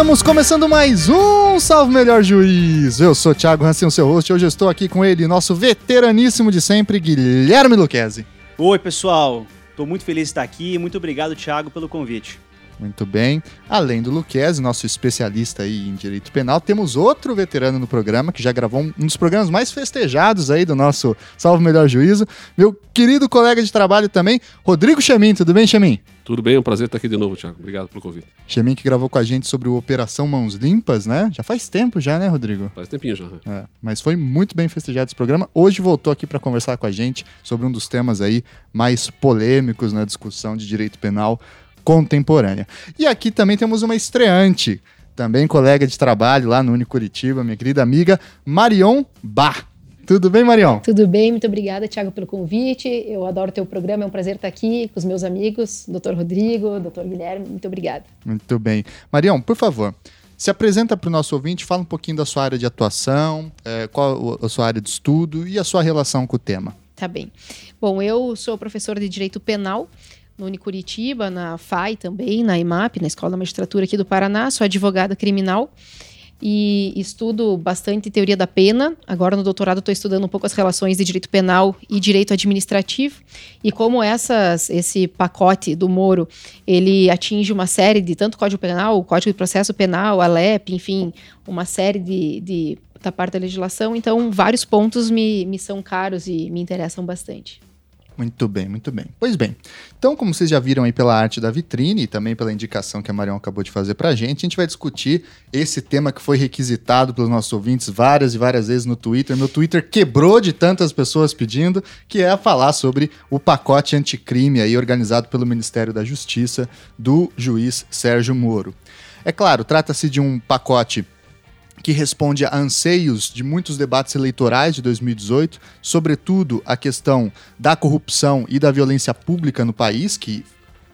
Estamos começando mais um Salve Melhor Juiz. Eu sou Thiago Hansen, seu host. Hoje eu estou aqui com ele, nosso veteraníssimo de sempre, Guilherme Luquezzi. Oi, pessoal. Estou muito feliz de estar aqui. Muito obrigado, Thiago, pelo convite. Muito bem. Além do Luquezzi, nosso especialista aí em direito penal, temos outro veterano no programa que já gravou um dos programas mais festejados aí do nosso Salve Melhor Juízo. Meu querido colega de trabalho também, Rodrigo Chamin. Tudo bem, Chamin? Tudo bem, é um prazer estar aqui de novo, Thiago. Obrigado pelo convite. Chamin que gravou com a gente sobre o Operação Mãos Limpas, né? Já faz tempo já, né, Rodrigo? Faz tempinho já. É, mas foi muito bem festejado esse programa. Hoje voltou aqui para conversar com a gente sobre um dos temas aí mais polêmicos na discussão de direito penal contemporânea. E aqui também temos uma estreante, também colega de trabalho lá no Unicuritiba, minha querida amiga Marion Bar. Tudo bem, Marion? Tudo bem, muito obrigada, Thiago, pelo convite. Eu adoro o teu programa, é um prazer estar aqui com os meus amigos, doutor Rodrigo, doutor Guilherme. Muito obrigada. Muito bem. Marion, por favor, se apresenta para o nosso ouvinte, fala um pouquinho da sua área de atuação, é, qual a sua área de estudo e a sua relação com o tema. Tá bem. Bom, eu sou professora de Direito Penal no Unicuritiba, na FAI também, na IMAP, na Escola da Magistratura aqui do Paraná, sou advogada criminal e estudo bastante teoria da pena. Agora no doutorado estou estudando um pouco as relações de direito penal e direito administrativo e como essas, esse pacote do Moro ele atinge uma série de tanto Código Penal, o Código de Processo Penal, a LEP, enfim, uma série de, de da parte da legislação. Então vários pontos me, me são caros e me interessam bastante. Muito bem, muito bem. Pois bem, então como vocês já viram aí pela arte da vitrine e também pela indicação que a Marion acabou de fazer pra gente, a gente vai discutir esse tema que foi requisitado pelos nossos ouvintes várias e várias vezes no Twitter. Meu Twitter quebrou de tantas pessoas pedindo, que é falar sobre o pacote anticrime aí organizado pelo Ministério da Justiça do juiz Sérgio Moro. É claro, trata-se de um pacote que responde a anseios de muitos debates eleitorais de 2018, sobretudo a questão da corrupção e da violência pública no país, que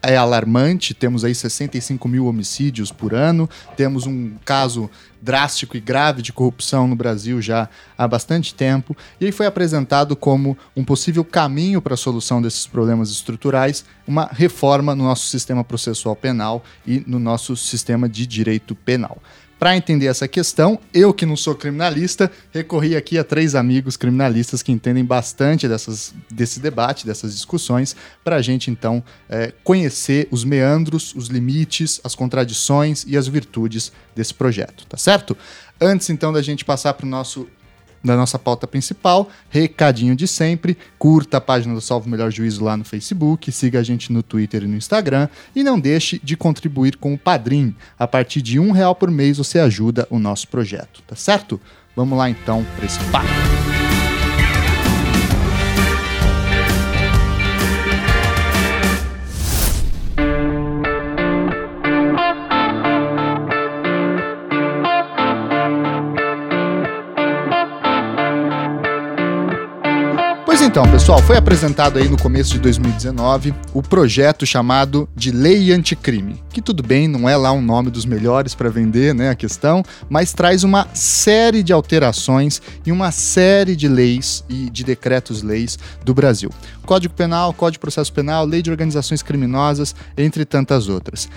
é alarmante. Temos aí 65 mil homicídios por ano, temos um caso drástico e grave de corrupção no Brasil já há bastante tempo, e foi apresentado como um possível caminho para a solução desses problemas estruturais, uma reforma no nosso sistema processual penal e no nosso sistema de direito penal. Para entender essa questão, eu que não sou criminalista, recorri aqui a três amigos criminalistas que entendem bastante dessas, desse debate, dessas discussões, para a gente então é, conhecer os meandros, os limites, as contradições e as virtudes desse projeto, tá certo? Antes então da gente passar para o nosso da nossa pauta principal. Recadinho de sempre: curta a página do Salvo Melhor Juízo lá no Facebook, siga a gente no Twitter e no Instagram e não deixe de contribuir com o Padrim. A partir de um real por mês você ajuda o nosso projeto, tá certo? Vamos lá então para esse papo. Então, pessoal, foi apresentado aí no começo de 2019 o projeto chamado de Lei Anticrime, que tudo bem, não é lá um nome dos melhores para vender, né, a questão, mas traz uma série de alterações e uma série de leis e de decretos-leis do Brasil. Código Penal, Código de Processo Penal, Lei de Organizações Criminosas, entre tantas outras.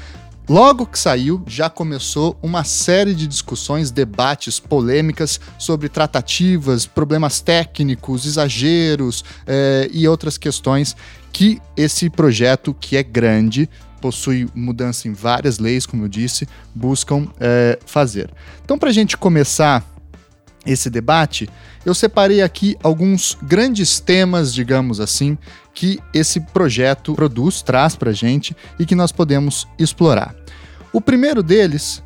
Logo que saiu, já começou uma série de discussões, debates, polêmicas sobre tratativas, problemas técnicos, exageros é, e outras questões que esse projeto, que é grande, possui mudança em várias leis, como eu disse, buscam é, fazer. Então, para a gente começar esse debate, eu separei aqui alguns grandes temas, digamos assim, que esse projeto produz, traz para a gente e que nós podemos explorar. O primeiro deles,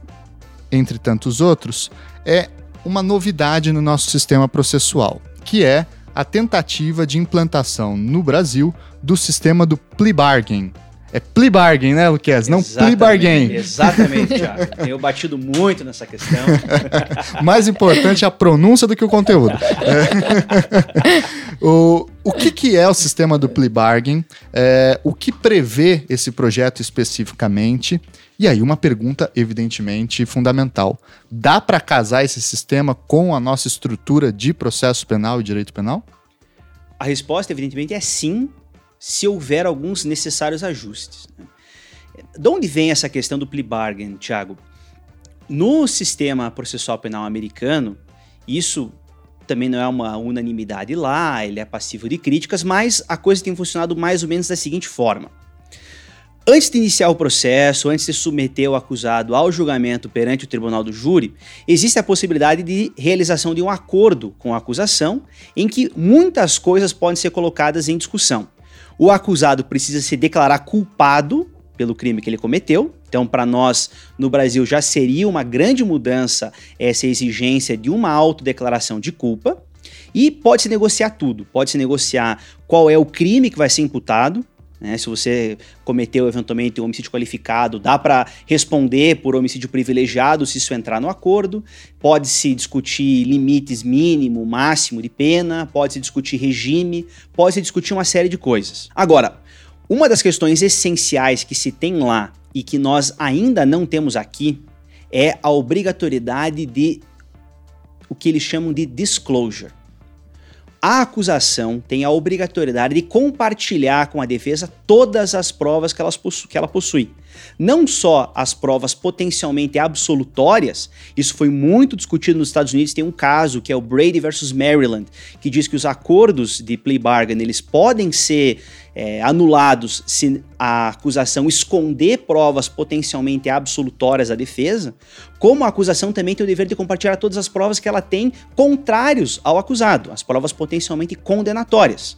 entre tantos outros, é uma novidade no nosso sistema processual, que é a tentativa de implantação no Brasil do sistema do plea bargain, é plea bargain, né, Luquez? Não plea bargain. Exatamente, Thiago. Tenho batido muito nessa questão. Mais importante é a pronúncia do que o conteúdo. O, o que, que é o sistema do plea bargain? É, o que prevê esse projeto especificamente? E aí, uma pergunta, evidentemente, fundamental. Dá para casar esse sistema com a nossa estrutura de processo penal e direito penal? A resposta, evidentemente, é sim, se houver alguns necessários ajustes. Né? De onde vem essa questão do plea bargain, Thiago? No sistema processual penal americano, isso também não é uma unanimidade lá, ele é passivo de críticas, mas a coisa tem funcionado mais ou menos da seguinte forma. Antes de iniciar o processo, antes de submeter o acusado ao julgamento perante o tribunal do júri, existe a possibilidade de realização de um acordo com a acusação, em que muitas coisas podem ser colocadas em discussão. O acusado precisa se declarar culpado pelo crime que ele cometeu. Então, para nós no Brasil já seria uma grande mudança essa exigência de uma autodeclaração de culpa. E pode-se negociar tudo. Pode-se negociar qual é o crime que vai ser imputado, né? Se você cometeu eventualmente um homicídio qualificado, dá para responder por homicídio privilegiado se isso entrar no acordo. Pode-se discutir limites mínimo, máximo de pena, pode-se discutir regime, pode-se discutir uma série de coisas. Agora, uma das questões essenciais que se tem lá e que nós ainda não temos aqui é a obrigatoriedade de o que eles chamam de disclosure a acusação tem a obrigatoriedade de compartilhar com a defesa todas as provas que, elas que ela possui. Não só as provas potencialmente absolutórias, isso foi muito discutido nos Estados Unidos, tem um caso que é o Brady versus Maryland, que diz que os acordos de plea bargain, eles podem ser é, anulados se a acusação esconder provas potencialmente absolutórias à defesa, como a acusação também tem o dever de compartilhar todas as provas que ela tem contrários ao acusado, as provas potencialmente condenatórias.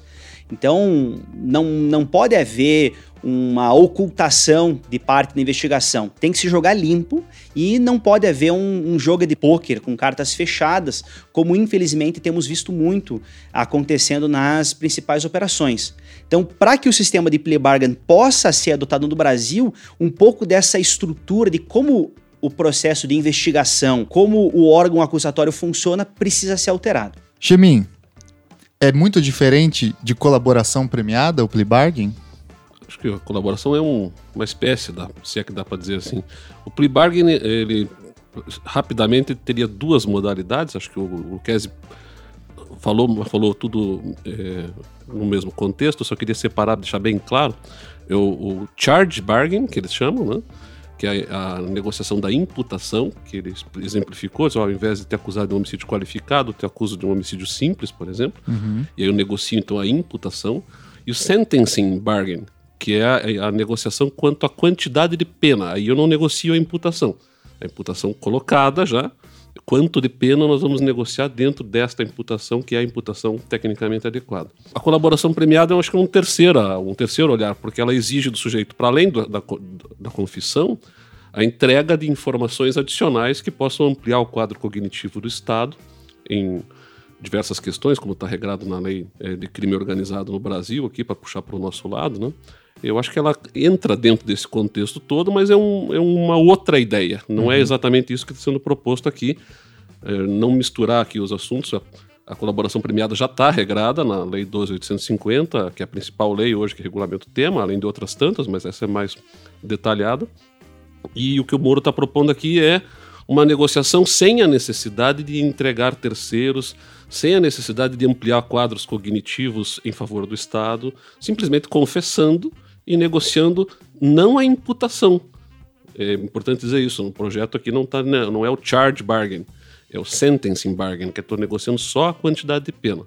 Então, não, não pode haver uma ocultação de parte da investigação. Tem que se jogar limpo e não pode haver um, um jogo de pôquer com cartas fechadas, como infelizmente temos visto muito acontecendo nas principais operações. Então, para que o sistema de plea bargain possa ser adotado no Brasil, um pouco dessa estrutura de como o processo de investigação, como o órgão acusatório funciona, precisa ser alterado. Chemin, é muito diferente de colaboração premiada, o plea bargain? Acho que a colaboração é um, uma espécie, da, se é que dá para dizer assim. O plea bargain, ele rapidamente teria duas modalidades, acho que o, Kese falou, falou tudo é, no mesmo contexto, só queria separar, deixar bem claro. Eu, o charge bargain, que eles chamam, né? que é a, a, negociação da imputação, que ele exemplificou, ao invés de ter acusado de um homicídio qualificado, te acuso de um homicídio simples, por exemplo, uhum. e aí eu negocio então a imputação, e o sentencing bargain, que é a, a, negociação quanto à quantidade de pena, aí eu não negocio a imputação, a imputação colocada já, quanto de pena nós vamos negociar dentro desta imputação, que é a imputação tecnicamente adequada. A colaboração premiada, eu acho que é um terceiro, um terceiro olhar, porque ela exige do sujeito, para além do, da, da confissão, a entrega de informações adicionais que possam ampliar o quadro cognitivo do Estado em diversas questões, como está regrado na lei é, de crime organizado no Brasil, aqui para puxar para o nosso lado, né? Eu acho que ela entra dentro desse contexto todo, mas é, um, é uma outra ideia. Não é uhum. é exatamente isso que está sendo proposto aqui. É, não misturar aqui os assuntos. A, a colaboração premiada já está regrada na Lei 12.850, que é a principal lei hoje que regulamenta o tema, além de outras tantas, mas essa é mais detalhada. E o que o Moro está propondo aqui é uma negociação sem a necessidade de entregar terceiros, sem a necessidade de ampliar quadros cognitivos em favor do Estado, simplesmente confessando e negociando não a imputação. É importante dizer isso, no projeto aqui não, tá, né, não é o charge bargain, é o sentencing bargain, que estou negociando só a quantidade de pena.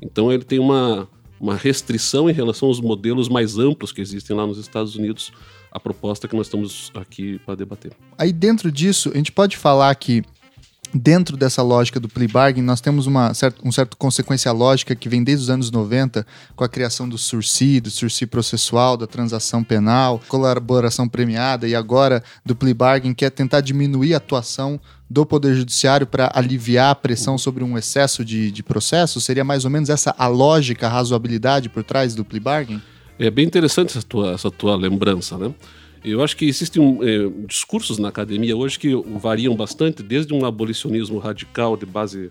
Então ele tem uma, uma restrição em relação aos modelos mais amplos que existem lá nos Estados Unidos, a proposta que nós estamos aqui para debater. Aí dentro disso, a gente pode falar que dentro dessa lógica do plea bargain, nós temos uma certa, um certo consequência lógica que vem desde os anos 90, com a criação do sursi, do sursi processual, da transação penal, colaboração premiada e agora do plea bargain, que é tentar diminuir a atuação do Poder Judiciário para aliviar a pressão sobre um excesso de, de processo? Seria mais ou menos essa a lógica, a razoabilidade por trás do plea bargain? É bem interessante essa tua, essa tua lembrança, né? Eu acho que existem é, discursos na academia hoje que variam bastante, desde um abolicionismo radical de base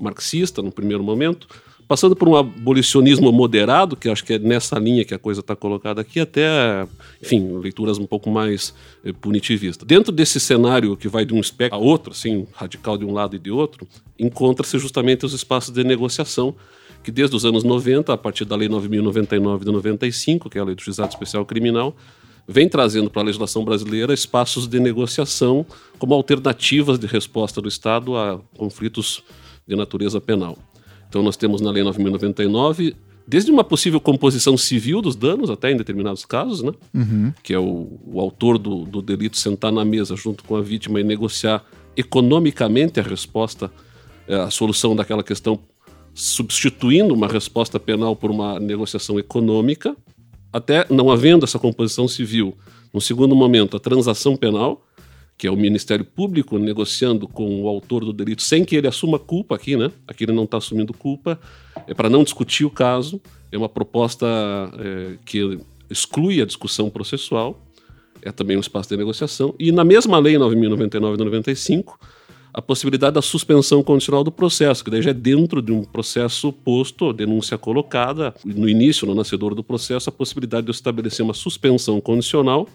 marxista, no primeiro momento, passando por um abolicionismo moderado, que acho que é nessa linha que a coisa está colocada aqui, até, enfim, leituras um pouco mais é, punitivistas. Dentro desse cenário que vai de um espectro a outro, assim, radical de um lado e de outro, encontra-se justamente os espaços de negociação, que desde os anos 90, a partir da Lei 9.099 de 95, que é a Lei do Juizado Especial Criminal, vem trazendo para a legislação brasileira espaços de negociação como alternativas de resposta do Estado a conflitos de natureza penal. Então, nós temos na Lei 9.099 desde uma possível composição civil dos danos, até em determinados casos, né? Uhum. que é o, o autor do, do, delito sentar na mesa junto com a vítima e negociar economicamente a resposta, é, a solução daquela questão, substituindo uma resposta penal por uma negociação econômica, até não havendo essa composição civil. No segundo momento, a transação penal, que é o Ministério Público negociando com o autor do delito sem que ele assuma culpa aqui, né? Aqui ele não está assumindo culpa, é para não discutir o caso, é uma proposta é, que exclui a discussão processual, é também um espaço de negociação, e na mesma lei 9.099 e 95, a possibilidade da suspensão condicional do processo, que daí já é dentro de um processo posto, denúncia colocada, no início, no nascedor do processo, a possibilidade de eu estabelecer uma suspensão condicional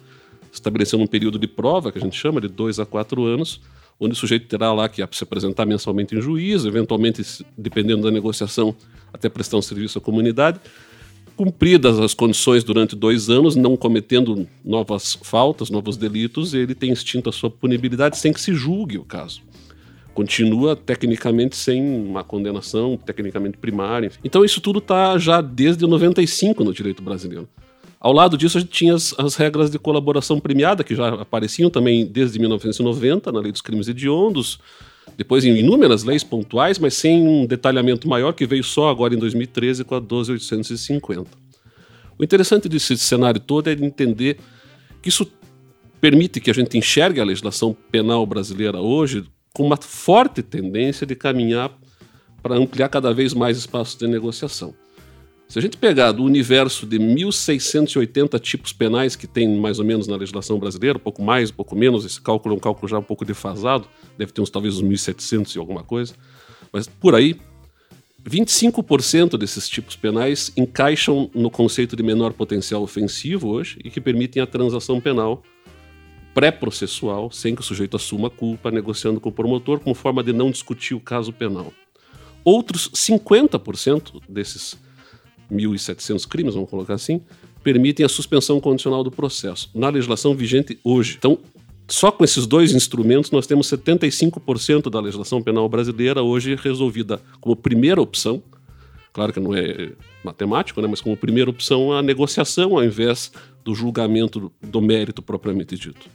estabelecendo um período de prova, que a gente chama de dois a quatro anos, onde o sujeito terá lá que se apresentar mensalmente em juízo, eventualmente, dependendo da negociação, até prestar um serviço à comunidade. Cumpridas as condições durante dois anos, não cometendo novas faltas, novos delitos, ele tem extinto a sua punibilidade sem que se julgue o caso. Continua tecnicamente sem uma condenação, tecnicamente primária. Então, isso tudo está já desde 95 no direito brasileiro. Ao lado disso, a gente tinha as, as, regras de colaboração premiada, que já apareciam também desde 1990, na Lei dos Crimes Hediondos, depois em inúmeras leis pontuais, mas sem um detalhamento maior, que veio só agora em 2013 com a 12850. O interessante desse cenário todo é entender que isso permite que a gente enxergue a legislação penal brasileira hoje com uma forte tendência de caminhar para ampliar cada vez mais espaços de negociação. Se a gente pegar do universo de 1.680 tipos penais que tem mais ou menos na legislação brasileira, um pouco mais, um pouco menos, esse cálculo é um cálculo já um pouco defasado, deve ter uns talvez uns 1.700 e alguma coisa, mas por aí, 25% desses tipos penais encaixam no conceito de menor potencial ofensivo hoje e que permitem a transação penal pré-processual, sem que o sujeito assuma a culpa, negociando com o promotor, como forma de não discutir o caso penal. Outros 50% desses 1.700 crimes, vamos colocar assim, permitem a suspensão condicional do processo, na legislação vigente hoje. Então, só com esses dois instrumentos, nós temos 75% da legislação penal brasileira hoje resolvida como primeira opção. Claro que não é matemático, né, mas como primeira opção a negociação ao invés do julgamento do mérito propriamente dito.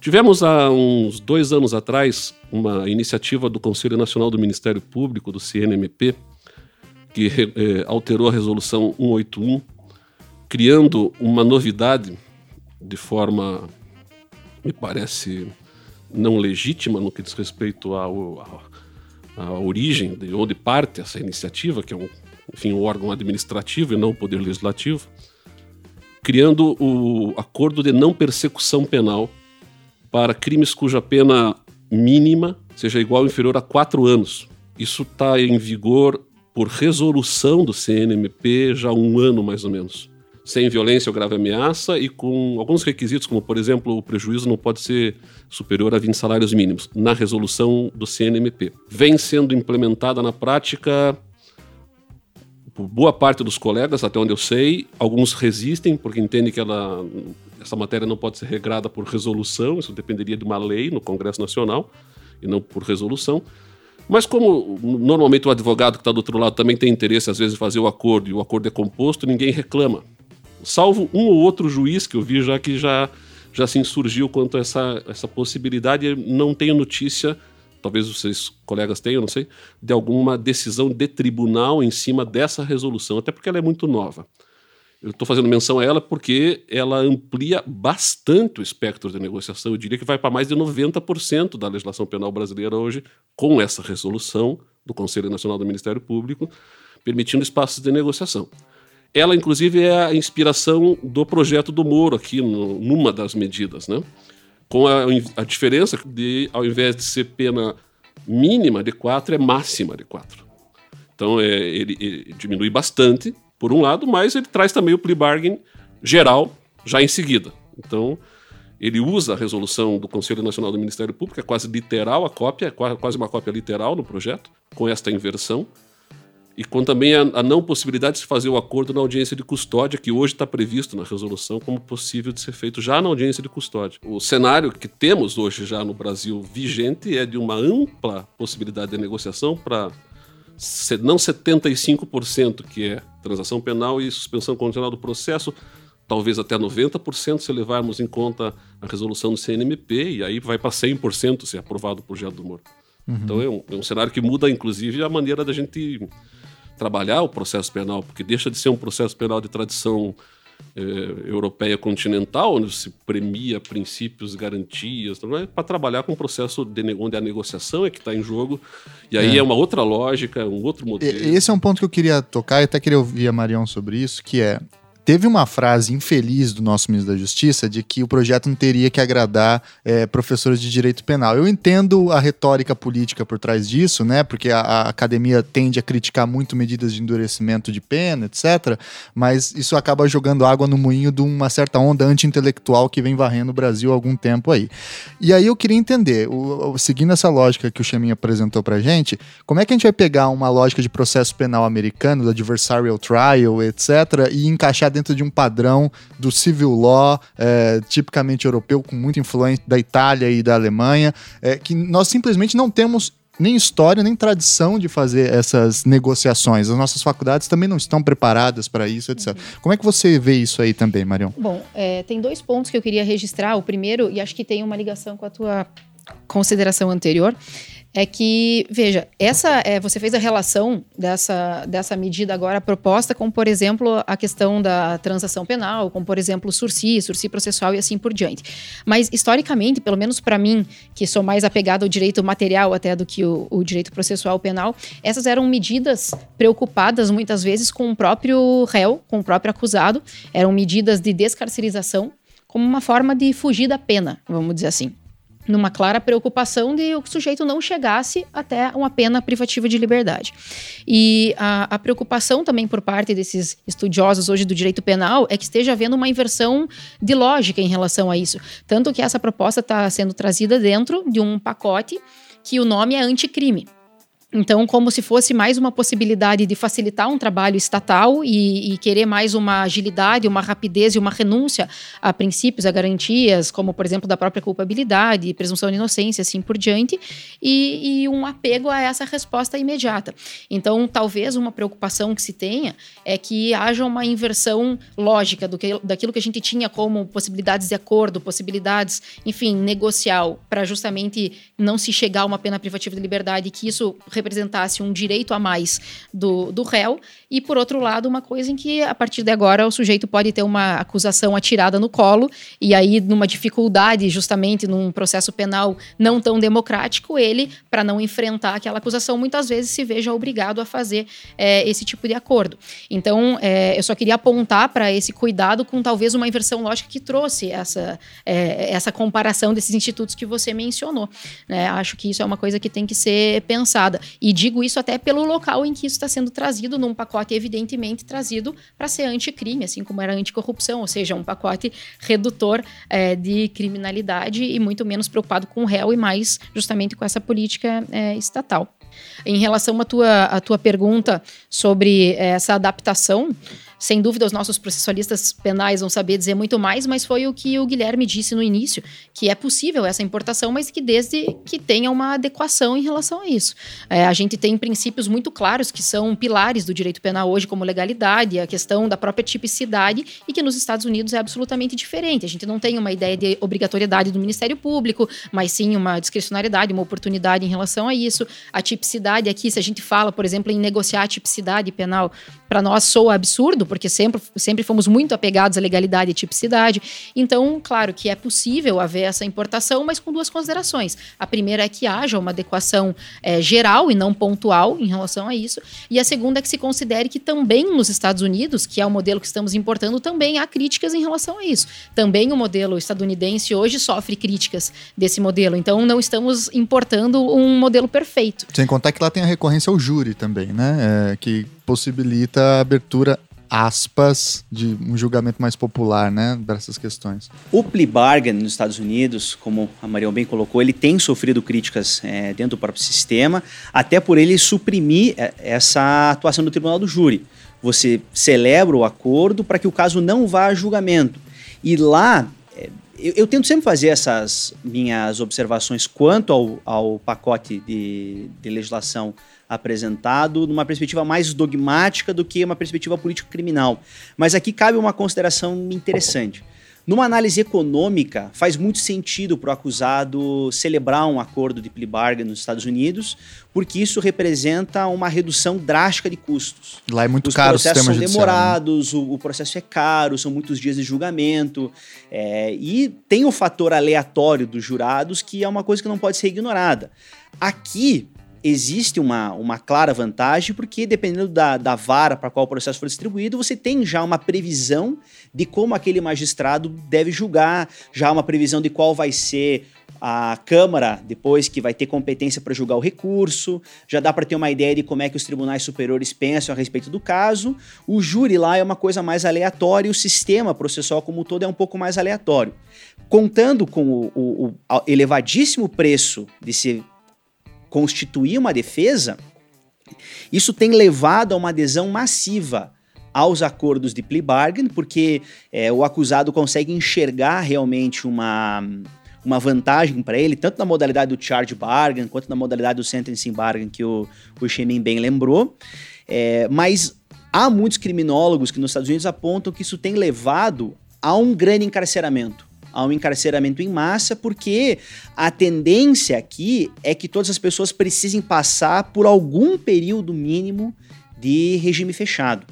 Tivemos há uns dois anos atrás uma iniciativa do Conselho Nacional do Ministério Público, do CNMP, que é, alterou a resolução 181, criando uma novidade de forma, me parece, não legítima no que diz respeito ao, à origem de onde parte essa iniciativa, que é um, enfim, um órgão administrativo e não o poder legislativo, criando o acordo de não persecução penal para crimes cuja pena mínima seja igual ou inferior a quatro anos. Isso está em vigor por resolução do CNMP já há um ano mais ou menos. Sem violência ou grave ameaça e com alguns requisitos, como por exemplo, o prejuízo não pode ser superior a 20 salários mínimos, na resolução do CNMP. Vem sendo implementada na prática por boa parte dos colegas, até onde eu sei. Alguns resistem porque entendem que ela, essa matéria não pode ser regrada por resolução, isso dependeria de uma lei no Congresso Nacional e não por resolução. Mas como normalmente o advogado que está do outro lado também tem interesse, às vezes, em fazer o acordo e o acordo é composto, ninguém reclama. Salvo um ou outro juiz que eu vi já que já, já se insurgiu quanto a essa, essa possibilidade. Não tenho notícia, talvez vocês colegas tenham, não sei, de alguma decisão de tribunal em cima dessa resolução, até porque ela é muito nova. Eu estou fazendo menção a ela porque ela amplia bastante o espectro de negociação. Eu diria que vai para mais de 90% da legislação penal brasileira hoje, com essa resolução do Conselho Nacional do Ministério Público, permitindo espaços de negociação. Ela, inclusive, é a inspiração do projeto do Moro aqui, no, numa das medidas, né? com a, a diferença de, ao invés de ser pena mínima de quatro, é máxima de quatro. Então, é, ele, ele diminui bastante por um lado, mas ele traz também o plea bargain geral já em seguida. Então, ele usa a resolução do Conselho Nacional do Ministério Público, é quase literal a cópia, é quase uma cópia literal no projeto, com esta inversão. e com também a, a, não possibilidade de se fazer o acordo na audiência de custódia, que hoje está previsto na resolução como possível de ser feito já na audiência de custódia. O cenário que temos hoje já no Brasil vigente é de uma ampla possibilidade de negociação para não 75%, que é transação penal e suspensão condicional do processo, talvez até 90% se levarmos em conta a resolução do CNMP, e aí vai para 100% se aprovado o projeto do Moro. Uhum. Então é um, é um cenário que muda, inclusive, a maneira da gente trabalhar o processo penal, porque deixa de ser um processo penal de tradição eh, europeia continental, onde se premia princípios, garantias, é para trabalhar com um processo de, onde a negociação é que está em jogo, e aí é. é. uma outra lógica, um outro modelo. Esse é um ponto que eu queria tocar, e até queria ouvir a Marião sobre isso, que é Teve uma frase infeliz do nosso ministro da Justiça de que o projeto não teria que agradar é, professores de direito penal. Eu entendo a retórica política por trás disso, né? Porque a, a, academia tende a criticar muito medidas de endurecimento de pena, etc. Mas isso acaba jogando água no moinho de uma certa onda anti-intelectual que vem varrendo o Brasil há algum tempo aí. E aí eu queria entender, o, o, seguindo essa lógica que o Chaminha apresentou pra gente, como é que a gente vai pegar uma lógica de processo penal americano, do adversarial trial, etc., e encaixar dentro de um padrão do civil law, é, tipicamente europeu, com muita influência da Itália e da Alemanha, é, que nós simplesmente não temos nem história, nem tradição de fazer essas negociações. As nossas faculdades também não estão preparadas para isso, etc. Uhum. Como é que você vê isso aí também, Marião? Bom, é, tem dois pontos que eu queria registrar. O primeiro, e acho que tem uma ligação com a tua consideração anterior, é que, veja, essa é, você fez a relação dessa, dessa medida agora proposta com, por exemplo, a questão da transação penal, com, por exemplo, sursi, sursi processual e assim por diante. Mas, historicamente, pelo menos para mim, que sou mais apegado ao direito material até do que o, o direito processual penal, essas eram medidas preocupadas muitas vezes com o próprio réu, com o próprio acusado, eram medidas de descarcerização como uma forma de fugir da pena, vamos dizer assim numa clara preocupação de o sujeito não chegasse até uma pena privativa de liberdade. E a, a, preocupação também por parte desses estudiosos hoje do direito penal é que esteja havendo uma inversão de lógica em relação a isso. Tanto que essa proposta está sendo trazida dentro de um pacote que o nome é anticrime. Então, como se fosse mais uma possibilidade de facilitar um trabalho estatal e, e, querer mais uma agilidade, uma rapidez e uma renúncia a princípios, a garantias, como, por exemplo, da própria culpabilidade, presunção de inocência, assim por diante, e, e um apego a essa resposta imediata. Então, talvez uma preocupação que se tenha é que haja uma inversão lógica do que, daquilo que a gente tinha como possibilidades de acordo, possibilidades, enfim, negocial, para justamente não se chegar a uma pena privativa de liberdade, que isso representasse um direito a mais do, do réu, e por outro lado, uma coisa em que a partir de agora o sujeito pode ter uma acusação atirada no colo, e aí, numa dificuldade, justamente num processo penal não tão democrático, ele, para não enfrentar aquela acusação, muitas vezes se veja obrigado a fazer é, esse tipo de acordo. Então, é, eu só queria apontar para esse cuidado com talvez uma inversão lógica que trouxe essa, é, essa comparação desses institutos que você mencionou. Né? Acho que isso é uma coisa que tem que ser pensada. E digo isso até pelo local em que isso está sendo trazido, num pacote evidentemente trazido para ser anticrime, assim como era anticorrupção, ou seja, um pacote redutor é, de criminalidade e muito menos preocupado com o réu e mais justamente com essa política é, estatal. Em relação à tua, à tua pergunta sobre é, essa adaptação, sem dúvida, os nossos processualistas penais vão saber dizer muito mais, mas foi o que o Guilherme disse no início, que é possível essa importação, mas que desde que tenha uma adequação em relação a isso. É, a gente tem princípios muito claros que são pilares do direito penal hoje, como legalidade, a questão da própria tipicidade, e que nos Estados Unidos é absolutamente diferente. A gente não tem uma ideia de obrigatoriedade do Ministério Público, mas sim uma discricionariedade, uma oportunidade em relação a isso. A tipicidade aqui, se a gente fala, por exemplo, em negociar a tipicidade penal, para nós soa absurdo, porque sempre, sempre fomos muito apegados à legalidade e tipicidade. Então, claro que é possível haver essa importação, mas com duas considerações. A primeira é que haja uma adequação é, geral e não pontual em relação a isso. E a segunda é que se considere que também nos Estados Unidos, que é o modelo que estamos importando, também há críticas em relação a isso. Também o modelo estadunidense hoje sofre críticas desse modelo. Então, não estamos importando um modelo perfeito. Sem contar que lá tem a recorrência ao júri também, né? É, que possibilita a abertura aspas, de um julgamento mais popular, né, dessas questões. O plea bargain nos Estados Unidos, como a Marion bem colocou, ele tem sofrido críticas é, dentro do próprio sistema, até por ele suprimir é, essa atuação do tribunal do júri. Você celebra o acordo para que o caso não vá a julgamento. E lá, é, eu, eu, tento sempre fazer essas minhas observações quanto ao, ao pacote de, de legislação apresentado numa perspectiva mais dogmática do que uma perspectiva político-criminal. Mas aqui cabe uma consideração interessante. Numa análise econômica, faz muito sentido para o acusado celebrar um acordo de plea bargain nos Estados Unidos, porque isso representa uma redução drástica de custos. Lá é muito Os caro o sistema são judicial. Né? demorados, né? o, o, processo é caro, são muitos dias de julgamento, é, e tem o fator aleatório dos jurados, que é uma coisa que não pode ser ignorada. Aqui, existe uma, uma clara vantagem, porque dependendo da, da vara para qual o processo for distribuído, você tem já uma previsão de como aquele magistrado deve julgar, já uma previsão de qual vai ser a Câmara, depois que vai ter competência para julgar o recurso, já dá para ter uma ideia de como é que os tribunais superiores pensam a respeito do caso. O júri lá é uma coisa mais aleatória e o sistema processual como um todo é um pouco mais aleatório. Contando com o, o, o elevadíssimo preço de se constituir uma defesa, isso tem levado a uma adesão massiva aos acordos de plea bargain, porque é, o acusado consegue enxergar realmente uma, uma vantagem para ele, tanto na modalidade do charge bargain, quanto na modalidade do sentencing bargain, que o, o Shemin bem lembrou. É, mas há muitos criminólogos que nos Estados Unidos apontam que isso tem levado a um grande encarceramento a um encarceramento em massa, porque a tendência aqui é que todas as pessoas precisem passar por algum período mínimo de regime fechado.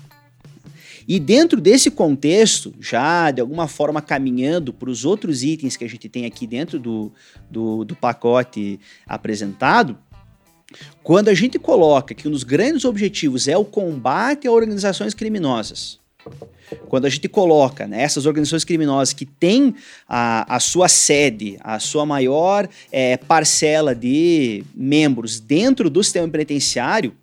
E dentro desse contexto, já de alguma forma caminhando para os outros itens que a gente tem aqui dentro do, do, do pacote apresentado, quando a gente coloca que um dos grandes objetivos é o combate a organizações criminosas, quando a gente coloca né, essas organizações criminosas que têm a, a sua sede, a sua maior é, parcela de membros dentro do sistema penitenciário,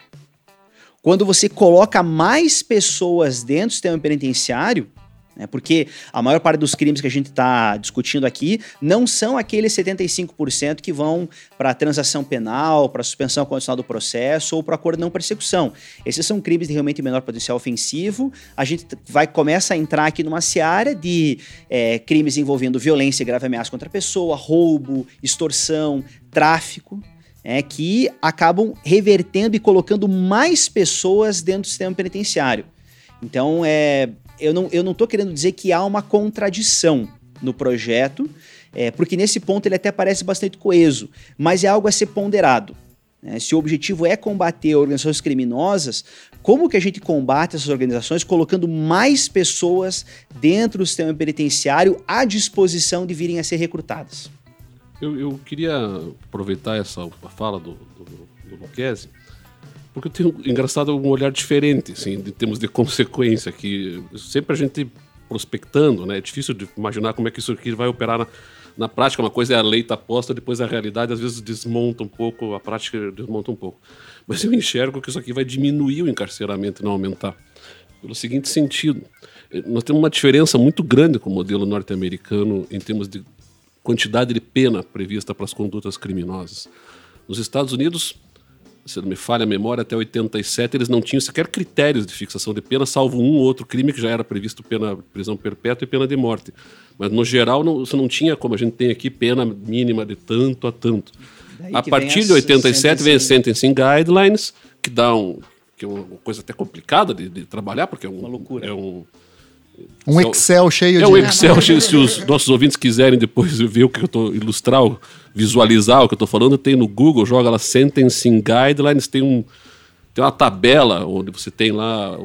quando você coloca mais pessoas dentro do sistema penitenciário, né? Porque a maior parte dos crimes que a gente está discutindo aqui não são aqueles 75% que vão para transação penal, para suspensão condicional do processo ou para acordo não persecução. Esses são crimes de realmente menor potencial ofensivo. A gente vai começa a entrar aqui numa seara de é, crimes envolvendo violência e grave ameaça contra a pessoa, roubo, extorsão, tráfico. É, que acabam revertendo e colocando mais pessoas dentro do sistema penitenciário. Então, é, eu não, eu não tô querendo dizer que há uma contradição no projeto, é, porque nesse ponto ele até parece bastante coeso, mas é algo a ser ponderado. Né? Se o objetivo é combater organizações criminosas, como que a gente combate essas organizações colocando mais pessoas dentro do sistema penitenciário à disposição de virem a ser recrutadas? Eu, eu queria aproveitar essa fala do, do, do Luquezzi porque eu tenho, engraçado, um olhar diferente, assim, em termos de consequência, que sempre a gente prospectando, né? É difícil de imaginar como é que isso aqui vai operar na, na prática. Uma coisa é a lei está posta, depois a realidade às vezes desmonta um pouco, a prática desmonta um pouco. Mas eu enxergo que isso aqui vai diminuir o encarceramento não aumentar. Pelo seguinte sentido, nós temos uma diferença muito grande com o modelo norte-americano em termos de quantidade de pena prevista para as condutas criminosas. Nos Estados Unidos, se não me falha a memória, até 87 eles não tinham sequer critérios de fixação de pena, salvo um ou outro crime que já era previsto pena prisão perpétua e pena de morte. Mas no geral não, você não tinha, como a gente tem aqui, pena mínima de tanto a tanto. Daí a partir de 87 vem a Sentencing Guidelines, que dá um que é uma coisa até complicada de, de trabalhar, porque é um, uma loucura. É um, um Excel cheio de... É um Excel cheio, se os nossos ouvintes quiserem depois ver o que eu estou ilustrar, visualizar o que eu estou falando, tem no Google, joga lá Sentencing Guidelines, tem um tem uma tabela onde você tem lá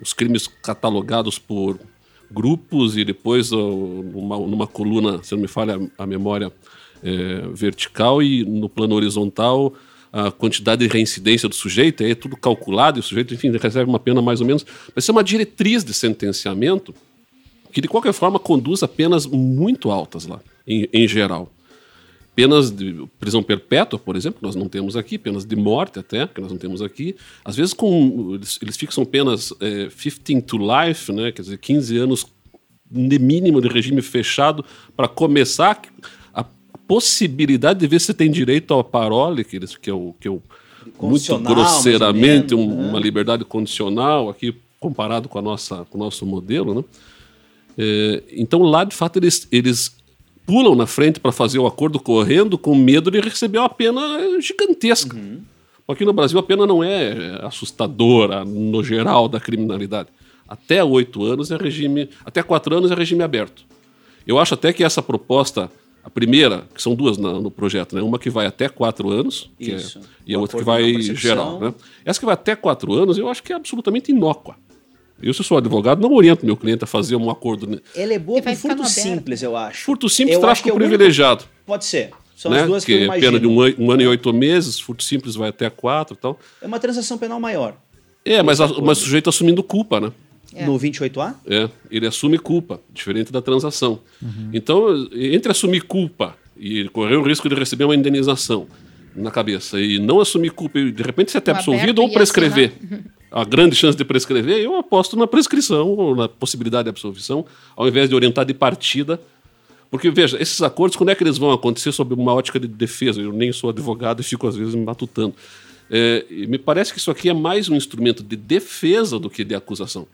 os crimes catalogados por grupos e depois numa, numa coluna, se não me falha a memória, é, vertical e no plano horizontal a quantidade de reincidência do sujeito, é tudo calculado, e o sujeito, enfim, recebe uma pena mais ou menos. Vai ser uma diretriz de sentenciamento que, de qualquer forma, conduz a penas muito altas lá, em, em geral. penas de prisão perpétua, por exemplo, nós não temos aqui, penas de morte até, que nós não temos aqui. Às vezes com eles, eles fixam penas é, 15 to life, né, quer dizer, 15 anos de mínimo de regime fechado para começar possibilidade de ver se tem direito ao parole, que, eles, que é o que o muito grosseiramente menos, um, né? uma liberdade condicional aqui comparado com a nossa com o nosso modelo, né? É, então lá de fato eles, eles pulam na frente para fazer o acordo correndo com medo de receber uma pena gigantesca. Uhum. Aqui no Brasil a pena não é assustadora no geral da criminalidade. Até oito anos é regime, até quatro anos é regime aberto. Eu acho até que essa proposta, a primeira, que são duas no, no projeto, né? uma que vai até quatro anos é, e a outra que vai geral. Né? Essa que vai até quatro anos eu acho que é absolutamente inócua. Eu, se sou advogado, não oriento meu cliente a fazer um acordo. Ela é boa para furto simples, eu acho. Furto simples, eu tráfico é privilegiado. Único... Pode ser. São né? as duas que, que eu imagino. pena de um, um, ano e oito meses, furto simples vai até quatro e tal. É uma transação penal maior. É, mas, a, mas o sujeito assumindo culpa, né? É. No 28A? É, ele assume culpa, diferente da transação. Uhum. Então, entre assumir culpa e correr o risco de receber uma indenização na cabeça e não assumir culpa e de repente ser até absolvido ou prescrever. A grande chance de prescrever, eu aposto na prescrição ou na possibilidade de absolvição, ao invés de orientar de partida. Porque, veja, esses acordos, quando é que eles vão acontecer sob uma ótica de defesa? Eu nem sou advogado e fico, às vezes, me matutando. É, me parece que isso aqui é mais um instrumento de defesa do que de acusação.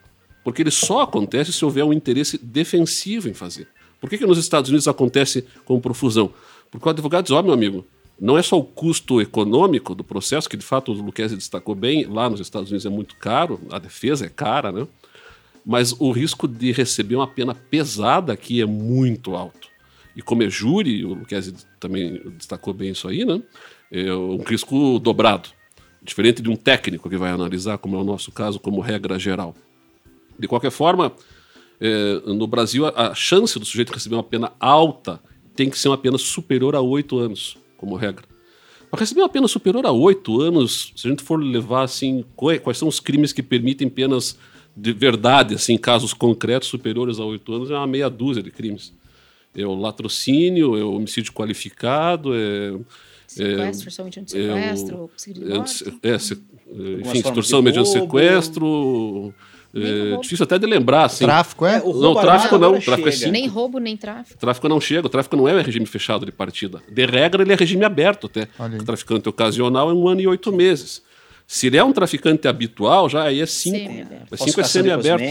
Porque ele só acontece se houver um interesse defensivo em fazer. Por que, que nos Estados Unidos acontece com profusão? Porque o advogado diz: Ó, oh, meu amigo, não é só o custo econômico do processo, que de fato o Luquezzi destacou bem, lá nos Estados Unidos é muito caro, a defesa é cara, né? Mas o risco de receber uma pena pesada aqui é muito alto. E como é júri, o Luquezzi também destacou bem isso aí, né? É um risco dobrado. Diferente de um técnico que vai analisar, como é o nosso caso, como regra geral. De qualquer forma, é, no Brasil, a, a chance do sujeito receber uma pena alta tem que ser uma pena superior a oito anos como regra. Para receber uma pena superior a oito anos, se a gente for levar assim, quais são os crimes que permitem penas de verdade, assim, casos concretos superiores a oito anos, é uma meia dúzia de crimes. É o latrocínio, é o homicídio qualificado, é. Sequestro, é, somente um sequestro, é, é, é, enfim, extorsão mediante sequestro, é, difícil até de lembrar, assim. Tráfico é? é o não, tráfico não. Tráfico é chega. é Nem roubo, nem tráfico. Tráfico não chega. O tráfico não é regime fechado de partida. De regra, ele é regime aberto até. O traficante ocasional é um ano e oito meses. Se ele é um traficante habitual, já aí é cinco. É cinco é semi-aberto.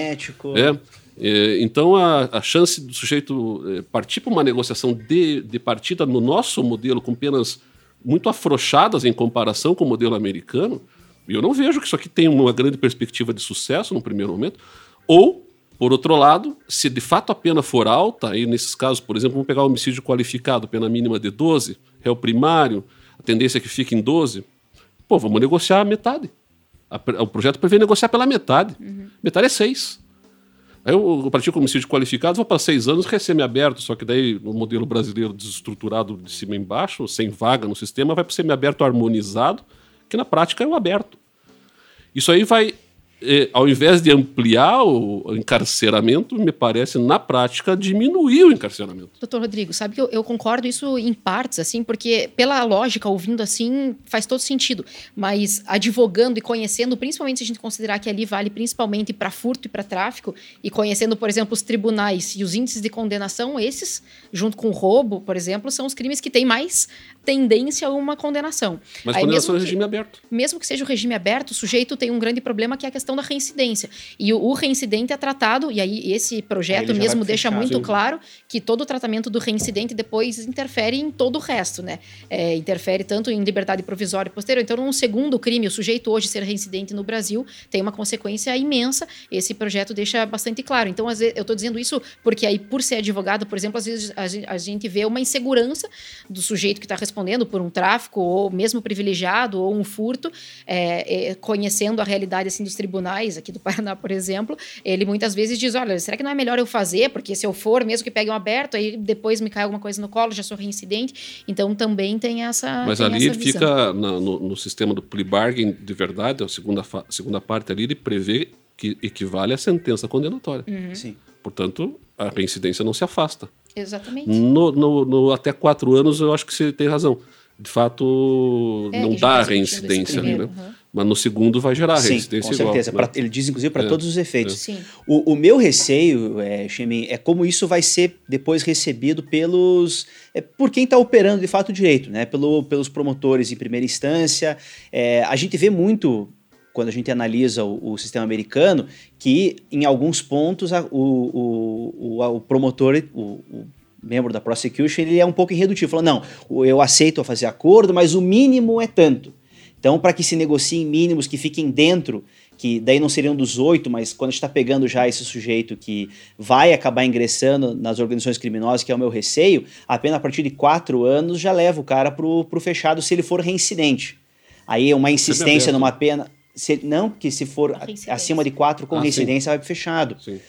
É. É, então, a, a, chance do sujeito é, partir para uma negociação de, de partida no nosso modelo, com penas muito afrouxadas em comparação com o modelo americano, e eu não vejo que isso aqui tem uma grande perspectiva de sucesso no primeiro momento. Ou, por outro lado, se de fato a pena for alta, aí nesses casos, por exemplo, vamos pegar o homicídio qualificado, pena mínima de 12, réu primário, a tendência é que fique em 12, pô, vamos negociar a metade. o projeto prevê negociar pela metade. Uhum. Metade é 6. Aí eu, eu pratico homicídio qualificado, vou para seis anos recém-aberto, só que daí no modelo brasileiro desestruturado de cima embaixo, sem vaga no sistema, vai para o semi-aberto harmonizado, que na prática é o aberto. Isso aí vai é, ao invés de ampliar o encarceramento, me parece, na prática, diminuir o encarceramento. Doutor Rodrigo, sabe que eu, eu, concordo isso em partes, assim, porque pela lógica, ouvindo assim, faz todo sentido. Mas advogando e conhecendo, principalmente se a gente considerar que ali vale principalmente para furto e para tráfico, e conhecendo, por exemplo, os tribunais e os índices de condenação, esses, junto com roubo, por exemplo, são os crimes que têm mais tendência a uma condenação. Mas Aí, condenação é regime aberto. Mesmo que seja o regime aberto, o sujeito tem um grande problema que é a questão da reincidência. E o, o reincidente é tratado, e aí esse projeto mesmo deixa muito sim. claro que todo o tratamento do reincidente depois interfere em todo o resto, né? É, interfere tanto em liberdade provisória e posterior. Então, num segundo crime, o sujeito hoje ser reincidente no Brasil tem uma consequência imensa. Esse projeto deixa bastante claro. Então, às vezes, eu estou dizendo isso porque aí, por ser advogado, por exemplo, às vezes a gente vê uma insegurança do sujeito que está respondendo por um tráfico, ou mesmo privilegiado, ou um furto, é, é, conhecendo a realidade assim, dos tribunais aqui do Paraná, por exemplo, ele muitas vezes diz: olha, será que não é melhor eu fazer? Porque se eu for, mesmo que pegue um aberto, aí depois me cai alguma coisa no colo, já sou reincidente. Então também tem essa. Mas tem ali ele fica na, no, no, sistema do plea bargain de verdade, a segunda, segunda parte ali, ele prevê que equivale à sentença condenatória. Uhum. Sim. Portanto, a reincidência não se afasta. Exatamente. No, no, no até quatro anos, eu acho que você tem razão. De fato, É, não dá tá reincidência ali, né? uhum. Mas no segundo vai gerar Sim, reincidência com igual. certeza. né? Pra- ele diz, inclusive, para É, todos os efeitos. Sim. O, o meu receio, é, Chemin, é como isso vai ser depois recebido pelos. É, por quem está operando de fato o direito, né? Pelo, pelos promotores em primeira instância. É, a gente vê muito, quando a gente analisa o, o sistema americano, que em alguns pontos a- o, o, o, o promotor, o, o membro da prosecution, ele é um pouco irredutivo. Fala, não, o- eu aceito fazer acordo, mas o mínimo é tanto. Então, para que se negociem mínimos que fiquem dentro, que daí não seriam dos oito, mas quando a gente está pegando já esse sujeito que vai acabar ingressando nas organizações criminosas, que é o meu receio, apenas a partir de quatro anos já leva o cara pro, pro fechado se ele for reincidente. Aí é uma insistência numa pena. Se- não, que se for acima de quatro com Ah, sim. reincidência vai pro fechado. Sim.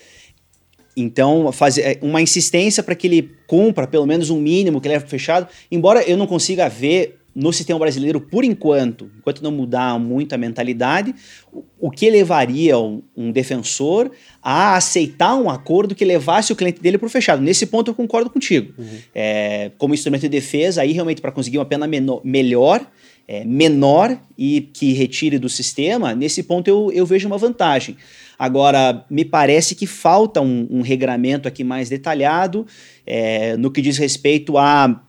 Então, fazer é, uma insistência para que ele cumpra pelo menos um mínimo que ele é fechado, embora eu não consiga ver no sistema brasileiro, por enquanto, enquanto não mudar muito a mentalidade, o, o que levaria um, um defensor a aceitar um acordo que levasse o cliente dele para o fechado. Nesse ponto eu concordo contigo. É, como instrumento de defesa, aí realmente para conseguir uma pena menor, melhor, é, menor e que retire do sistema, nesse ponto eu, eu vejo uma vantagem. Agora, me parece que falta um, um regramento aqui mais detalhado é, no que diz respeito a,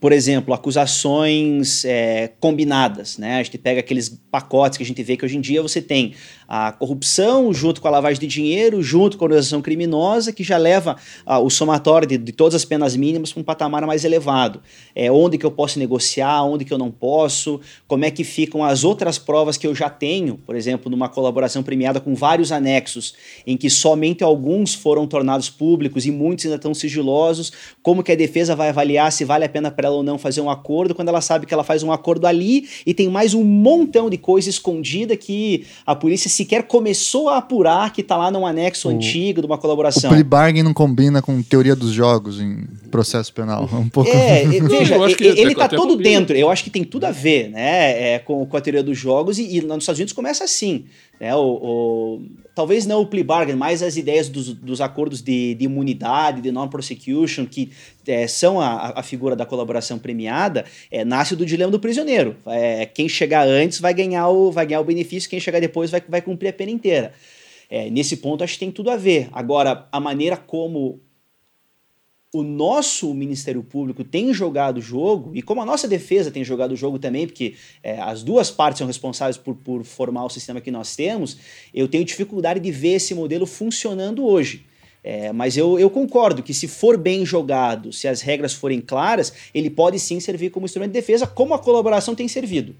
por exemplo, acusações é, combinadas. Né? A gente pega aqueles pacotes que a gente vê que hoje em dia você tem a corrupção junto com a lavagem de dinheiro, junto com a organização criminosa, que já leva ah, o somatório de, de todas as penas mínimas para um patamar mais elevado. É, onde que eu posso negociar, onde que eu não posso, como é que ficam as outras provas que eu já tenho, por exemplo, numa colaboração premiada com vários anexos, em que somente alguns foram tornados públicos e muitos ainda estão sigilosos, como que a defesa vai avaliar se vale a pena para ela ou não fazer um acordo, quando ela sabe que ela faz um acordo ali e tem mais um montão de coisa escondida que a polícia sequer começou a apurar que está lá num anexo antigo de uma O colaboração. plea bargain não combina com teoria dos jogos em processo penal. É um pouco. É, veja, eu acho que ele tá até todo combina. dentro. Eu acho que tem tudo a ver, né, é, com, com a teoria dos jogos e, e lá nos Estados Unidos começa assim, né, o, o- talvez não o plea bargain, mas as ideias dos, dos acordos de, de imunidade, de non-prosecution, que é, são a, a figura da colaboração premiada, é, nasce do dilema do prisioneiro. É, quem chegar antes vai ganhar o, vai ganhar o benefício, quem chegar depois vai, vai cumprir a pena inteira. É, nesse ponto, acho que tem tudo a ver. Agora, a maneira como o nosso Ministério Público tem jogado o jogo, e como a nossa defesa tem jogado o jogo também, porque é, as duas partes são responsáveis por, por formar o sistema que nós temos, eu tenho dificuldade de ver esse modelo funcionando hoje. É, mas eu, eu concordo que se for bem jogado, se as regras forem claras, ele pode sim servir como instrumento de defesa, como a colaboração tem servido.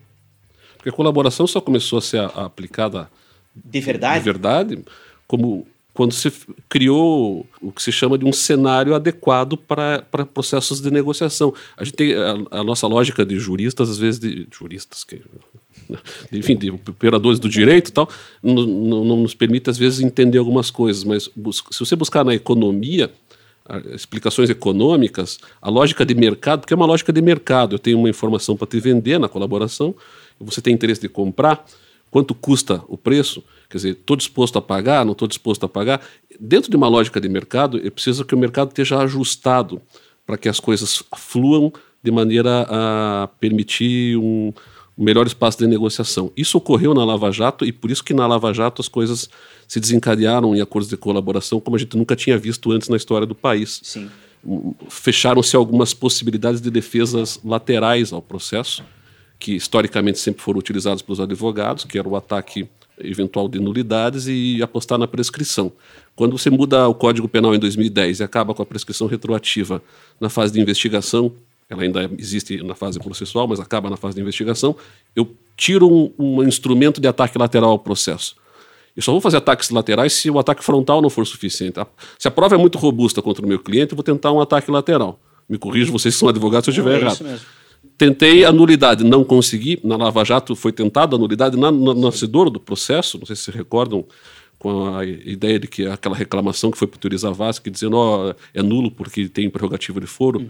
Porque a colaboração só começou a ser aplicada De verdade? de verdade como quando se criou o que se chama de um cenário adequado para processos de negociação. A gente tem a, a nossa lógica de juristas, às vezes de juristas que enfim, de operadores do direito e tal, não, não- nos permite às vezes entender algumas coisas, mas se você buscar na economia explicações econômicas, a lógica de mercado, porque é uma lógica de mercado. Eu tenho uma informação para te vender na colaboração, você tem interesse de comprar, quanto custa o preço, quer dizer, estou disposto a pagar, não estou disposto a pagar. Dentro de uma lógica de mercado, eu preciso que o mercado esteja ajustado para que as coisas fluam de maneira a permitir um, melhor espaço de negociação. Isso ocorreu na Lava Jato e por isso que na Lava Jato as coisas se desencadearam em acordos de colaboração como a gente nunca tinha visto antes na história do país fecharam-se algumas possibilidades de defesas laterais ao processo, que historicamente sempre foram utilizados pelos advogados, que era o ataque eventual de nulidades e apostar na prescrição. Quando você muda o Código Penal em 2010 e acaba com a prescrição retroativa na fase de investigação, ela ainda existe na fase processual, mas acaba na fase de investigação, eu tiro um, um instrumento de ataque lateral ao processo. Eu só vou fazer ataques laterais se o ataque frontal não for suficiente. Se a prova é muito robusta contra o meu cliente, eu vou tentar um ataque lateral. Me corrijo, vocês que são advogados se eu estiver É errado. isso mesmo. Tentei a nulidade, não consegui. Na Lava Jato foi tentada a nulidade na, no nascedor do processo, não sei se se recordam, com a ideia de que aquela reclamação que foi para o Teori Zavascki, dizendo ó, é nulo porque tem prerrogativa de foro.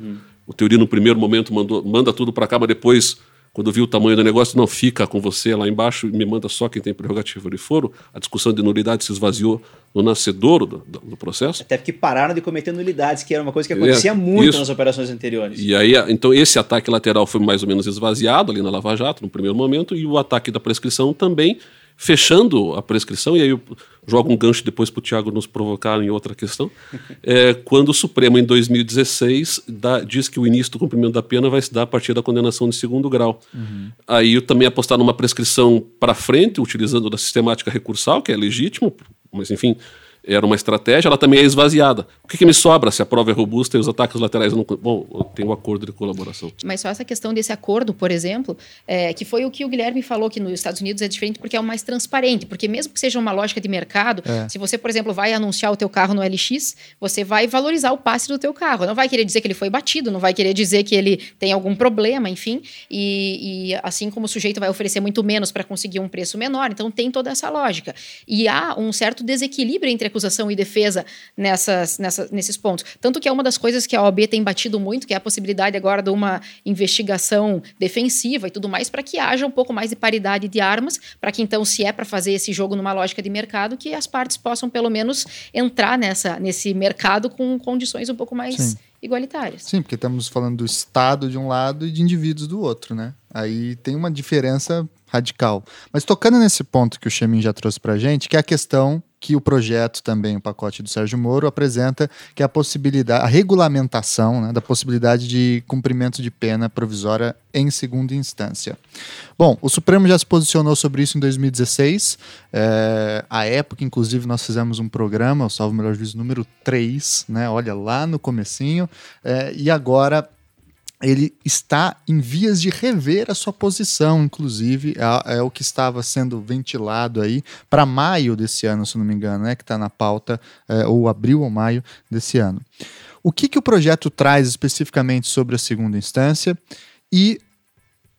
O Teori, no primeiro momento, mandou, manda tudo para cá, mas depois quando viu o tamanho do negócio, não fica com você lá embaixo e me manda só quem tem prerrogativa de foro. A discussão de nulidade se esvaziou no nascedouro do, do, processo. Até porque pararam de cometer nulidades, que era uma coisa que acontecia é, muito isso. nas operações anteriores. E aí, então, esse ataque lateral foi mais ou menos esvaziado ali na Lava Jato, no primeiro momento, e o ataque da prescrição também fechando a prescrição, e aí eu jogo um gancho depois para o Tiago nos provocar em outra questão, é, quando o Supremo, em 2016, dá, diz que o início do cumprimento da pena vai se dar a partir da condenação de segundo grau. Uhum. Aí eu também apostar numa prescrição para frente, utilizando da sistemática recursal, que é legítimo, mas enfim, era uma estratégia, ela também é esvaziada. O que, que, me sobra se a prova é robusta e os ataques laterais não. Bom, eu tenho um acordo de colaboração. Mas só essa questão desse acordo, por exemplo, é, que foi o que o Guilherme falou que nos Estados Unidos é diferente porque é o mais transparente. Porque mesmo que seja uma lógica de mercado, é. se você, por exemplo, vai anunciar o teu carro no LX, você vai valorizar o passe do teu carro. Não vai querer dizer que ele foi batido, não vai querer dizer que ele tem algum problema, enfim. E, e assim como o sujeito vai oferecer muito menos para conseguir um preço menor, então tem toda essa lógica. E há um certo desequilíbrio entre acusação e defesa nessas, nessas, nesses pontos. Tanto que é uma das coisas que a OAB tem batido muito, que é a possibilidade agora de uma investigação defensiva e tudo mais, para que haja um pouco mais de paridade de armas, para que então, se é para fazer esse jogo numa lógica de mercado, que as partes possam pelo menos entrar nessa, nesse mercado com condições um pouco mais. Sim igualitárias. Sim, porque estamos falando do Estado de um lado e de indivíduos do outro, né? Aí tem uma diferença radical. Mas tocando nesse ponto que o Chemin já trouxe para a gente, que é a questão que o projeto também, o pacote do Sérgio Moro, apresenta, que a possibilidade, a regulamentação né, da possibilidade de cumprimento de pena provisória em segunda instância. Bom, o Supremo já se posicionou sobre isso em 2016. É, à época, inclusive, nós fizemos um programa, o Salvo Melhor Juízo número 3, né? Olha, lá no comecinho. É, e agora ele está em vias de rever a sua posição, inclusive, é, é o que estava sendo ventilado aí para maio desse ano, se não me engano, né, que está na pauta, é, ou abril ou maio desse ano. O que, que o projeto traz especificamente sobre a segunda instância? E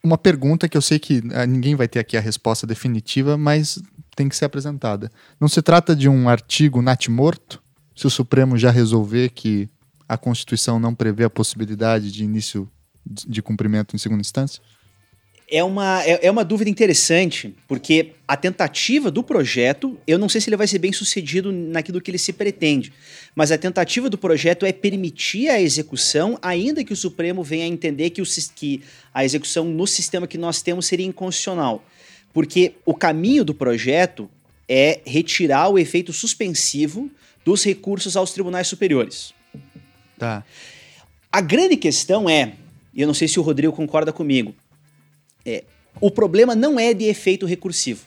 uma pergunta que eu sei que é, ninguém vai ter aqui a resposta definitiva, mas tem que ser apresentada. Não se trata de um artigo natimorto? Se o Supremo já resolver que a Constituição não prevê a possibilidade de início de cumprimento em segunda instância? É uma, é, é, uma dúvida interessante, porque a tentativa do projeto, eu não sei se ele vai ser bem sucedido naquilo que ele se pretende, mas a tentativa do projeto é permitir a execução, ainda que o Supremo venha a entender que, o, que a execução no sistema que nós temos seria inconstitucional. Porque o caminho do projeto é retirar o efeito suspensivo dos recursos aos tribunais superiores. Tá. A grande questão é, e eu não sei se o Rodrigo concorda comigo, é, o problema não é de efeito recursivo,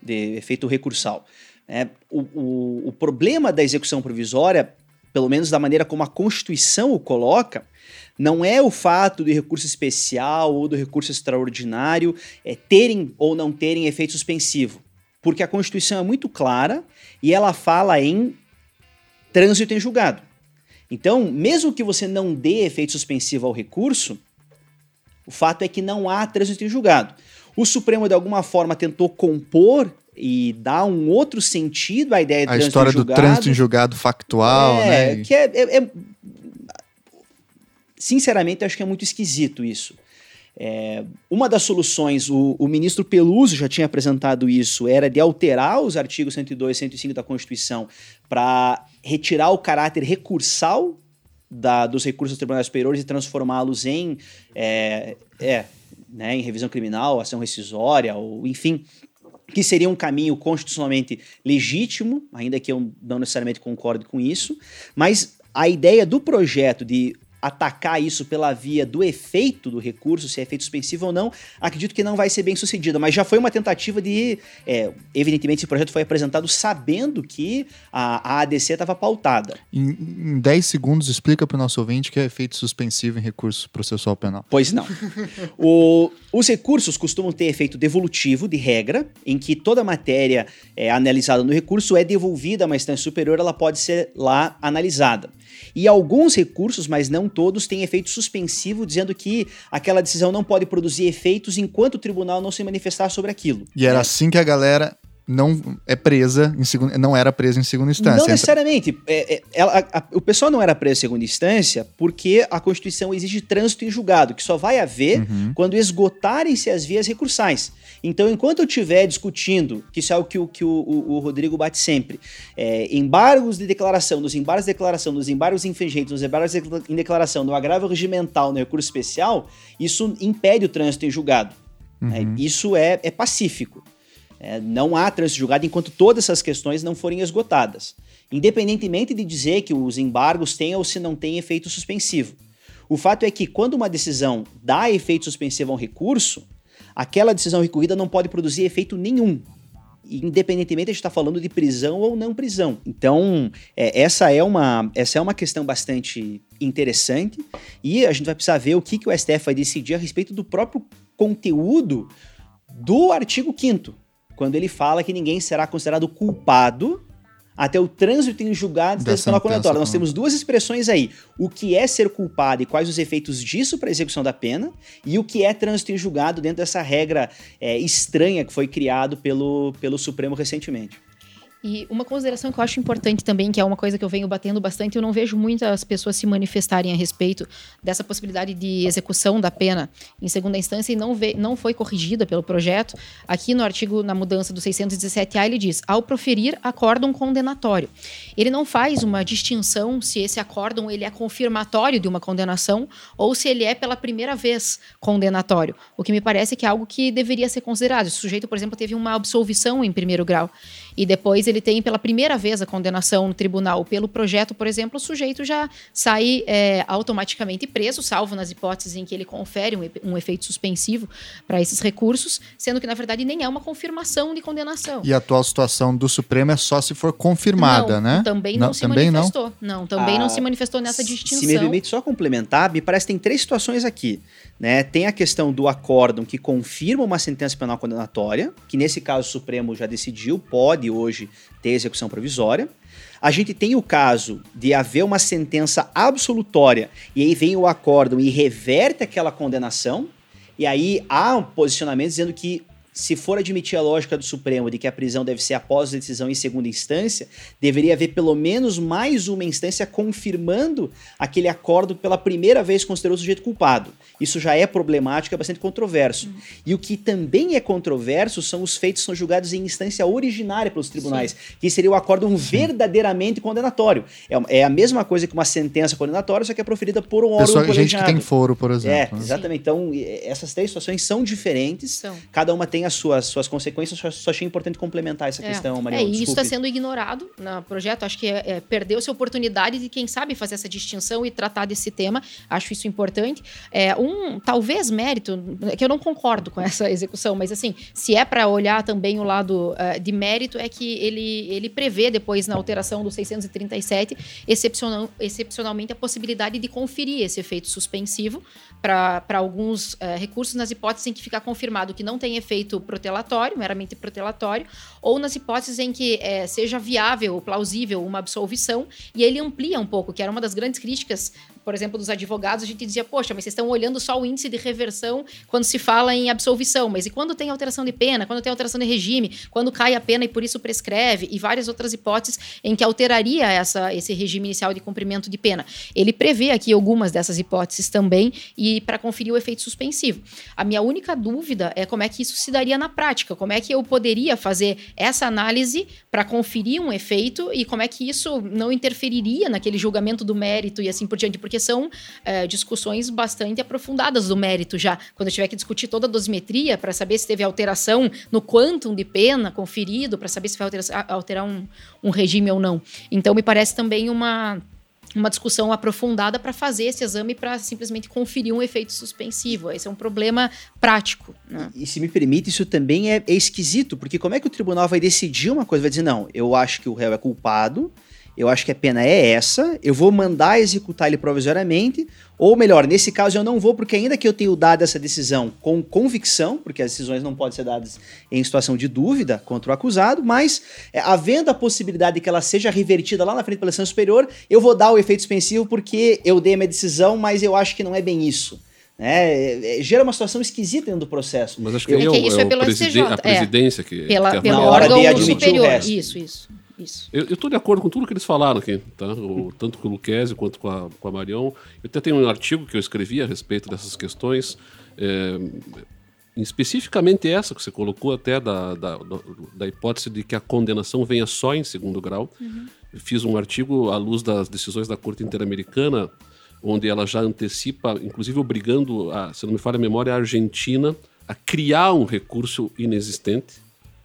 de efeito recursal. É, o, o, o problema da execução provisória, pelo menos da maneira como a Constituição o coloca, não é o fato de recurso especial ou do recurso extraordinário é, terem ou não terem efeito suspensivo. Porque a Constituição é muito clara e ela fala em trânsito em julgado. Então, mesmo que você não dê efeito suspensivo ao recurso, o fato é que não há trânsito em julgado. O Supremo, de alguma forma, tentou compor e dar um outro sentido à ideia de a história do trânsito em julgado factual, é, né? Que é, é, é, Sinceramente, eu acho que é muito esquisito isso. É, uma das soluções, o, o, ministro Peluso já tinha apresentado isso, era de alterar os artigos 102 e 105 da Constituição para retirar o caráter recursal da, dos recursos dos tribunais superiores e transformá-los em, é, é, né, em revisão criminal, ação rescisória, ou enfim, que seria um caminho constitucionalmente legítimo, ainda que eu não necessariamente concorde com isso, mas a ideia do projeto de atacar isso pela via do efeito do recurso, se é efeito suspensivo ou não, acredito que não vai ser bem sucedida. Mas já foi uma tentativa de. É, evidentemente, esse projeto foi apresentado sabendo que a, a ADC estava pautada. Em, em 10 segundos, explica para o nosso ouvinte que é efeito suspensivo em recurso processual penal. Pois não. o, os recursos costumam ter efeito devolutivo, de regra, em que toda matéria é, analisada no recurso é devolvida a uma instância superior, ela pode ser lá analisada. E alguns recursos, mas não todos, têm efeito suspensivo, dizendo que aquela decisão não pode produzir efeitos enquanto o tribunal não se manifestar sobre aquilo. E era né? assim que a galera não é presa em segunda, não era presa em segunda instância. Não necessariamente. É, é, ela, a, a, o pessoal não era preso em segunda instância porque a Constituição exige trânsito em julgado, que só vai haver uhum. quando esgotarem-se as vias recursais. Então, enquanto eu estiver discutindo, que isso é o que o, que o, o, o Rodrigo bate sempre, é, embargos de declaração, nos embargos de declaração, nos embargos infringentes, nos embargos em declaração, no agravo regimental, no recurso especial, isso impede o trânsito em julgado. Uhum. É, isso é, é pacífico. É, não há trânsito julgado enquanto todas essas questões não forem esgotadas. Independentemente de dizer que os embargos têm ou se não têm efeito suspensivo. O fato é que quando uma decisão dá efeito suspensivo a um recurso, aquela decisão recorrida não pode produzir efeito nenhum. Independentemente de estar tá falando de prisão ou não prisão. Então, é, essa, é uma, essa é uma questão bastante interessante e a gente vai precisar ver o que, que o STF vai decidir a respeito do próprio conteúdo do artigo 5 quando ele fala que ninguém será considerado culpado até o trânsito em julgado da execução condenatória. Nós temos duas expressões aí: o que é ser culpado e quais os efeitos disso para a execução da pena, e o que é trânsito em julgado dentro dessa regra é, estranha que foi criado pelo, pelo Supremo recentemente. E uma consideração que eu acho importante também, que é uma coisa que eu venho batendo bastante, eu não vejo muitas pessoas se manifestarem a respeito dessa possibilidade de execução da pena em segunda instância e não, vê, não foi corrigida pelo projeto. Aqui no artigo, na mudança do 617A, ele diz: ao proferir acórdão condenatório. Ele não faz uma distinção se esse acórdão ele é confirmatório de uma condenação ou se ele é pela primeira vez condenatório. O que me parece que é algo que deveria ser considerado. O sujeito, por exemplo, teve uma absolvição em primeiro grau e depois ele tem pela primeira vez a condenação no tribunal pelo projeto, por exemplo, o sujeito já sai é, automaticamente preso, salvo nas hipóteses em que ele confere um, um efeito suspensivo para esses recursos, sendo que na verdade nem é uma confirmação de condenação. E a atual situação do Supremo é só se for confirmada, não, né? Também não, não se também manifestou. Não, não também ah, não se manifestou nessa distinção. Se me permite só complementar, me parece que tem três situações aqui. Né? Tem a questão do acórdão que confirma uma sentença penal condenatória, que nesse caso o Supremo já decidiu, pode hoje ter execução provisória. A gente tem o caso de haver uma sentença absolutória e aí vem o acórdão e reverte aquela condenação. E aí há um posicionamento dizendo que se for admitir a lógica do Supremo de que a prisão deve ser após a decisão em segunda instância, deveria haver pelo menos mais uma instância confirmando aquele acordo pela primeira vez considerou o sujeito culpado. Isso já é problemático, é bastante controverso. Uhum. E o que também é controverso são os feitos que são julgados em instância originária pelos tribunais, Sim. que seria o acordo um verdadeiramente condenatório. É, é, a mesma coisa que uma sentença condenatória, só que é proferida por um órgão Pessoa, Gente que tem foro, por exemplo. É, né? exatamente. Então, essas três situações são diferentes, são. cada uma tem as suas, suas consequências, só, só achei importante complementar essa é. questão, Maria. É, e isso está sendo ignorado no projeto. Acho que é, é, perdeu-se a oportunidade de quem sabe fazer essa distinção e tratar desse tema. Acho isso importante. É, um, talvez, mérito, é que eu não concordo com essa execução, mas assim, se é para olhar também o lado uh, de mérito, é que ele, ele prevê depois na alteração do 637, excepcional, excepcionalmente, a possibilidade de conferir esse efeito suspensivo para alguns uh, recursos nas hipóteses em que ficar confirmado que não tem efeito protelatório, meramente protelatório, ou nas hipóteses em que é, seja viável, plausível uma absolvição, e ele amplia um pouco, que era uma das grandes críticas por exemplo, dos advogados, a gente dizia, poxa, mas vocês estão olhando só o índice de reversão quando se fala em absolvição, mas e quando tem alteração de pena, quando tem alteração de regime, quando cai a pena e por isso prescreve, e várias outras hipóteses em que alteraria essa, esse regime inicial de cumprimento de pena. Ele prevê aqui algumas dessas hipóteses também, e para conferir o efeito suspensivo. A minha única dúvida é como é que isso se daria na prática, como é que eu poderia fazer essa análise para conferir um efeito e como é que isso não interferiria naquele julgamento do mérito e assim por diante, porque porque são é, discussões bastante aprofundadas do mérito já. Quando eu tiver que discutir toda a dosimetria para saber se teve alteração no quantum de pena conferido, para saber se vai alterar, alterar um, um regime ou não. Então, me parece também uma uma discussão aprofundada para fazer esse exame para simplesmente conferir um efeito suspensivo. Esse é um problema prático. Né? E, se me permite, isso também é, é, esquisito, porque como é que o tribunal vai decidir uma coisa? Vai dizer, não, eu acho que o réu é culpado, eu acho que a pena é essa, eu vou mandar executar ele provisoriamente, ou melhor, nesse caso eu não vou, porque ainda que eu tenha dado essa decisão com convicção, porque as decisões não podem ser dadas em situação de dúvida contra o acusado, mas é, havendo a possibilidade de que ela seja revertida lá na frente pela instância superior, eu vou dar o efeito suspensivo porque eu dei a minha decisão, mas eu acho que não é bem isso. né? É, gera uma situação esquisita dentro do processo. Mas acho que, é, que isso é, é pelo presiden a presidência que. Pela, que pelo órgão superior. Isso, isso. Isso. Eu estou de acordo com tudo que eles falaram aqui, tá? O, tanto com o Luquezzi quanto com a, com a Marion. Eu até tenho um artigo que eu escrevi a respeito dessas questões. É, especificamente essa que você colocou até da, da, da, hipótese de que a condenação venha só em segundo grau. Uhum. Fiz um artigo à luz das decisões da Corte Interamericana, onde ela já antecipa, inclusive obrigando, a, se não me falha a memória, a Argentina a criar um recurso inexistente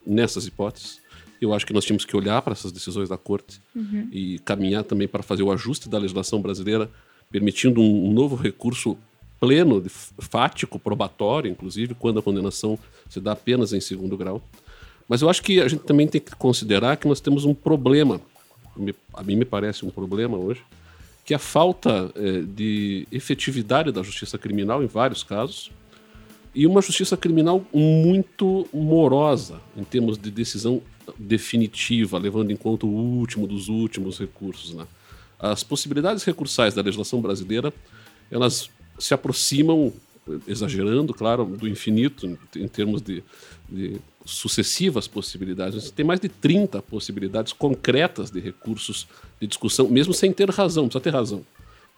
nessas hipóteses. Eu acho que nós tínhamos que olhar para essas decisões da Corte uhum. e caminhar também para fazer o ajuste da legislação brasileira, permitindo um, um novo recurso pleno, fático, probatório, inclusive, quando a condenação se dá apenas em segundo grau. Mas eu acho que a gente também tem que considerar que nós temos um problema, a mim me parece um problema hoje, que é a falta é, de efetividade da justiça criminal em vários casos e uma justiça criminal muito morosa em termos de decisão definitiva, levando em conta o último dos últimos recursos. Né? As possibilidades recursais da legislação brasileira, elas se aproximam, exagerando, claro, do infinito em termos de, de sucessivas possibilidades. Tem mais de 30 possibilidades concretas de recursos de discussão, mesmo sem ter razão, precisa ter razão.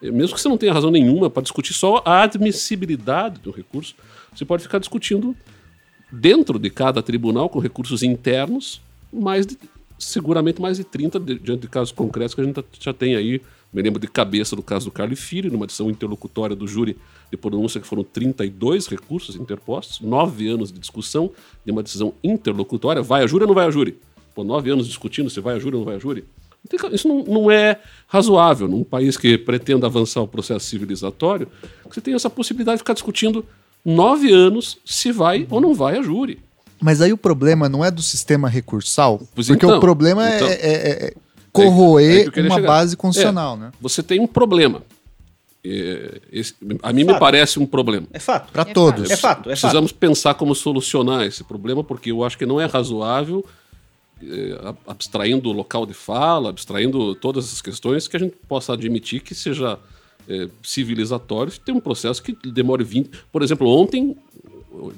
Mesmo que você não tenha razão nenhuma para discutir só a admissibilidade do recurso, você pode ficar discutindo dentro de cada tribunal, com recursos internos, mais de, seguramente mais de 30 diante de casos concretos que a gente já tem aí me lembro de cabeça do caso do Carlos Filho, numa decisão interlocutória do júri de pronúncia que foram 32 recursos interpostos, nove anos de discussão de uma decisão interlocutória. Vai a júri ou não vai a júri? Pô, nove anos discutindo se vai a júri ou não vai a júri. Isso não, não, é razoável num país que pretenda avançar o processo civilizatório, que você tem essa possibilidade de ficar discutindo nove anos se vai ou não vai a júri. Mas aí o problema não é do sistema recursal, pois porque então, o problema é, então, é, é, é corroer é uma chegar. base constitucional, é, né? Você tem um problema. É, esse, a mim me parece um problema. É fato. Para todos. É fato. É Precisamos pensar como solucionar esse problema, porque eu acho que não é razoável, abstraindo o local de fala, abstraindo todas essas questões, que a gente possa admitir que seja é, civilizatório ter um processo que demore 20. Por exemplo, ontem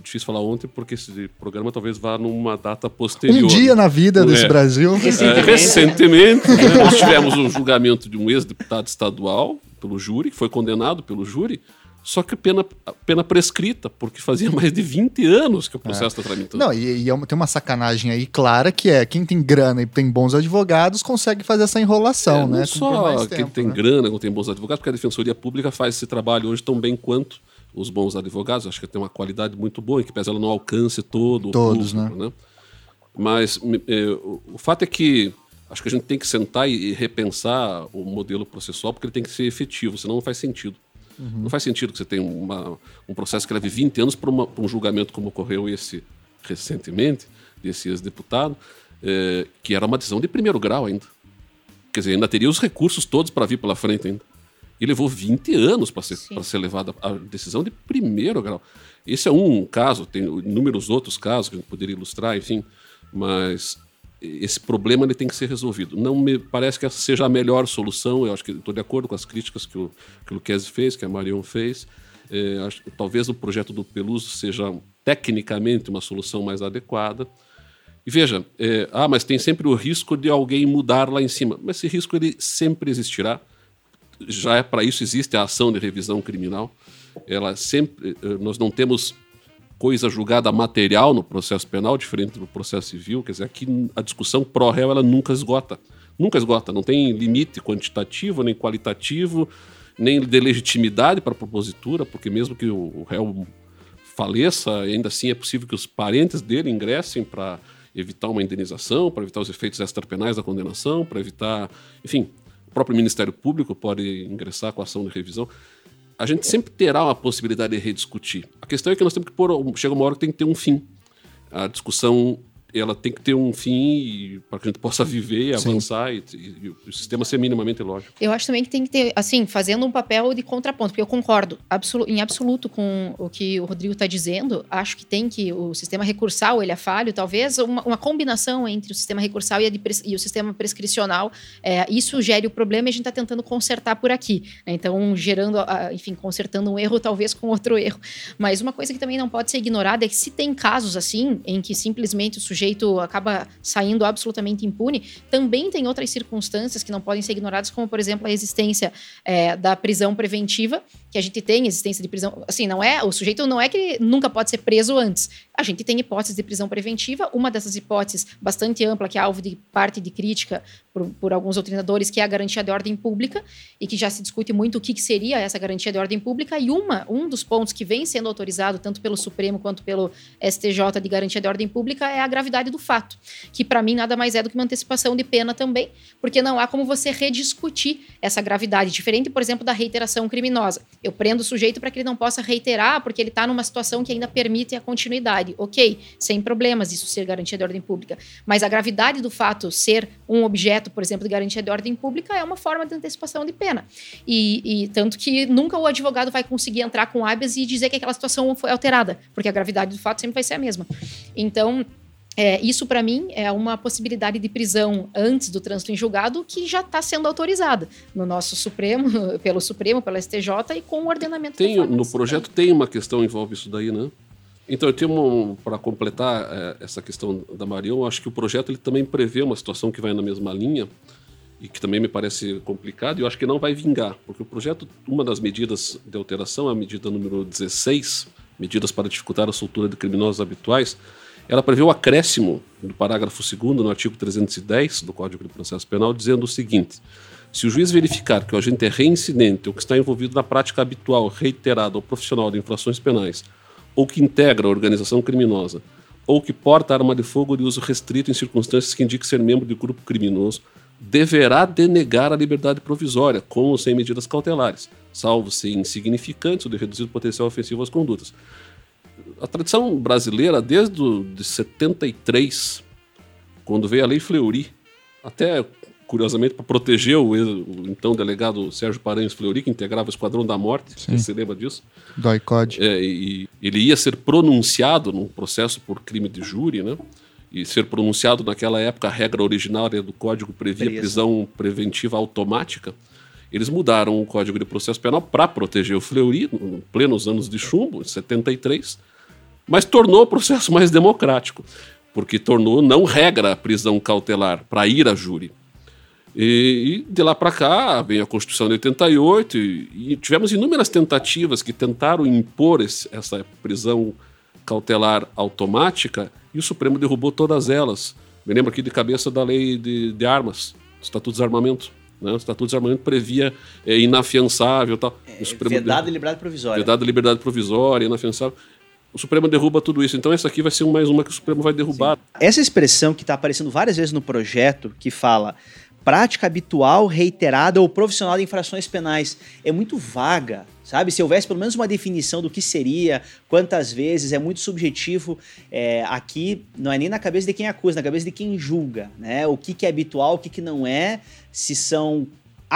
difícil falar ontem porque esse programa talvez vá numa data posterior. Um dia na vida desse é. Brasil. Recentemente, é, recentemente né, nós tivemos o julgamento de um ex-deputado estadual pelo júri, que foi condenado pelo júri, só que pena, pena prescrita, porque fazia mais de 20 anos que o processo está é. tramitando. Não, e, e é tem uma sacanagem aí clara que é quem tem grana e tem bons advogados consegue fazer essa enrolação, é, né? Não só quem tem né? grana, quem tem bons advogados, porque a Defensoria Pública faz esse trabalho hoje tão bem quanto os bons advogados, acho que tem uma qualidade muito boa, em que pese ela não alcance todo Todos, o público, né? né? Mas é, o fato é que acho que a gente tem que sentar e, e, repensar o modelo processual, porque ele tem que ser efetivo, senão não faz sentido. Uhum. Não faz sentido que você tenha uma, um processo que leve 20 anos para um julgamento como ocorreu esse recentemente, desse ex-deputado, é, que era uma decisão de primeiro grau ainda. Quer dizer, ainda teria os recursos todos para vir pela frente ainda. E levou 20 anos para ser, ser levada a decisão de primeiro grau. Esse é um caso, tem inúmeros outros casos que a gente poderia ilustrar, enfim, mas esse problema ele tem que ser resolvido. Não me parece que essa seja a melhor solução, eu acho que estou de acordo com as críticas que o, que o Luquezzi fez, que a Marion fez. É, acho talvez o projeto do Peluso seja tecnicamente uma solução mais adequada. E veja, é, ah, mas tem sempre o risco de alguém mudar lá em cima. Mas esse risco ele sempre existirá já é para isso existe a ação de revisão criminal. Ela sempre, eh, nós não temos coisa julgada material no processo penal, diferente do processo civil. Quer dizer, aqui a discussão pró-réu ela nunca esgota. Nunca esgota, não tem limite quantitativo, nem qualitativo, nem de legitimidade para a propositura, porque mesmo que o réu faleça, ainda assim é possível que os parentes dele ingressem para evitar uma indenização, para evitar os efeitos extrapenais da condenação, para evitar, enfim, próprio Ministério Público pode ingressar com ação de revisão. A gente sempre terá uma possibilidade de rediscutir. A questão é que nós temos que pôr. Chega uma hora que tem que ter um fim. A discussão ela tem que ter um fim para que a gente possa viver, Sim. avançar e, e- e o sistema ser minimamente lógico. Eu acho também que tem que ter, assim, fazendo um papel de contraponto, porque eu concordo absolu- em absoluto com o que o Rodrigo está dizendo. Acho que tem que o sistema recursal ele é falho, talvez uma, uma combinação entre o sistema recursal e, a de pres- e o sistema prescricional. é, isso gere o problema e a gente está tentando consertar por aqui. né? Então, gerando, a- enfim, consertando um erro talvez com outro erro. Mas uma coisa que também não pode ser ignorada é que se tem casos assim, em que simplesmente o sujeito acaba saindo absolutamente impune, também tem outras circunstâncias que não podem ser ignoradas, como, por exemplo, a existência é, da prisão preventiva, que a gente tem existência de prisão. Assim, não é. O sujeito não é que ele nunca pode ser preso antes. A gente tem hipóteses de prisão preventiva. Uma dessas hipóteses, bastante ampla, que é alvo de parte de crítica por, por alguns doutrinadores, que é a garantia de ordem pública, e que já se discute muito o que, que seria essa garantia de ordem pública. E uma, um dos pontos que vem sendo autorizado, tanto pelo Supremo quanto pelo STJ de garantia de ordem pública, é a gravidade do fato, que para mim nada mais é do que uma antecipação de pena também, porque não há como você rediscutir essa gravidade, diferente, por exemplo, da reiteração criminosa. Eu prendo o sujeito para que ele não possa reiterar, porque ele está numa situação que ainda permite a continuidade. Ok, sem problemas isso ser garantia de ordem pública. Mas a gravidade do fato ser um objeto, por exemplo, de garantia de ordem pública é uma forma de antecipação de pena. E, e tanto que nunca o advogado vai conseguir entrar com habeas e dizer que aquela situação foi alterada, porque a gravidade do fato sempre vai ser a mesma. Então, é, isso, para mim, é uma possibilidade de prisão antes do trânsito em julgado que já está sendo autorizada no nosso Supremo, pelo Supremo, pela STJ e com o ordenamento Tem, no projeto tem uma questão que envolve isso daí, né? Então, eu tenho um, para completar eh, essa questão da Marion, eu acho que o projeto ele também prevê uma situação que vai na mesma linha e que também me parece complicado, e eu acho que não vai vingar, porque o projeto, uma das medidas de alteração, a medida número 16, medidas para dificultar a soltura de criminosos habituais, ela prevê o acréscimo do parágrafo 2 no artigo 310 do Código de Processo Penal, dizendo o seguinte: se o juiz verificar que o agente é reincidente ou que está envolvido na prática habitual, reiterada ou profissional de infrações penais, ou que integra a organização criminosa, ou que porta arma de fogo de uso restrito em circunstâncias que indiquem ser membro de grupo criminoso, deverá denegar a liberdade provisória, com ou sem medidas cautelares, salvo ser insignificantes ou de reduzido potencial ofensivo às condutas. A tradição brasileira, desde o, de 73, quando veio a Lei Fleury, até curiosamente para proteger o, o então delegado Sérgio Paranhos Fleury, que integrava o Esquadrão da Morte, você se lembra disso? Do ICOD. É, e ele ia ser pronunciado num processo por crime de júri, né? E ser pronunciado naquela época, a regra originária do código previa Preso. prisão preventiva automática. Eles mudaram o Código de Processo Penal para proteger o Fleury, em plenos anos de chumbo, em 73, mas tornou o processo mais democrático, porque tornou não regra a prisão cautelar para ir a júri. E, e de lá para cá vem a Constituição de 88 e, e tivemos inúmeras tentativas que tentaram impor esse- essa prisão cautelar automática e o Supremo derrubou todas elas. Me lembro aqui de cabeça da lei de, de armas, Estatuto de Desarmamento. Né? O Estatuto de Desarmamento previa é, inafiançável tal. o Supremo Vedado derru- e liberdade provisória. Vedado a liberdade provisória, inafiançável. O Supremo derruba tudo isso. Então essa aqui vai ser mais uma que o Supremo vai derrubar. Essa expressão que está aparecendo várias vezes no projeto, que fala prática habitual, reiterada ou profissional de infrações penais, é muito vaga, sabe? Se houvesse pelo menos uma definição do que seria, quantas vezes, é muito subjetivo. É, aqui não é nem na cabeça de quem acusa, na cabeça de quem julga, né? O que, que é habitual, o que, que não é, se são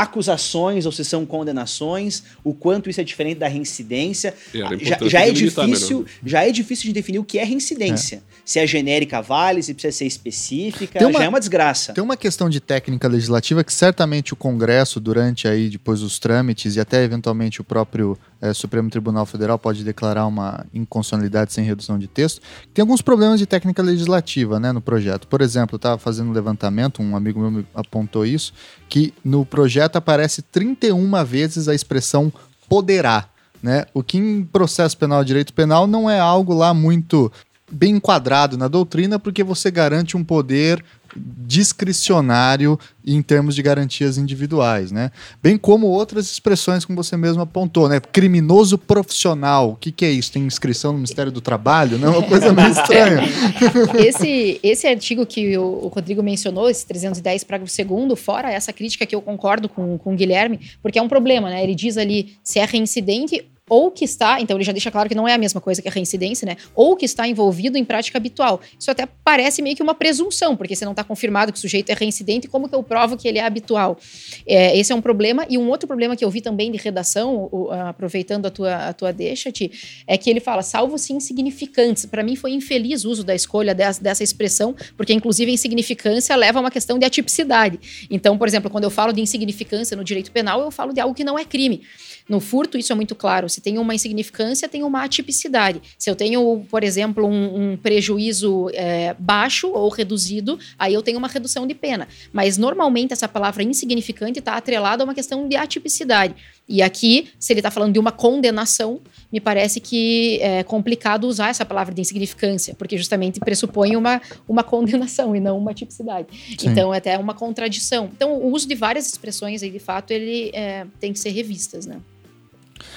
acusações ou se são condenações, o quanto isso é diferente da reincidência. É, já, já é difícil, melhor. já é difícil de definir o que é reincidência. Se é genérica vale, se precisa ser específica, Tem uma- já é uma desgraça. Tem uma questão de técnica legislativa que certamente o Congresso, durante aí depois os trâmites e até eventualmente o próprio eh, Supremo Tribunal Federal pode declarar uma inconstitucionalidade sem redução de texto. Tem alguns problemas de técnica legislativa né, no projeto. Por exemplo, eu estava fazendo um levantamento, um amigo meu me apontou isso, que no projeto aparece 31 vezes a expressão poderá. Né? O que em processo penal direito penal não é algo lá muito bem enquadrado na doutrina, porque você garante um poder discricionário em termos de garantias individuais, né? Bem como outras expressões como você mesmo apontou, né? Criminoso profissional, o que, que é isso? Tem inscrição no Ministério do Trabalho? Não é uma coisa meio estranha. esse, esse artigo que o, Rodrigo mencionou, esse 310, parágrafo 2 fora essa crítica que eu concordo com, com o Guilherme, porque é um problema, né? Ele diz ali se é reincidente ou que está, então ele já deixa claro que não é a mesma coisa que a reincidência, né? Ou que está envolvido em prática habitual. Isso até parece meio que uma presunção, porque você não está confirmado que o sujeito é reincidente, como que eu provo que ele é habitual? É, esse é um problema. E um outro problema que eu vi também de redação, o, aproveitando a tua, a tua deixa, Ti, é que ele fala, salvo-se insignificantes. Para mim foi infeliz o uso da escolha dessa, dessa expressão, porque inclusive a insignificância leva a uma questão de atipicidade. Então, por exemplo, quando eu falo de insignificância no direito penal, eu falo de algo que não é crime. No furto, isso é muito claro. Se tem uma insignificância, tem uma atipicidade. Se eu tenho, por exemplo, um, um prejuízo é, baixo ou reduzido, aí eu tenho uma redução de pena. Mas normalmente essa palavra insignificante está atrelada a uma questão de atipicidade. E aqui, se ele está falando de uma condenação, me parece que é complicado usar essa palavra de insignificância, porque justamente pressupõe uma, uma condenação e não uma tipicidade. Sim. Então, é até uma contradição. Então, o uso de várias expressões aí, de fato, ele é, tem que ser revistas, né?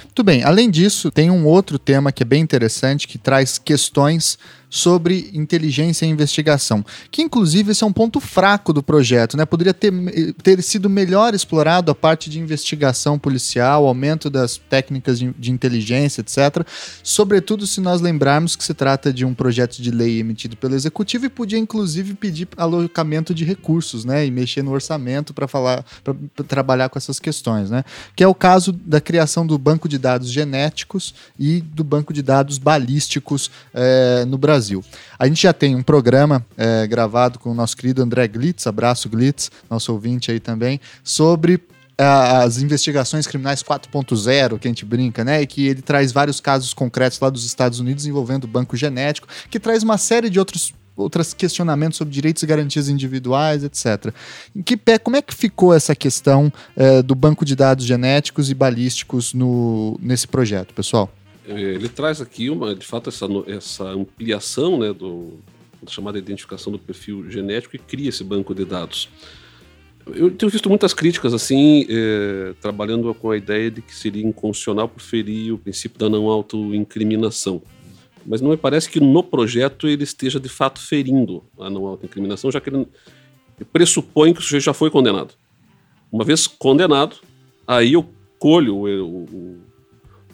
Muito bem. Além disso, tem um outro tema que é bem interessante, que traz questões sobre inteligência e investigação, que inclusive esse é um ponto fraco do projeto, né? Poderia ter, ter sido melhor explorado a parte de investigação policial, aumento das técnicas de, de inteligência, etc. Sobretudo se nós lembrarmos que se trata de um projeto de lei emitido pelo executivo e podia inclusive pedir alocamento de recursos, né? E mexer no orçamento para falar, para trabalhar com essas questões, né? Que é o caso da criação do banco de dados genéticos e do banco de dados balísticos é, no Brasil. Brasil. A gente já tem um programa é, gravado com o nosso querido André Glitz, abraço Glitz, nosso ouvinte aí também, sobre é, as investigações criminais 4.0, que a gente brinca, né? E que ele traz vários casos concretos lá dos Estados Unidos envolvendo o banco genético, que traz uma série de outros outros questionamentos sobre direitos e garantias individuais, etc. Em que pé, como é que ficou essa questão é, do banco de dados genéticos e balísticos no, nesse projeto, pessoal? É, ele traz aqui, uma, de fato, essa, essa ampliação né, do, da chamada identificação do perfil genético e cria esse banco de dados. Eu tenho visto muitas críticas assim, é, trabalhando com a ideia de que seria inconstitucional por ferir o princípio da não autoincriminação. Mas não me parece que no projeto ele esteja de fato ferindo a não autoincriminação, já que ele pressupõe que o sujeito já foi condenado. Uma vez condenado, aí eu colho o, o,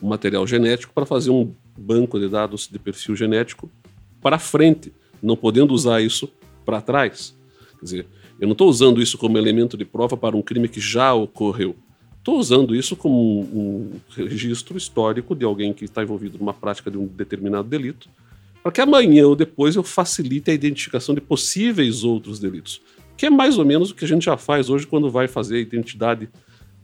o material genético para fazer um banco de dados de perfil genético para frente, não podendo usar isso para trás. Quer dizer, eu não estou usando isso como elemento de prova para um crime que já ocorreu. Estou usando isso como um, um, registro histórico de alguém que está envolvido numa prática de um determinado delito, para que amanhã ou depois eu facilite a identificação de possíveis outros delitos. Que é mais ou menos o que a gente já faz hoje quando vai fazer a identidade,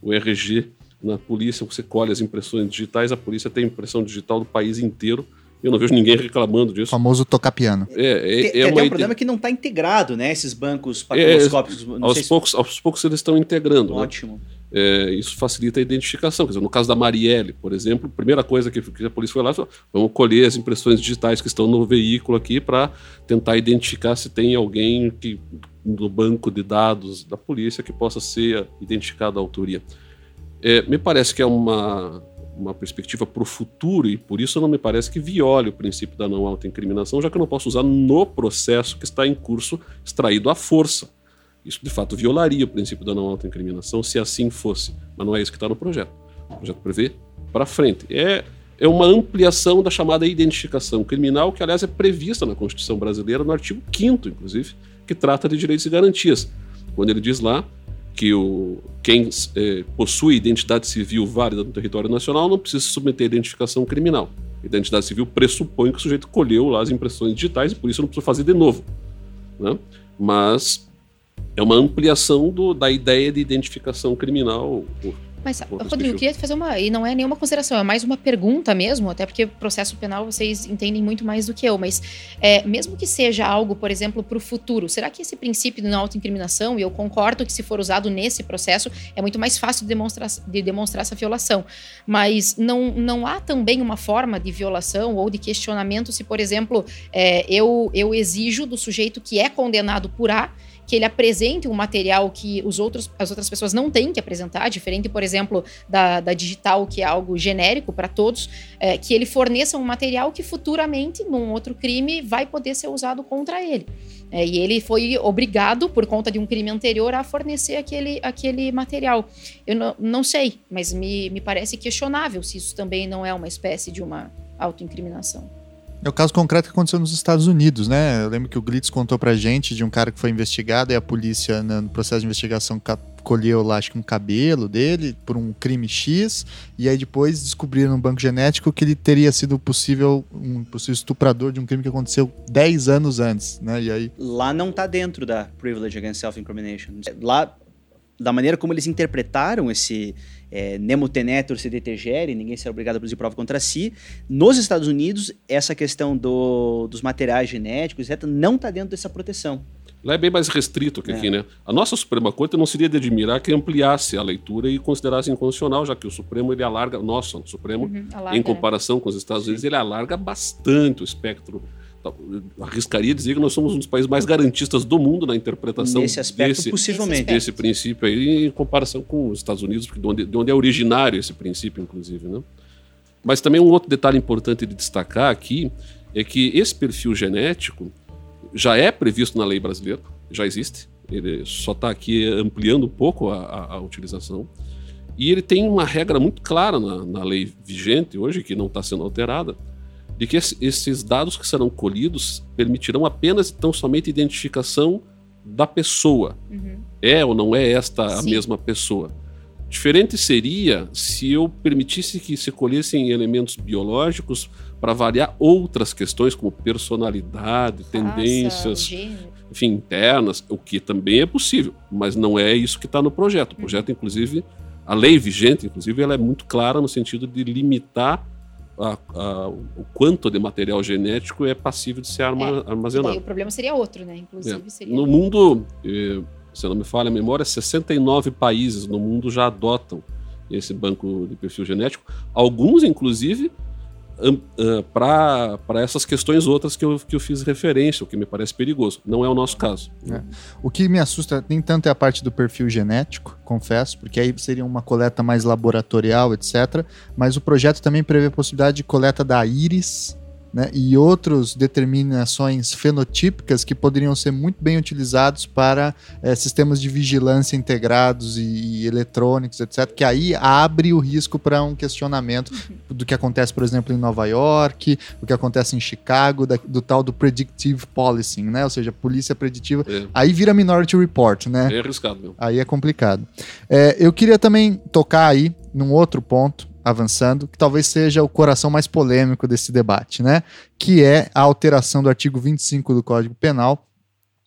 o RG na polícia, você colhe as impressões digitais, a polícia tem impressão digital do país inteiro. Eu não vejo ninguém reclamando disso. O famoso tocar piano. É, é, tem, é tem um problema que não está integrado, né? Esses bancos patroscópicos. É, aos, poucos, se... aos poucos eles estão integrando. Né? Ótimo. Né? É, isso facilita a identificação. Quer dizer, no caso da Marielle, por exemplo, a primeira coisa que, que a polícia foi lá foi: vamos colher as impressões digitais que estão no veículo aqui para tentar identificar se tem alguém que, no banco de dados da polícia que possa ser identificado a autoria. É, me parece que é uma, uma perspectiva para o futuro e por isso não me parece que viole o princípio da não autoincriminação, já que eu não posso usar no processo que está em curso extraído à força. Isso de fato violaria o princípio da não autoincriminação se assim fosse, mas não é isso que está no projeto. O projeto prevê para frente. É, é uma ampliação da chamada identificação criminal, que aliás é prevista na Constituição brasileira, no artigo 5, inclusive, que trata de direitos e garantias. Quando ele diz lá que o, quem é, possui identidade civil válida no território nacional não precisa se submeter à identificação criminal. Identidade civil pressupõe que o sujeito colheu lá as impressões digitais e por isso não precisa fazer de novo. Né? Mas é uma ampliação do, da ideia de identificação criminal mas, Rodrigo, eu queria fazer uma. E não é nenhuma consideração, é mais uma pergunta mesmo, até porque processo penal vocês entendem muito mais do que eu, mas é, mesmo que seja algo, por exemplo, para o futuro, será que esse princípio de não autoincriminação, e eu concordo que se for usado nesse processo, é muito mais fácil de demonstrar, de demonstrar essa violação. Mas não, não há também uma forma de violação ou de questionamento se, por exemplo, é, eu, eu exijo do sujeito que é condenado por A que ele apresente um material que os outros, as outras pessoas não têm que apresentar, diferente, por exemplo, da, da digital, que é algo genérico para todos, é, que ele forneça um material que futuramente, num outro crime, vai poder ser usado contra ele. É, e ele foi obrigado, por conta de um crime anterior, a fornecer aquele, aquele material. Eu não, não sei, mas me, me parece questionável se isso também não é uma espécie de uma autoincriminação. É o caso concreto que aconteceu nos Estados Unidos, né? Eu lembro que o Glitz contou pra gente de um cara que foi investigado e a polícia, né, no processo de investigação, colheu lá, acho que um cabelo dele por um crime X, e aí depois descobriram no banco genético que ele teria sido possível um possível estuprador de um crime que aconteceu 10 anos antes, né? E aí lá não tá dentro da privilege against self-incrimination. Lá da maneira como eles interpretaram esse é, nemo tenetur se detegere, ninguém será obrigado a produzir prova contra si. Nos Estados Unidos, essa questão do, dos materiais genéticos, etc., não está dentro dessa proteção. Lá é bem mais restrito que é. aqui, né? A nossa Suprema Corte não seria de admirar que ampliasse a leitura e considerasse inconstitucional, já que o Supremo ele alarga, nosso Supremo, uhum, alarga, em comparação né? com os Estados Unidos, ele alarga bastante o espectro arriscaria dizer que nós somos um dos países mais garantistas do mundo na interpretação Nesse aspecto, desse, possivelmente. desse princípio aí, em comparação com os Estados Unidos, de onde, de onde é originário esse princípio, inclusive. Né? Mas também um outro detalhe importante de destacar aqui é que esse perfil genético já é previsto na lei brasileira, já existe, ele só está aqui ampliando um pouco a, a, a, utilização. E ele tem uma regra muito clara na, na lei vigente hoje, que não está sendo alterada, de que esses dados que serão colhidos permitirão apenas então somente identificação da pessoa. Uhum. É ou não é esta Sim. a mesma pessoa? Diferente seria se eu permitisse que se colhessem elementos biológicos para avaliar outras questões como personalidade, tendências, enfim, internas, o que também é possível, mas não é isso que está no projeto. O projeto, uhum. inclusive, a lei vigente, inclusive, ela é muito clara no sentido de limitar a, a, o quanto de material genético é passível de ser arma, é, armazenado. o problema seria outro, né? Inclusive, é. seria... No mundo, se não me falha a memória, 69 países no mundo já adotam esse banco de perfil genético. Alguns, inclusive, para essas questões outras que eu, que eu fiz referência, o que me parece perigoso. Não é o nosso caso. É. O que me assusta nem tanto é a parte do perfil genético, confesso, porque aí seria uma coleta mais laboratorial, etc. Mas o projeto também prevê a possibilidade de coleta da íris né, e outras determinações fenotípicas que poderiam ser muito bem utilizados para é, sistemas de vigilância integrados e, e, eletrônicos, etc., que aí abre o risco para um questionamento uhum. do que acontece, por exemplo, em Nova York, o que acontece em Chicago, da, do tal do predictive policing, né? ou seja, polícia preditiva. É. Aí vira Minority Report, né? É arriscado. Meu. Aí é complicado. É, eu queria também tocar aí num outro ponto avançando, que talvez seja o coração mais polêmico desse debate, né? Que é a alteração do artigo 25 do Código Penal,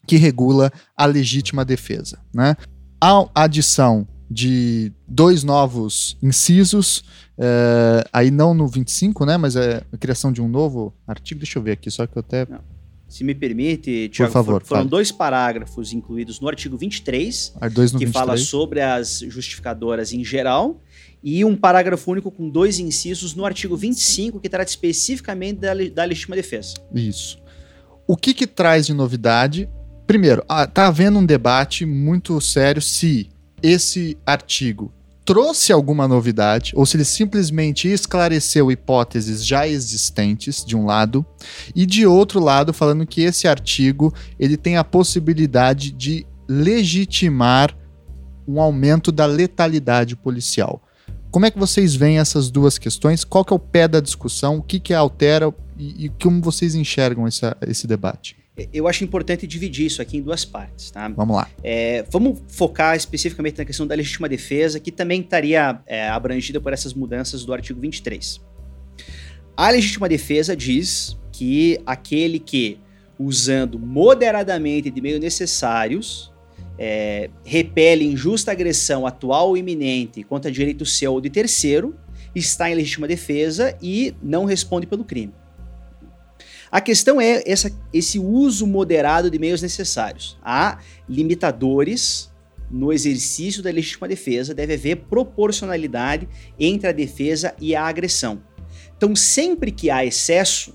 que regula a legítima defesa, né? A adição de dois novos incisos, é, aí não no 25, né? Mas é a criação de um novo artigo. Deixa eu ver aqui, só que eu até. Não. Se me permite, Tiago, favor, foram fale. dois parágrafos incluídos no artigo 23, que 23. fala sobre as justificadoras em geral, e um parágrafo único com dois incisos no artigo 25, que trata especificamente da, da legítima defesa. Isso. O que, que traz de novidade? Primeiro, está havendo um debate muito sério se esse artigo trouxe alguma novidade ou se ele simplesmente esclareceu hipóteses já existentes de um lado e de outro lado falando que esse artigo ele tem a possibilidade de legitimar um aumento da letalidade policial. Como é que vocês veem essas duas questões? Qual que é o pé da discussão? O que, que altera e, e como vocês enxergam essa, esse debate? Eu acho importante dividir isso aqui em duas partes, tá? Vamos lá. É, vamos focar especificamente na questão da legítima defesa, que também estaria é, abrangida por essas mudanças do artigo 23. A legítima defesa diz que aquele que, usando moderadamente de meios necessários, é, repele injusta agressão atual ou iminente contra direito seu ou de terceiro, está em legítima defesa e não responde pelo crime. A questão é essa, esse uso moderado de meios necessários. Há limitadores no exercício da legítima defesa, deve haver proporcionalidade entre a defesa e a agressão. Então, sempre que há excesso,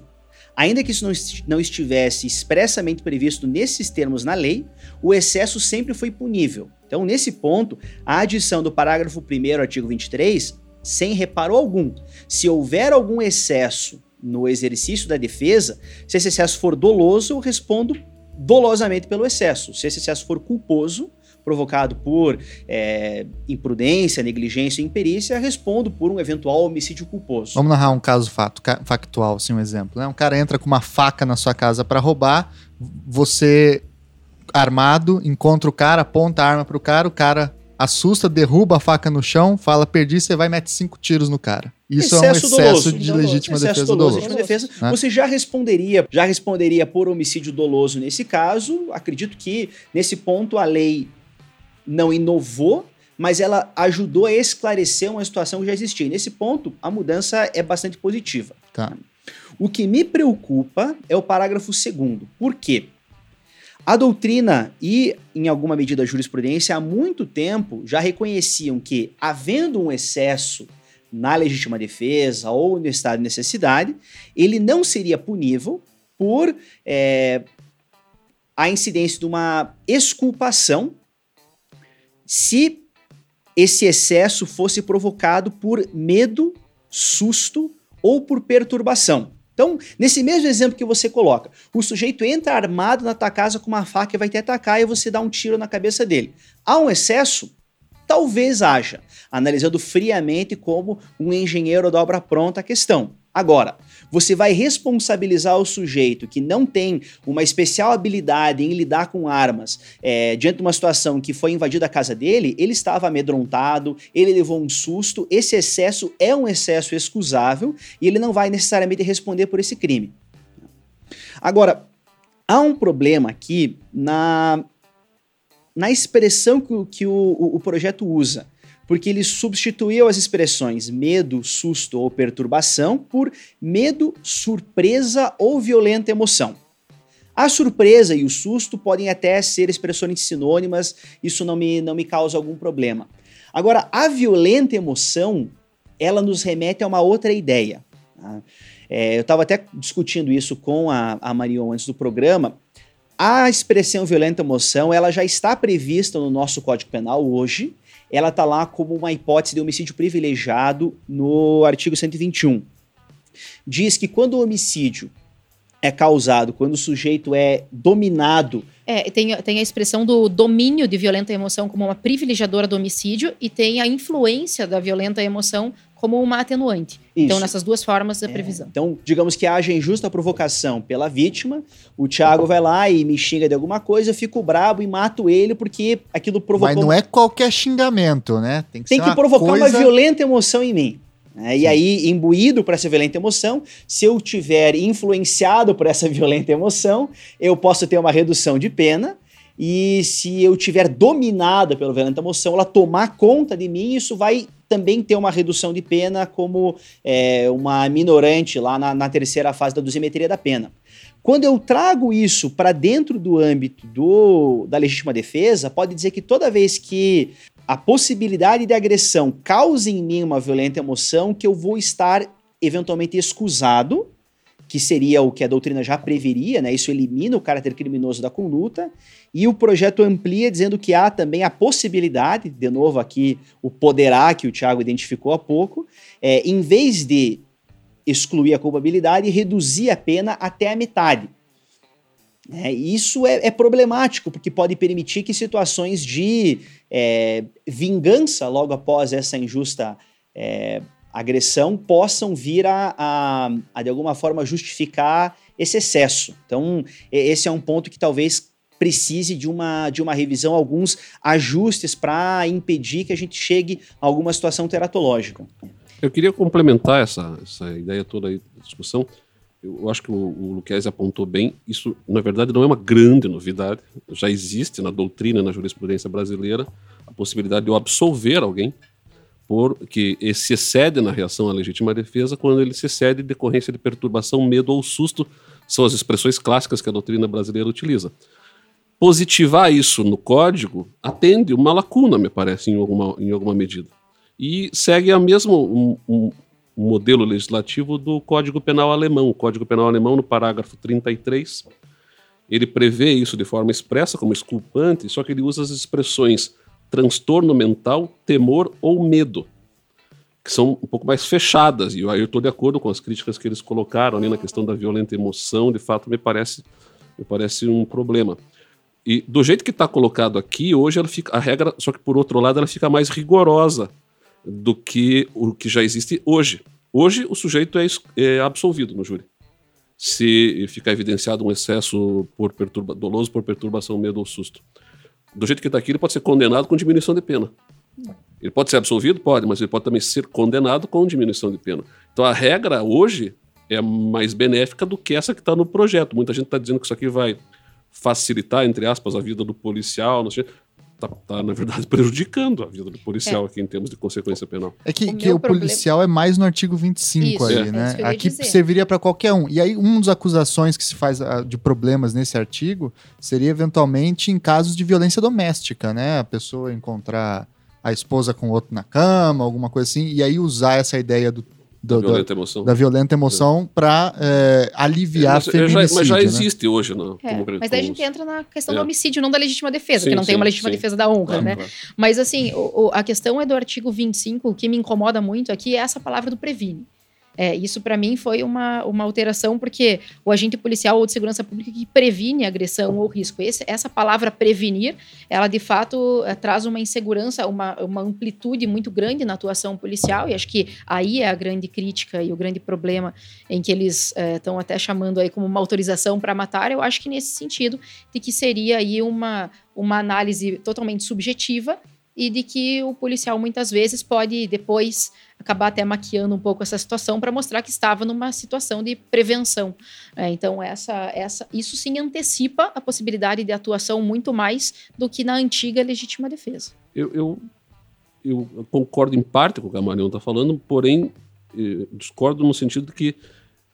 Ainda que isso não estivesse expressamente previsto nesses termos na lei, o excesso sempre foi punível. Então, nesse ponto, a adição do parágrafo 1 artigo 23, sem reparo algum, se houver algum excesso no exercício da defesa, se esse excesso for doloso, eu respondo dolosamente pelo excesso. Se esse excesso for culposo, provocado por é, imprudência, negligência e imperícia, respondo por um eventual homicídio culposo. Vamos narrar um caso fato, factual, assim, um exemplo. Né? Um cara entra com uma faca na sua casa para roubar, você armado, encontra o cara, aponta a arma pro cara, o cara assusta, derruba a faca no chão, fala perdi, você vai e mete cinco tiros no cara. Isso excesso é um excesso doloso. de legítima excesso defesa doloso. doloso. Defesa, né? Você já responderia, já responderia por homicídio doloso nesse caso. Acredito que nesse ponto a lei não inovou, mas ela ajudou a esclarecer uma situação que já existia. E nesse ponto, a mudança é bastante positiva. Tá. O que me preocupa é o parágrafo segundo. Por quê? A doutrina e, em alguma medida, a jurisprudência, há muito tempo já reconheciam que, havendo um excesso na legítima defesa ou no estado de necessidade, ele não seria punível por é, a incidência de uma exculpação se esse excesso fosse provocado por medo, susto ou por perturbação. Então, nesse mesmo exemplo que você coloca, o sujeito entra armado na tua casa com uma faca e vai te atacar e você dá um tiro na cabeça dele. Há um excesso? Talvez haja, analisando friamente como um engenheiro da obra pronta a questão. Agora, você vai responsabilizar o sujeito que não tem uma especial habilidade em lidar com armas é, diante de uma situação que foi invadida a casa dele, ele estava amedrontado, ele levou um susto, esse excesso é um excesso excusável e ele não vai necessariamente responder por esse crime. Agora, há um problema aqui na, na expressão que, que o, o, o projeto usa porque ele substituiu as expressões medo, susto ou perturbação por medo, surpresa ou violenta emoção. A surpresa e o susto podem até ser expressões sinônimas, isso não me, não me causa algum problema. Agora, a violenta emoção, ela nos remete a uma outra ideia. Tá? É, eu estava até discutindo isso com a, a Marion antes do programa. A expressão violenta emoção, ela já está prevista no nosso Código Penal hoje, ela está lá como uma hipótese de homicídio privilegiado no artigo 121. Diz que quando o homicídio é causado, quando o sujeito é dominado. É, tem, tem a expressão do domínio de violenta emoção como uma privilegiadora do homicídio e tem a influência da violenta emoção como uma atenuante. Então, Isso. Então, nessas duas formas da é, previsão. Então, digamos que haja injusta provocação pela vítima, o Thiago vai lá e me xinga de alguma coisa, eu fico brabo e mato ele porque aquilo provocou... Mas não é qualquer xingamento, né? Tem que, Tem que provocar coisa... uma violenta emoção em mim. É, e aí, imbuído por essa violenta emoção, se eu tiver influenciado por essa violenta emoção, eu posso ter uma redução de pena. E se eu tiver dominado pela violenta emoção, ela tomar conta de mim, isso vai também ter uma redução de pena como é, uma minorante lá na, na, terceira fase da dosimetria da pena. Quando eu trago isso para dentro do âmbito do, da legítima defesa, pode dizer que toda vez que a possibilidade de agressão cause em mim uma violenta emoção, que eu vou estar eventualmente excusado que seria o que a doutrina já preveria, né? Isso elimina o caráter criminoso da conduta, e o projeto amplia dizendo que há também a possibilidade, de novo aqui o poderá que o Tiago identificou há pouco, é, em vez de excluir a culpabilidade, reduzir a pena até a metade. É, isso é, é, problemático, porque pode permitir que situações de é, vingança logo após essa injusta é, agressão possam vir a, a, a, de alguma forma, justificar esse excesso. Então, esse é um ponto que talvez precise de uma, de uma revisão, alguns ajustes para impedir que a gente chegue a alguma situação teratológica. Eu queria complementar essa, essa ideia toda aí da discussão. Eu acho que o, o Luquezzi apontou bem. Isso, na verdade, não é uma grande novidade. Já existe na doutrina, na jurisprudência brasileira, a possibilidade de eu absolver alguém por que se excede na reação à legítima defesa quando ele se excede em decorrência de perturbação, medo ou susto, são as expressões clássicas que a doutrina brasileira utiliza. Positivar isso no código atende uma lacuna, me parece, em alguma, em alguma medida. E segue a mesmo um, um, modelo legislativo do Código Penal alemão. O Código Penal alemão, no parágrafo 33, ele prevê isso de forma expressa como exculpante, só que ele usa as expressões transtorno mental, temor ou medo, que são um pouco mais fechadas. E aí eu estou de acordo com as críticas que eles colocaram ali na questão da violenta emoção. De fato, me parece, Me parece um problema. E do jeito que está colocado aqui, hoje ela fica, a regra, só que por outro lado, ela fica mais rigorosa do que o que já existe hoje. Hoje o sujeito é, é absolvido no júri. Se ficar evidenciado um excesso por perturba, doloso por perturbação, medo ou susto. Do jeito que está aqui, ele pode ser condenado com diminuição de pena. Ele pode ser absolvido? Pode, mas ele pode também ser condenado com diminuição de pena. Então a regra hoje é mais benéfica do que essa que está no projeto. Muita gente está dizendo que isso aqui vai facilitar, entre aspas, a vida do policial, não sei. Tá, tá, na verdade, prejudicando a vida do policial é. aqui em termos de consequência penal. É que o, que o problema... policial é mais no artigo 25 Isso, aí, é. né? Aqui dizer. serviria para qualquer um. E aí, uma das acusações que se faz ah, de problemas nesse artigo seria, eventualmente, em casos de violência doméstica, né? A pessoa encontrar a esposa com outro na cama, alguma coisa assim, e aí usar essa ideia do do, da violenta emoção, da violenta emoção é. para é, aliviar é, mas, feminicídio. Já, mas já né? existe né? hoje. No, é, como, mas daí a gente entra na questão é. do homicídio, não da legítima defesa, sim, que não sim, tem uma legítima sim. defesa da honra, né? Claro. Mas assim, o, o, a questão é do artigo 25, o que me incomoda muito aqui é essa palavra do previne. É, isso para mim foi uma, uma alteração, porque o agente policial ou de segurança pública que previne agressão ou risco. Esse, essa palavra prevenir, ela de fato é, traz uma insegurança, uma, uma amplitude muito grande na atuação policial, e acho que aí é a grande crítica e o grande problema em que eles estão é, até chamando aí como uma autorização para matar. Eu acho que nesse sentido, de que seria aí uma, uma análise totalmente subjetiva e de que o policial muitas vezes pode depois acabar até maquiando um pouco essa situação para mostrar que estava numa situação de prevenção. É, então essa, essa, isso sim antecipa a possibilidade de atuação muito mais do que na antiga legítima defesa. Eu, eu, eu concordo em parte com o que a Marion está falando, porém eh, discordo no sentido de que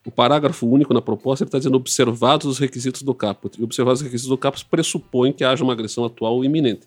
o parágrafo único na proposta está dizendo observados os requisitos do caput. E observados os requisitos do caput pressupõe que haja uma agressão atual iminente.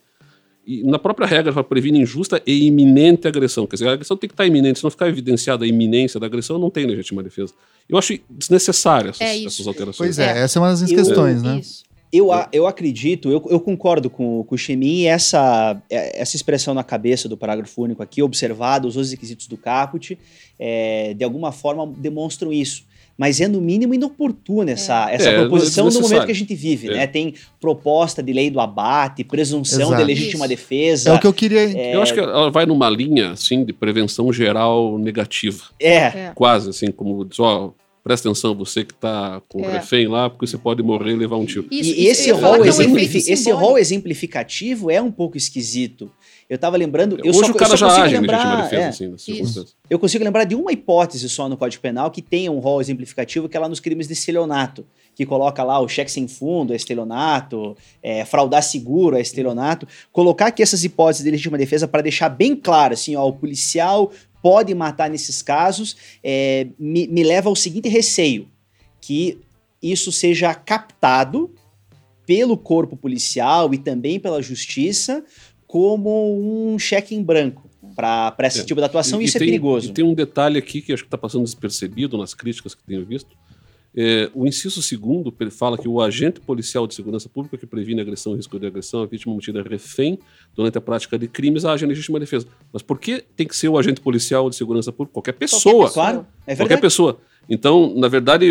E na própria regra já previne injusta e iminente agressão. Quer dizer, a agressão tem que estar iminente. Se não ficar evidenciada a iminência da agressão, não tem legítima defesa. Eu acho desnecessário essas, é essas alterações. Pois é, é, essa é uma das eu, questões, né? Isso. Eu, eu acredito, eu, eu concordo com, com o Chemin e essa, é, essa expressão na cabeça do parágrafo único aqui, observados os requisitos do caput, é, de alguma forma demonstram isso mas é no mínimo inoportuna essa, é. essa é, proposição no momento que a gente vive, é. né? Tem proposta de lei do abate, presunção Exato. de legítima Isso. defesa. É o que eu queria. É... Eu acho que ela vai numa linha assim de prevenção geral negativa. É. é. Quase assim, como só presta atenção, você que está com o é. refém lá, porque você pode morrer e levar um tiro. Isso, e esse rol, exemplifi esse rol exemplificativo é um pouco esquisito. Eu estava lembrando. Eu Hoje só, o cara já age lembrar, defesa, é, assim, Eu consigo lembrar de uma hipótese só no Código Penal que tenha um rol exemplificativo, que é lá nos crimes de estelionato, que coloca lá o cheque sem fundo, é estelionato, é, fraudar seguro, é estelionato. Colocar aqui essas hipóteses de legítima defesa para deixar bem claro, assim, ó, o policial pode matar nesses casos, é, me, me leva ao seguinte receio, que isso seja captado pelo corpo policial e também pela justiça como um cheque em branco para esse é. tipo de atuação, e, isso e é tem, perigoso. E tem um detalhe aqui que acho que está passando despercebido nas críticas que tenho visto. É, o inciso segundo fala que o agente policial de segurança pública que previne agressão e risco de agressão, a vítima mantida refém durante a prática de crimes, age em legítima defesa. Mas por que tem que ser o agente policial de segurança pública? Qualquer pessoa. Qualquer pessoa. Claro, é Qualquer pessoa. Então, na verdade,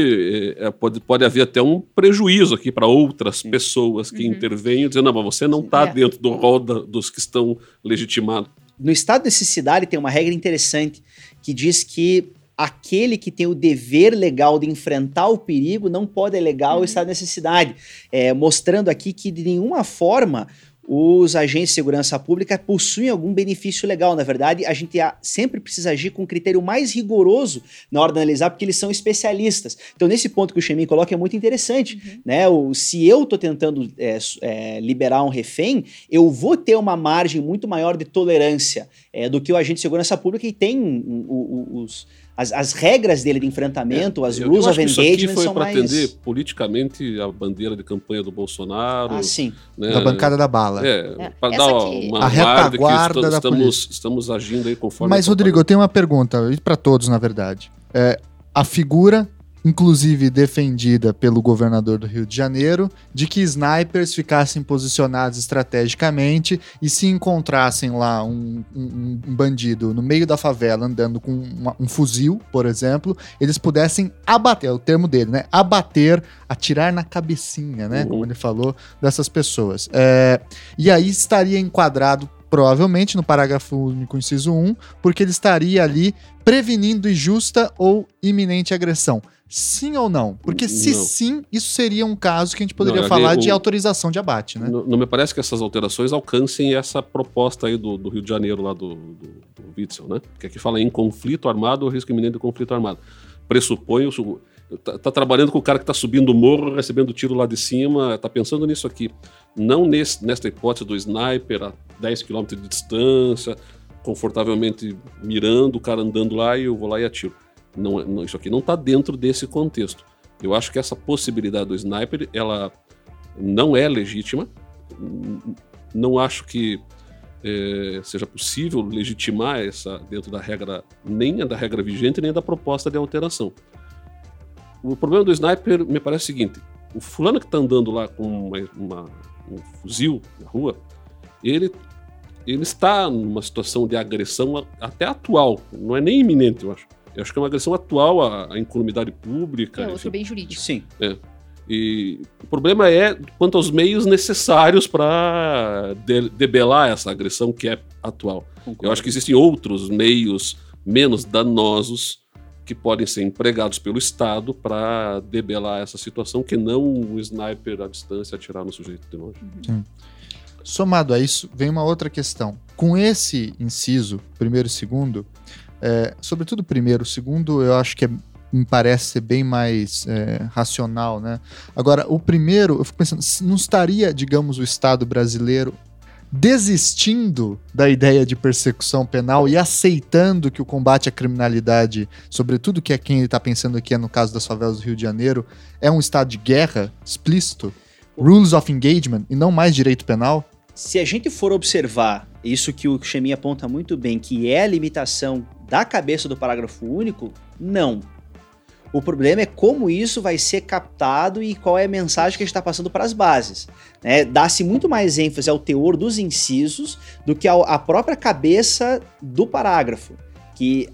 é, é, pode, pode haver até um prejuízo aqui para outras Sim. pessoas que uhum. intervêm, dizendo, não, mas você não está é. dentro do rol da, dos que estão legitimados. No estado de necessidade tem uma regra interessante que diz que aquele que tem o dever legal de enfrentar o perigo não pode alegar uhum. o estado de necessidade, é, mostrando aqui que de nenhuma forma os agentes de segurança pública possuem algum benefício legal. Na verdade, a gente sempre precisa agir com um critério mais rigoroso na hora de analisar, porque eles são especialistas. Então, nesse ponto que o Chemin coloca é muito interessante. Uhum. Né? O, se eu estou tentando é, é, liberar um refém, eu vou ter uma margem muito maior de tolerância é, do que o agente de segurança pública e tem um, um, os as, as regras dele de enfrentamento, é, as rules of engagement foi são para mais... atender politicamente a bandeira de campanha do Bolsonaro. Ah, sim. Né? Da bancada da bala. É, é. para dar uma a retaguarda que da estamos, estamos agindo aí conforme... Mas, Rodrigo, eu tenho uma pergunta, para todos, na verdade. É, a figura inclusive defendida pelo governador do Rio de Janeiro, de que snipers ficassem posicionados estrategicamente e se encontrassem lá um, um, um bandido no meio da favela andando com uma, um fuzil, por exemplo, eles pudessem abater, é o termo dele, né? Abater, atirar na cabecinha, né? Uhum. Como ele falou, dessas pessoas. É, e aí estaria enquadrado provavelmente no parágrafo único, inciso 1, porque ele estaria ali prevenindo injusta ou iminente agressão. Sim ou não? Porque se Não. sim, isso seria um caso que a gente poderia Não, falar ali de o- autorização de abate, né? Não, não me parece que essas alterações alcancem essa proposta aí do, do Rio de Janeiro, lá do, do, do Witzel, né? Que aqui fala em conflito armado ou risco iminente de conflito armado. Pressupõe o. Tá, tá trabalhando com o cara que tá subindo o morro, recebendo tiro lá de cima, tá pensando nisso aqui. Não nesse, nesta hipótese do sniper a 10 km de distância, confortavelmente mirando, o cara andando lá e eu vou lá e atiro. Não, é- não, isso aqui não tá dentro desse contexto. Eu acho que essa possibilidade do sniper, ela não é legítima. Não acho que eh, seja possível legitimar essa dentro da regra, nem da regra vigente, nem da proposta de alteração. O problema do sniper me parece o seguinte: o fulano que está andando lá com uma- uma- um fuzil na rua, ele, ele está numa situação de agressão a- até atual, não é nem iminente, eu acho. Eu acho que é uma agressão atual à, à incolumidade pública. É enfim. outro bem jurídico. Sim. E o problema é quanto aos meios necessários para debelar essa agressão que é atual. Eu acho que existem outros meios menos danosos que podem ser empregados pelo Estado para debelar essa situação, que não o sniper à distância atirar no sujeito de longe. Somado a isso, vem uma outra questão. Com esse inciso, primeiro e segundo, é, sobretudo o primeiro, o segundo eu acho que é- me parece ser bem mais é, racional, né? Agora, o primeiro, eu fico pensando, não estaria, digamos, o Estado brasileiro desistindo da ideia de persecução penal e aceitando que o combate à criminalidade, sobretudo que é quem ele está pensando aqui, é no caso das favelas do Rio de Janeiro, é um estado de guerra explícito? Rules of engagement e não mais direito penal? Se a gente for observar isso que o Chemin aponta muito bem, que é a limitação da cabeça do parágrafo único, não. O problema é como isso vai ser captado e qual é a mensagem que a gente está passando para as bases. né? Dá-se muito mais ênfase ao teor dos incisos do que à própria cabeça do parágrafo. Que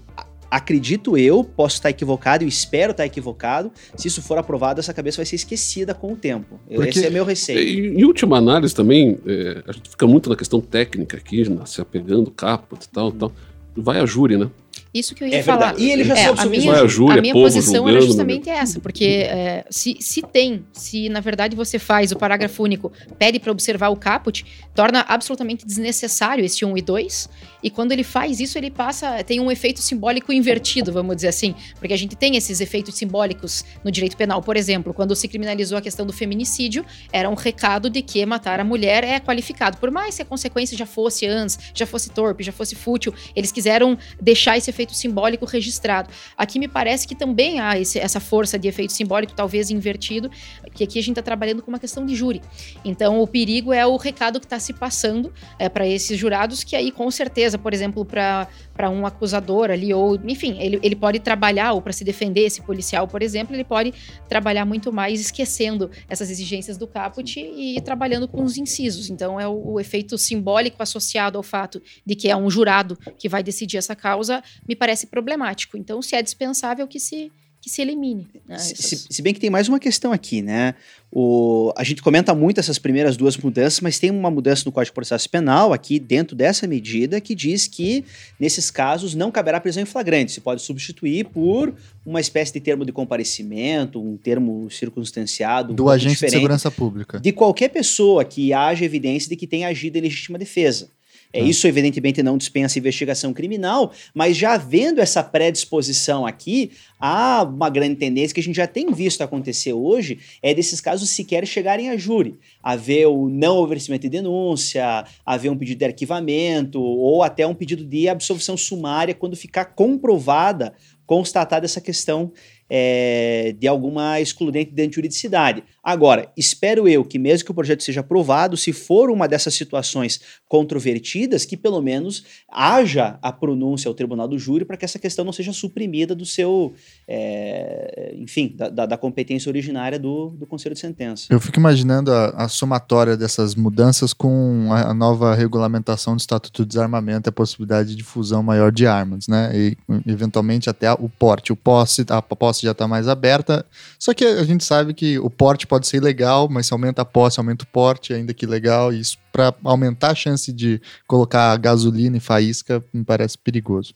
acredito eu, posso estar equivocado, eu espero estar equivocado. Se isso for aprovado, essa cabeça vai ser esquecida com o tempo. Porque- Esse é meu receio. E, em última análise também, é, a gente fica muito na questão técnica aqui, na- se apegando caput e tal, tal. Vai a júri, né? Isso que eu ia É falar. verdade. E ele já É, soube a sobre minha, Vai a júri, a é minha povo posição julgando, era justamente essa, porque é, se, se tem, se na verdade você faz o parágrafo único, pede para observar o caput, torna absolutamente desnecessário esse 1 e 2, e quando ele faz isso, ele passa, tem um efeito simbólico invertido, vamos dizer assim, porque a gente tem esses efeitos simbólicos no direito penal. Por exemplo, quando se criminalizou a questão do feminicídio, era um recado de que matar a mulher é qualificado, por mais que a consequência já fosse antes, já fosse torpe, já fosse fútil, eles quiseram deixar esse efeito simbólico registrado. Aqui me parece que também há esse- essa força de efeito simbólico, talvez invertido, que aqui a gente está trabalhando com uma questão de júri. Então, o perigo é o recado que está se passando para esses jurados, que aí, com certeza, por exemplo, para um acusador ali, ou, enfim, ele, ele pode trabalhar, ou para se defender esse policial, por exemplo, ele pode trabalhar muito mais esquecendo essas exigências do caput e trabalhando com os incisos. Então, é o, o efeito simbólico associado ao fato de que é um jurado que vai decidir essa causa, me parece problemático. Então, se é dispensável que se, que se elimine. né, Se, essas- se- se bem que tem mais uma questão aqui, né? O, a gente comenta muito essas primeiras duas mudanças, mas tem uma mudança no Código de Processo Penal aqui dentro dessa medida que diz que, nesses casos, não caberá prisão em flagrante. Se pode substituir por uma espécie de termo de comparecimento, um termo circunstanciado. um Do agente de segurança pública. de qualquer pessoa que haja evidência de que tenha agido em legítima defesa. É, Ah. Isso, evidentemente, não dispensa investigação criminal, mas já havendo essa predisposição aqui, há uma grande tendência que a gente já tem visto acontecer hoje, é desses casos sequer chegarem a júri. Haver o não oferecimento de denúncia, haver um pedido de arquivamento, ou até um pedido de absolvição sumária quando ficar comprovada, constatada essa questão é, de alguma excludente de antijuridicidade. Agora, espero eu que mesmo que o projeto seja aprovado, se for uma dessas situações controvertidas, que pelo menos haja a pronúncia ao tribunal do júri para que essa questão não seja suprimida do seu, é, enfim, da, da, da, competência originária do, do Conselho de Sentença. Eu fico imaginando a, a somatória dessas mudanças com a, a, nova regulamentação do Estatuto de Desarmamento, a possibilidade de fusão maior de armas, né? E, eventualmente, até o porte. O posse, a posse já está mais aberta, só que a gente sabe que o porte pode ser ilegal, mas se aumenta a posse, aumenta o porte, ainda que legal, e isso para aumentar a chance de colocar gasolina e faísca me parece perigoso.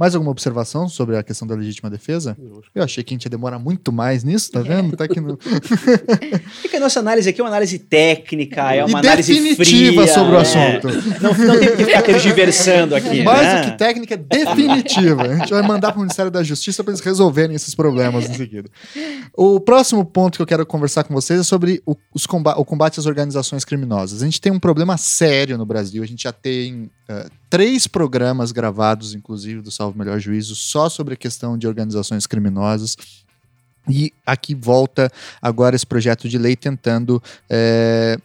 Mais alguma observação sobre a questão da legítima defesa? Eu achei que a gente ia demorar muito mais nisso, tá vendo? Tá aqui no... Fica a nossa análise aqui é uma análise técnica, é uma e análise definitiva fria, sobre o é. assunto. Não, não tem que ficar tergiversando aqui. Mais né? do que técnica, definitiva. A gente vai mandar para o Ministério da Justiça para eles resolverem esses problemas em seguida. O próximo ponto que eu quero conversar com vocês é sobre o, os comba o combate às organizações criminosas. A gente tem um problema sério no Brasil. A gente já tem uh, três programas gravados, inclusive, do Salvo Melhor Juízo, só sobre a questão de organizações criminosas. E aqui volta agora esse projeto de lei tentando é,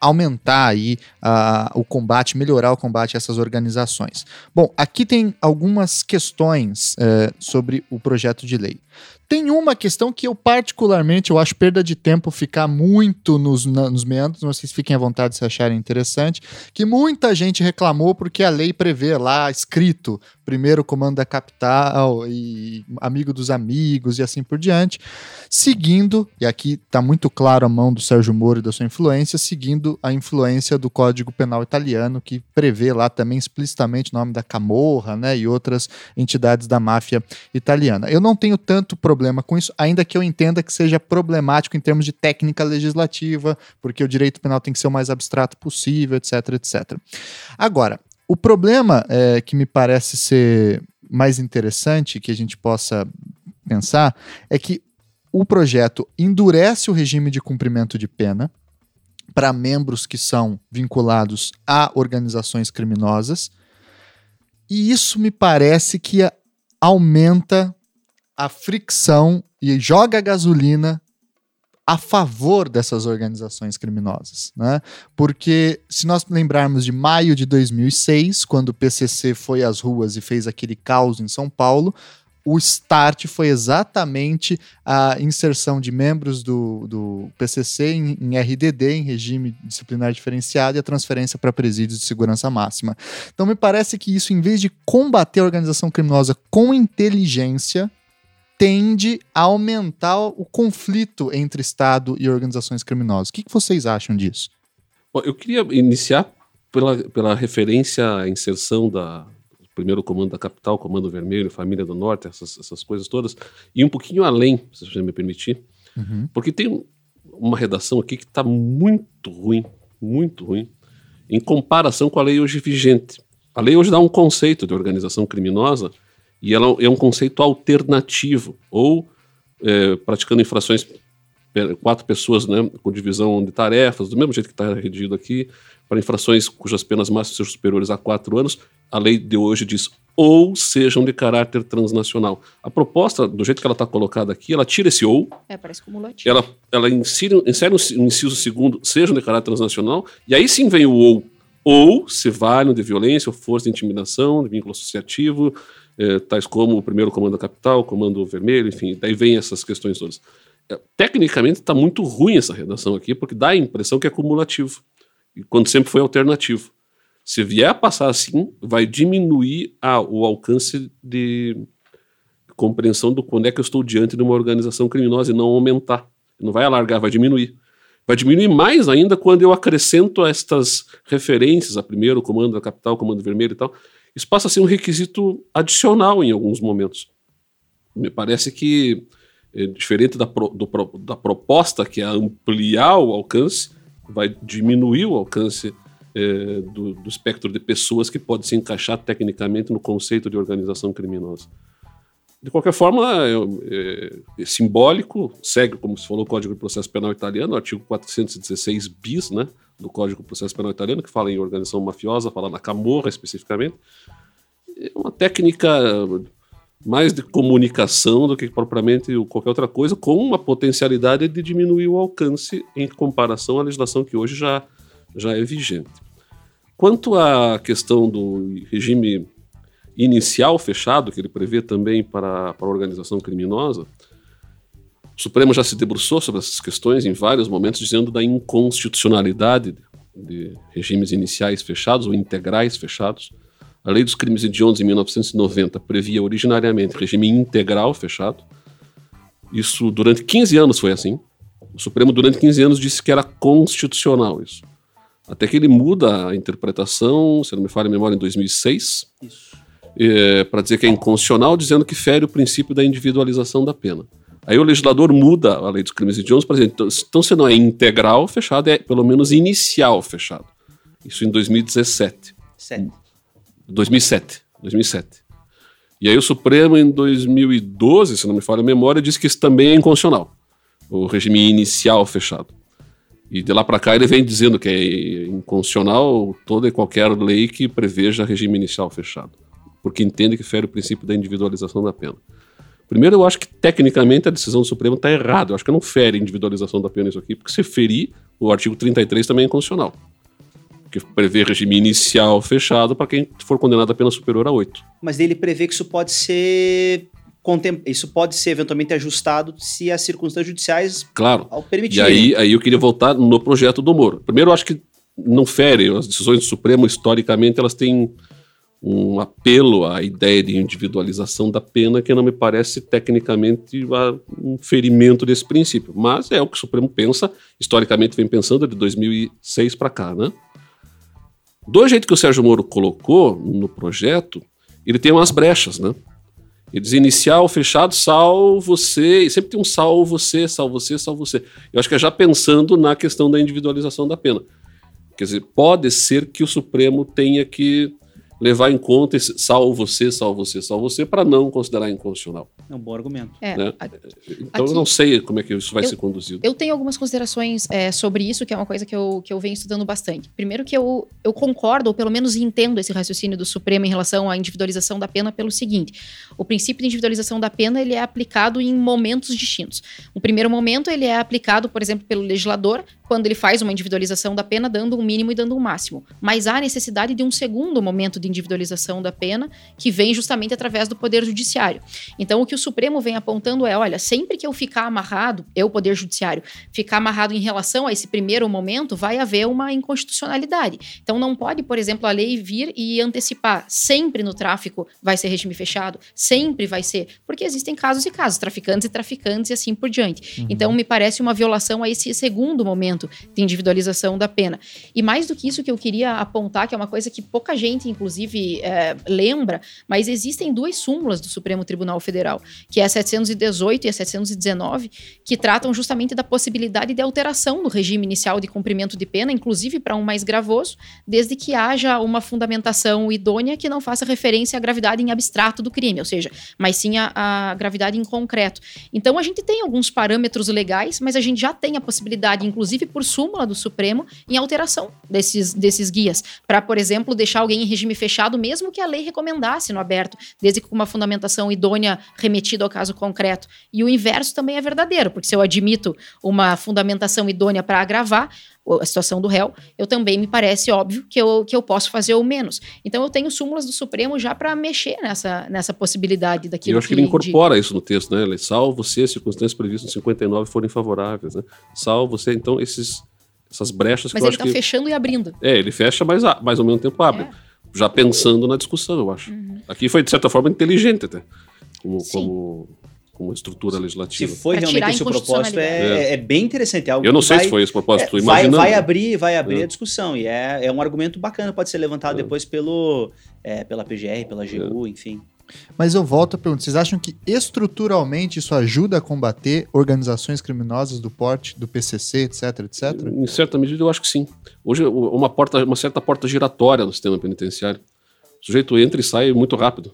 aumentar aí uh, o combate, melhorar o combate a essas organizações. Bom, aqui tem algumas questões uh, sobre o projeto de lei. Tem uma questão que eu particularmente eu acho perda de tempo ficar muito nos, na, nos meandros, vocês fiquem à vontade se acharem interessante, que muita gente reclamou porque a lei prevê lá escrito primeiro comando da capital e amigo dos amigos e assim por diante, seguindo, e aqui está muito claro a mão do Sérgio Moro e da sua influência, seguindo a influência do Código Penal italiano, que prevê lá também explicitamente o nome da Camorra né, e outras entidades da máfia italiana. Eu não tenho tanto problema com isso, ainda que eu entenda que seja problemático em termos de técnica legislativa, porque o direito penal tem que ser o mais abstrato possível, etc, etc. Agora, o problema é, que me parece ser mais interessante que a gente possa pensar é que o projeto endurece o regime de cumprimento de pena para membros que são vinculados a organizações criminosas, e isso me parece que aumenta a fricção e joga gasolina a favor dessas organizações criminosas, né? Porque se nós lembrarmos de maio de 2006, quando o PCC foi às ruas e fez aquele caos em São Paulo, o start foi exatamente a inserção de membros do, do PCC em, em, RDD, em regime disciplinar diferenciado, e a transferência para presídios de segurança máxima. Então, me parece que isso, em vez de combater a organização criminosa com inteligência, tende a aumentar o conflito entre Estado e organizações criminosas. O que, que vocês acham disso? Bom, eu queria iniciar pela, pela referência à inserção da primeiro comando da capital, comando vermelho, família do norte, essas, essas coisas todas, e um pouquinho além, se você me permitir, uhum. porque tem uma redação aqui que está muito ruim, muito ruim, em comparação com a lei hoje vigente. A lei hoje dá um conceito de organização criminosa e ela é um conceito alternativo, ou é, praticando infrações quatro pessoas né, com divisão de tarefas, do mesmo jeito que está redigido aqui, para infrações cujas penas máximas sejam superiores a quatro anos, a lei de hoje diz ou sejam de caráter transnacional. A proposta, do jeito que ela está colocada aqui, ela tira esse ou. É, parece cumulativo. Ela, ela insere, insere um inciso segundo, sejam de caráter transnacional, e aí sim vem o ou. Ou se valem de violência ou força de intimidação, de vínculo associativo, é, tais como o primeiro comando da capital, comando vermelho, enfim, daí vem essas questões todas. É, tecnicamente está muito ruim essa redação aqui, porque dá a impressão que é cumulativo, quando sempre foi alternativo. Se vier a passar assim, vai diminuir a, o alcance de compreensão do quando é que eu estou diante de uma organização criminosa e não aumentar. Não vai alargar, vai diminuir. Vai diminuir mais ainda quando eu acrescento estas referências a primeiro comando da capital, comando vermelho e tal, isso passa a ser um requisito adicional em alguns momentos. Me parece que, é, diferente da, pro, do, da proposta, que é ampliar o alcance, vai diminuir o alcance é, do, do, espectro de pessoas que pode se encaixar tecnicamente no conceito de organização criminosa. De qualquer forma, é, é, simbólico, segue, como se falou, o Código de Processo Penal Italiano, artigo 416 bis, né? Do Código de Processo Penal Italiano, que fala em organização mafiosa, fala na camorra especificamente. É uma técnica mais de comunicação do que propriamente qualquer outra coisa, com uma potencialidade de diminuir o alcance em comparação à legislação que hoje já, já é vigente. Quanto à questão do regime inicial fechado, que ele prevê também para, para a organização criminosa, O Supremo já se debruçou sobre essas questões em vários momentos, dizendo da inconstitucionalidade de regimes iniciais fechados ou integrais fechados. A Lei dos Crimes Hediondos, em 1990, previa originariamente regime integral fechado. Isso durante 15 anos foi assim. O Supremo, durante 15 anos, disse que era constitucional isso. Até que ele muda a interpretação, se não me falha a memória, em 2006, é, para dizer que é inconstitucional, dizendo que fere o princípio da individualização da pena. Aí o legislador muda a lei dos crimes hediondos para dizer, então, então se não é integral fechado, é pelo menos inicial fechado. Isso em 2017. Sete. 2007. 2007. E aí o Supremo, em 2012, se não me falha a memória, disse que isso também é inconstitucional. O regime inicial fechado. E de lá para cá ele vem dizendo que é inconstitucional toda e qualquer lei que preveja regime inicial fechado. Porque entende que fere o princípio da individualização da pena. Primeiro, eu acho que tecnicamente a decisão do Supremo está errada. Eu acho que não fere individualização da pena isso aqui, porque se ferir, o artigo 33 também é inconstitucional. Que prevê regime inicial fechado para quem for condenado a pena superior a 8. Mas ele prevê que isso pode ser isso pode ser eventualmente ajustado se as circunstâncias judiciais Claro. ao E permitirem. aí, aí eu queria voltar no projeto do Moro. Primeiro, eu acho que não fere. As decisões do Supremo, historicamente, elas têm um apelo à ideia de individualização da pena que não me parece tecnicamente um ferimento desse princípio. Mas é o que o Supremo pensa, historicamente vem pensando de 2006 para cá, né? Do jeito que o Sérgio Moro colocou no projeto, ele tem umas brechas, né? Ele diz inicial, fechado, salvo você, e sempre tem um salvo você, salvo você, salvo você. Eu acho que é já pensando na questão da individualização da pena. Quer dizer, pode ser que o Supremo tenha que levar em conta esse salvo você, salvo você, salvo você, para não considerar inconstitucional. É um bom argumento. É, Né? a- Então eu Aqui- não sei como é que isso vai Eu- ser conduzido. Eu tenho algumas considerações é, sobre isso, que é uma coisa que eu, que eu venho estudando bastante. Primeiro que eu, eu concordo, ou pelo menos entendo esse raciocínio do Supremo em relação à individualização da pena pelo seguinte. O princípio de individualização da pena, ele é aplicado em momentos distintos. No primeiro momento, ele é aplicado, por exemplo, pelo legislador, quando ele faz uma individualização da pena, dando um mínimo e dando um máximo. Mas há necessidade de um segundo momento de individualização da pena, que vem justamente através do Poder Judiciário. Então, o que o Supremo vem apontando é: olha, sempre que eu ficar amarrado, eu, Poder Judiciário, ficar amarrado em relação a esse primeiro momento, vai haver uma inconstitucionalidade. Então, não pode, por exemplo, a lei vir e antecipar. Sempre no tráfico vai ser regime fechado, sempre vai ser. Porque existem casos e casos, traficantes e traficantes e assim por diante. Então, me parece uma violação a esse segundo momento de individualização da pena. E mais do que isso que eu queria apontar, que é uma coisa que pouca gente, inclusive, é, lembra, mas existem duas súmulas do Supremo Tribunal Federal, que é a 718 e a 719, que tratam justamente da possibilidade de alteração no regime inicial de cumprimento de pena, inclusive para um mais gravoso, desde que haja uma fundamentação idônea que não faça referência à gravidade em abstrato do crime, ou seja, mas sim à gravidade em concreto. Então a gente tem alguns parâmetros legais, mas a gente já tem a possibilidade, inclusive por súmula do Supremo, em alteração desses, desses guias, para, por exemplo, deixar alguém em regime fechado, mesmo que a lei recomendasse no aberto, desde que com uma fundamentação idônea remetida ao caso concreto. E o inverso também é verdadeiro, porque se eu admito uma fundamentação idônea para agravar a situação do réu, eu também me parece óbvio que eu, que eu posso fazer o menos. Então eu tenho súmulas do Supremo já para mexer nessa, nessa possibilidade E daquilo eu acho que ele de- incorpora isso no texto, né? Ele, salvo você, as circunstâncias previstas no 59 forem favoráveis, né? Salvo você, então, esses, essas brechas Mas que ele está que... fechando e abrindo. É, ele fecha, mas, mas ao mesmo tempo abre. É. Já pensando na discussão, eu acho. Uhum. Aqui foi, de certa forma, inteligente até, como, como, como estrutura Se legislativa. foi Pra tirar realmente esse o propósito, é, inconstitucionalidade. é bem interessante. É algo Eu não sei vai, se foi esse o propósito, é, vai, vai abrir, vai abrir É. a discussão. E é, é um argumento bacana, pode ser levantado É. depois pelo, é, pela PGR, pela AGU, enfim. Mas eu volto à pergunta: vocês acham que estruturalmente isso ajuda a combater organizações criminosas do porte, do PCC, etc, etc? Em certa medida, eu acho que sim. Hoje, uma, porta, uma certa porta giratória no sistema penitenciário. O sujeito entra e sai muito rápido.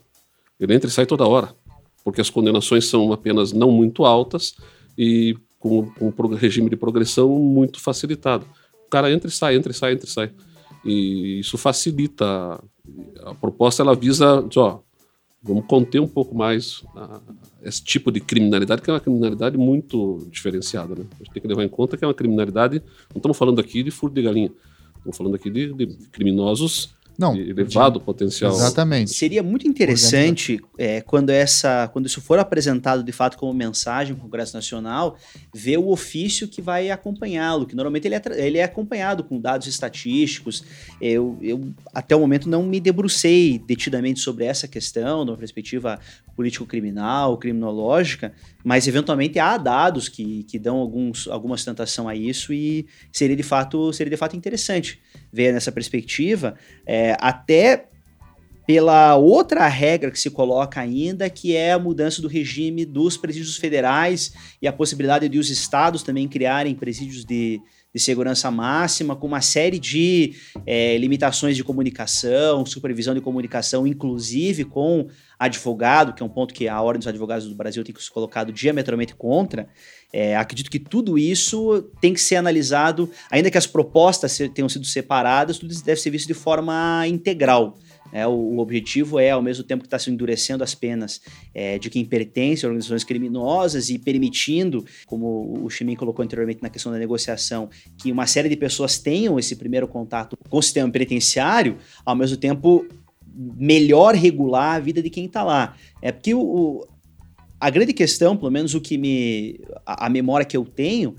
Ele entra e sai toda hora. Porque as condenações são apenas não muito altas e com, com um regime de progressão muito facilitado. O cara entra e sai, entra e sai, entra e sai. E isso facilita. A proposta ela visa, ó, vamos conter um pouco mais a- esse tipo de criminalidade, que é uma criminalidade muito diferenciada. Né? A gente tem que levar em conta que é uma criminalidade. Não estamos falando aqui de furto de galinha, estamos falando aqui de, de criminosos Não, elevado de... potencial. Exatamente. Seria muito interessante é, quando essa, quando isso for apresentado de fato como mensagem no Congresso Nacional, ver o ofício que vai acompanhá-lo, que normalmente ele é, ele é acompanhado com dados estatísticos. Eu, eu até o momento não me debrucei detidamente sobre essa questão, numa perspectiva político-criminal, criminológica, mas eventualmente há dados que, que dão alguns, alguma sustentação a isso e seria de fato seria de fato interessante ver nessa perspectiva, é, até pela outra regra que se coloca ainda, que é a mudança do regime dos presídios federais e a possibilidade de os estados também criarem presídios de, de segurança máxima, com uma série de é, limitações de comunicação, supervisão de comunicação, inclusive com advogado, que é um ponto que a Ordem dos Advogados do Brasil tem que se colocado diametralmente contra. É, acredito que tudo isso tem que ser analisado, ainda que as propostas tenham sido separadas, tudo isso deve ser visto de forma integral. É, o, o, objetivo é, ao mesmo tempo que está se endurecendo as penas é, de quem pertence a organizações criminosas e permitindo, como o Chimin colocou anteriormente na questão da negociação, que uma série de pessoas tenham esse primeiro contato com o sistema penitenciário, ao mesmo tempo melhor regular a vida de quem está lá. É porque o, o, a grande questão, pelo menos o que me. a, a memória que eu tenho,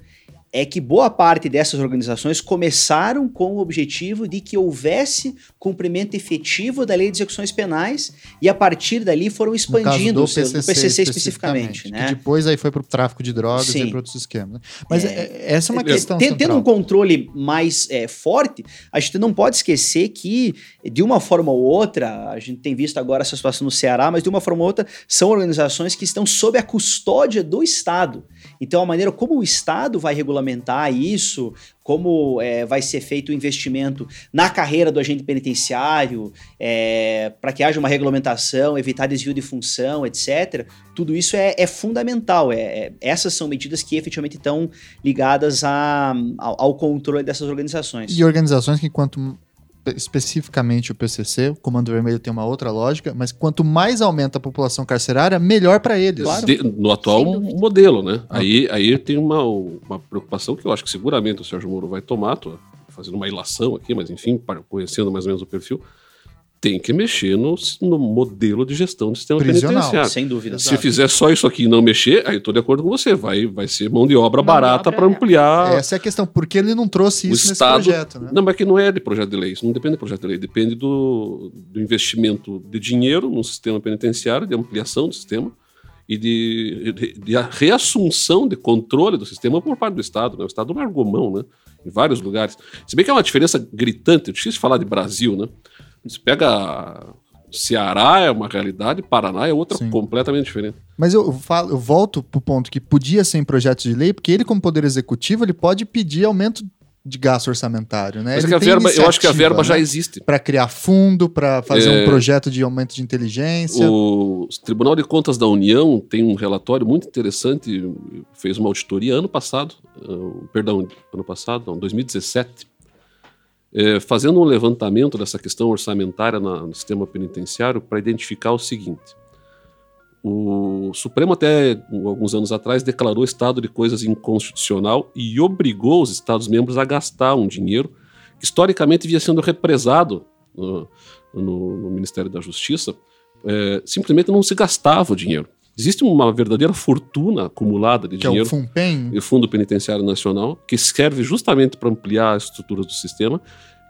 é que boa parte dessas organizações começaram com o objetivo de que houvesse cumprimento efetivo da lei de execuções penais e a partir dali foram expandindo o PCC, PCC especificamente, né? Depois aí foi para o tráfico de drogas Sim. e para outros esquemas. Mas é, é, essa é uma questão Tendo um controle mais é, forte, a gente não pode esquecer que de uma forma ou outra, a gente tem visto agora essa situação no Ceará, mas de uma forma ou outra são organizações que estão sob a custódia do Estado. Então, a maneira como o Estado vai regulamentar isso, como é, vai ser feito o investimento na carreira do agente penitenciário, é, para que haja uma regulamentação, evitar desvio de função, etc. Tudo isso é, é fundamental. É, é, essas são medidas que efetivamente estão ligadas a, ao, ao controle dessas organizações. E organizações que, quanto especificamente o PCC, o Comando Vermelho tem uma outra lógica, mas quanto mais aumenta a população carcerária, melhor para eles. Claro. De, no atual modelo, né? Ah. Aí, aí tem uma, uma preocupação que eu acho que seguramente o Sérgio Moro vai tomar, tô fazendo uma ilação aqui, mas enfim, conhecendo mais ou menos o perfil, tem que mexer no, no modelo de gestão do sistema Prisional, penitenciário. Sem dúvida. Se fizer só isso aqui e não mexer, aí estou de acordo com você, vai, vai ser mão de obra mão barata para ampliar. Essa é a questão, por que ele não trouxe isso Estado, nesse projeto? Né? Não, mas que não é de projeto de lei, isso não depende do projeto de lei, depende do, do investimento de dinheiro no sistema penitenciário, de ampliação do sistema e de, de, de reassunção de controle do sistema por parte do Estado. Né? O Estado largou mão né? em vários lugares. Se bem que é uma diferença gritante, é difícil falar de Brasil, né? Você pega Ceará é uma realidade, Paraná é outra Sim. completamente diferente. Mas eu, falo, eu volto para o ponto que podia ser em projeto de lei, porque ele, como poder executivo, ele pode pedir aumento de gasto orçamentário, né? É verba, eu acho que a verba né? já existe. Para criar fundo, para fazer é... um projeto de aumento de inteligência. O Tribunal de Contas da União tem um relatório muito interessante, fez uma auditoria ano passado, uh, perdão, ano passado, não, 2017, é, fazendo um levantamento dessa questão orçamentária na, no sistema penitenciário para identificar o seguinte. O Supremo, até alguns anos atrás, declarou estado de coisas inconstitucional e obrigou os Estados-membros a gastar um dinheiro que historicamente vinha sendo represado no, no, no Ministério da Justiça. É, simplesmente não se gastava o dinheiro. Existe uma verdadeira fortuna acumulada de que dinheiro. É o FUNPEN. O Fundo Penitenciário Nacional, que serve justamente para ampliar as estruturas do sistema,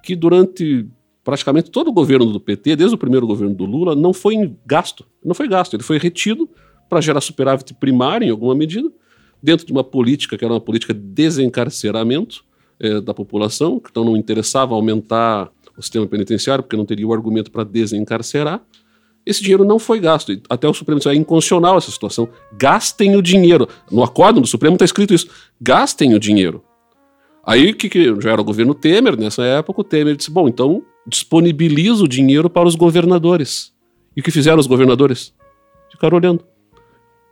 que durante praticamente todo o governo do PT, desde o primeiro governo do Lula, não foi gasto. Não foi gasto, ele foi retido para gerar superávit primário em alguma medida, dentro de uma política que era uma política de desencarceramento é, da população, que então não interessava aumentar o sistema penitenciário, porque não teria o argumento para desencarcerar. Esse dinheiro não foi gasto. Até o Supremo disse, é inconstitucional essa situação. Gastem o dinheiro. No acordo do Supremo está escrito isso. Gastem o dinheiro. Aí, que, que já era o governo Temer, nessa época, o Temer disse, bom, então disponibiliza o dinheiro para os governadores. E o que fizeram os governadores? Ficaram olhando.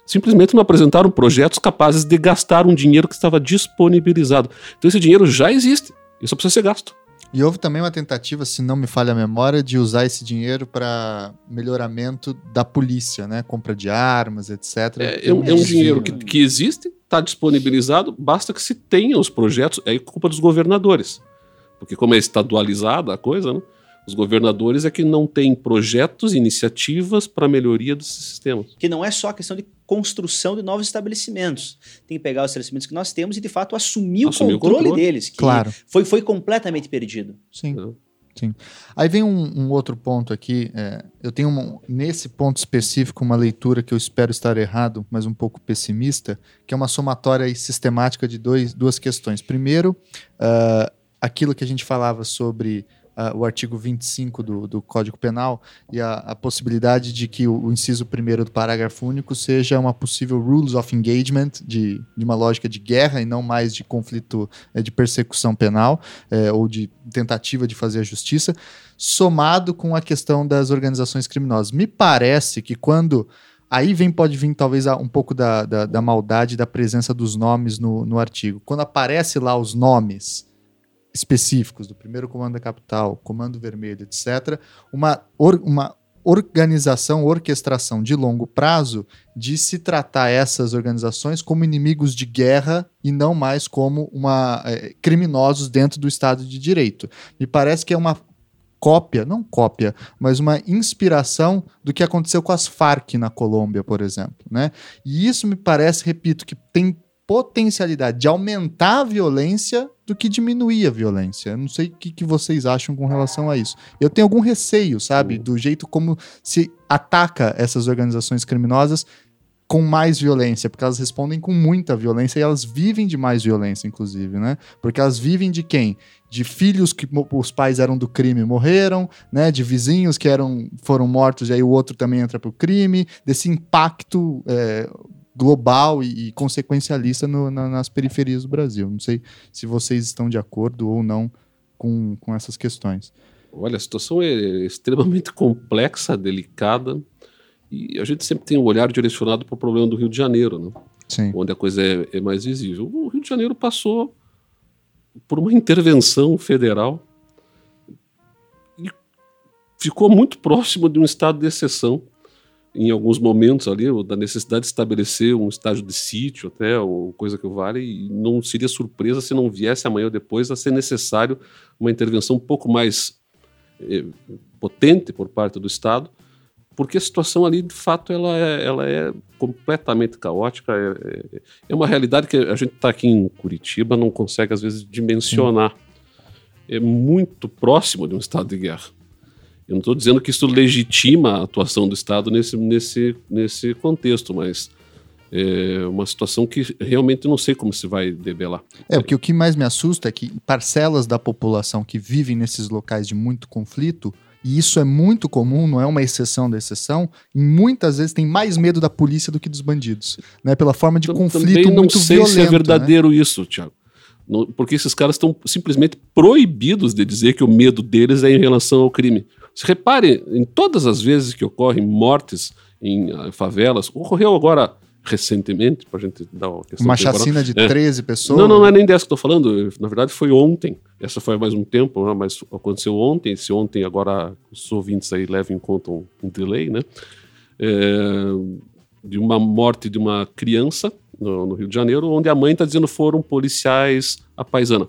Simplesmente não apresentaram projetos capazes de gastar um dinheiro que estava disponibilizado. Então esse dinheiro já existe, e só precisa ser gasto. E houve também uma tentativa, se não me falha a memória, de usar esse dinheiro para melhoramento da polícia, né? Compra de armas, etc. É, é, um, é um dinheiro que, que existe, está disponibilizado, basta que se tenha os projetos, é culpa dos governadores. Porque como é estadualizada a coisa, né? Os governadores é que não têm projetos, iniciativas para melhoria dos sistemas. Que não é só a questão de construção de novos estabelecimentos. Tem que pegar os estabelecimentos que nós temos e, de fato, assumir, assumir o, controle o, controle deles, que claro. foi, foi completamente perdido. Sim. Sim. Aí vem um, um outro ponto aqui. É, eu tenho um, nesse ponto específico uma leitura que eu espero estar errado, mas um pouco pessimista, que é uma somatória sistemática de dois, duas questões. Primeiro, uh, aquilo que a gente falava sobre uh, o artigo 25 do, do Código Penal e a, a possibilidade de que o, o, inciso primeiro do parágrafo único seja uma possível rules of engagement, de, de uma lógica de guerra e não mais de conflito é, de persecução penal é, ou de tentativa de fazer a justiça, somado com a questão das organizações criminosas. Me parece que quando Aí vem, pode vir talvez um pouco da, da, da maldade da presença dos nomes no, no artigo. Quando aparece lá os nomes específicos do primeiro comando da capital, comando vermelho, etc., uma, or, uma organização, orquestração de longo prazo de se tratar essas organizações como inimigos de guerra e não mais como uma é, criminosos dentro do Estado de Direito. Me parece que é uma cópia, não cópia, mas uma inspiração do que aconteceu com as Farc na Colômbia, por exemplo, né? E isso me parece, repito, que tem potencialidade de aumentar a violência do que diminuir a violência. Eu não sei o que, que, vocês acham com relação a isso. Eu tenho algum receio, sabe, do jeito como se ataca essas organizações criminosas com mais violência, porque elas respondem com muita violência e elas vivem de mais violência, inclusive, né? Porque elas vivem de quem? De filhos que os pais eram do crime e morreram, né? De vizinhos que eram, foram mortos e aí o outro também entra pro crime, desse impacto é, global e, e consequencialista no, na, nas periferias do Brasil. Não sei se vocês estão de acordo ou não com, com essas questões. Olha, a situação é extremamente complexa, delicada, e a gente sempre tem um olhar direcionado para o problema do Rio de Janeiro, né? Sim. onde a coisa é, é mais visível. O Rio de Janeiro passou por uma intervenção federal e ficou muito próximo de um estado de exceção em alguns momentos ali, da necessidade de estabelecer um estágio de sítio até, ou coisa que vale, e não seria surpresa se não viesse amanhã ou depois a ser necessário uma intervenção um pouco mais eh, potente por parte do Estado, porque a situação ali, de fato, ela é, ela é completamente caótica, é, é, é uma realidade que a gente está aqui em Curitiba, não consegue, às vezes, dimensionar. Sim. É muito próximo de um estado de guerra. Eu não estou dizendo que isso legitima a atuação do Estado nesse, nesse, nesse contexto, mas é uma situação que realmente não sei como se vai debelar. É, porque o que mais me assusta é que parcelas da população que vivem nesses locais de muito conflito, e isso é muito comum, não é uma exceção da exceção, e muitas vezes tem mais medo da polícia do que dos bandidos, né? Pela forma de conflito muito violento. não sei se é verdadeiro né? isso, Tiago. Porque esses caras estão simplesmente proibidos de dizer que o medo deles é em relação ao crime. Se repare, em todas as vezes que ocorrem mortes em uh, favelas, ocorreu agora recentemente, para a gente dar uma questão. Uma chacina de é. 13 pessoas? Não, não, não é nem dessa que estou falando. Na verdade, foi ontem. Essa foi mais um tempo, né? mas aconteceu ontem. Se ontem, agora, os ouvintes aí levam em conta um, um delay, né? É, de uma morte de uma criança no, no Rio de Janeiro, onde a mãe está dizendo foram policiais a paisana.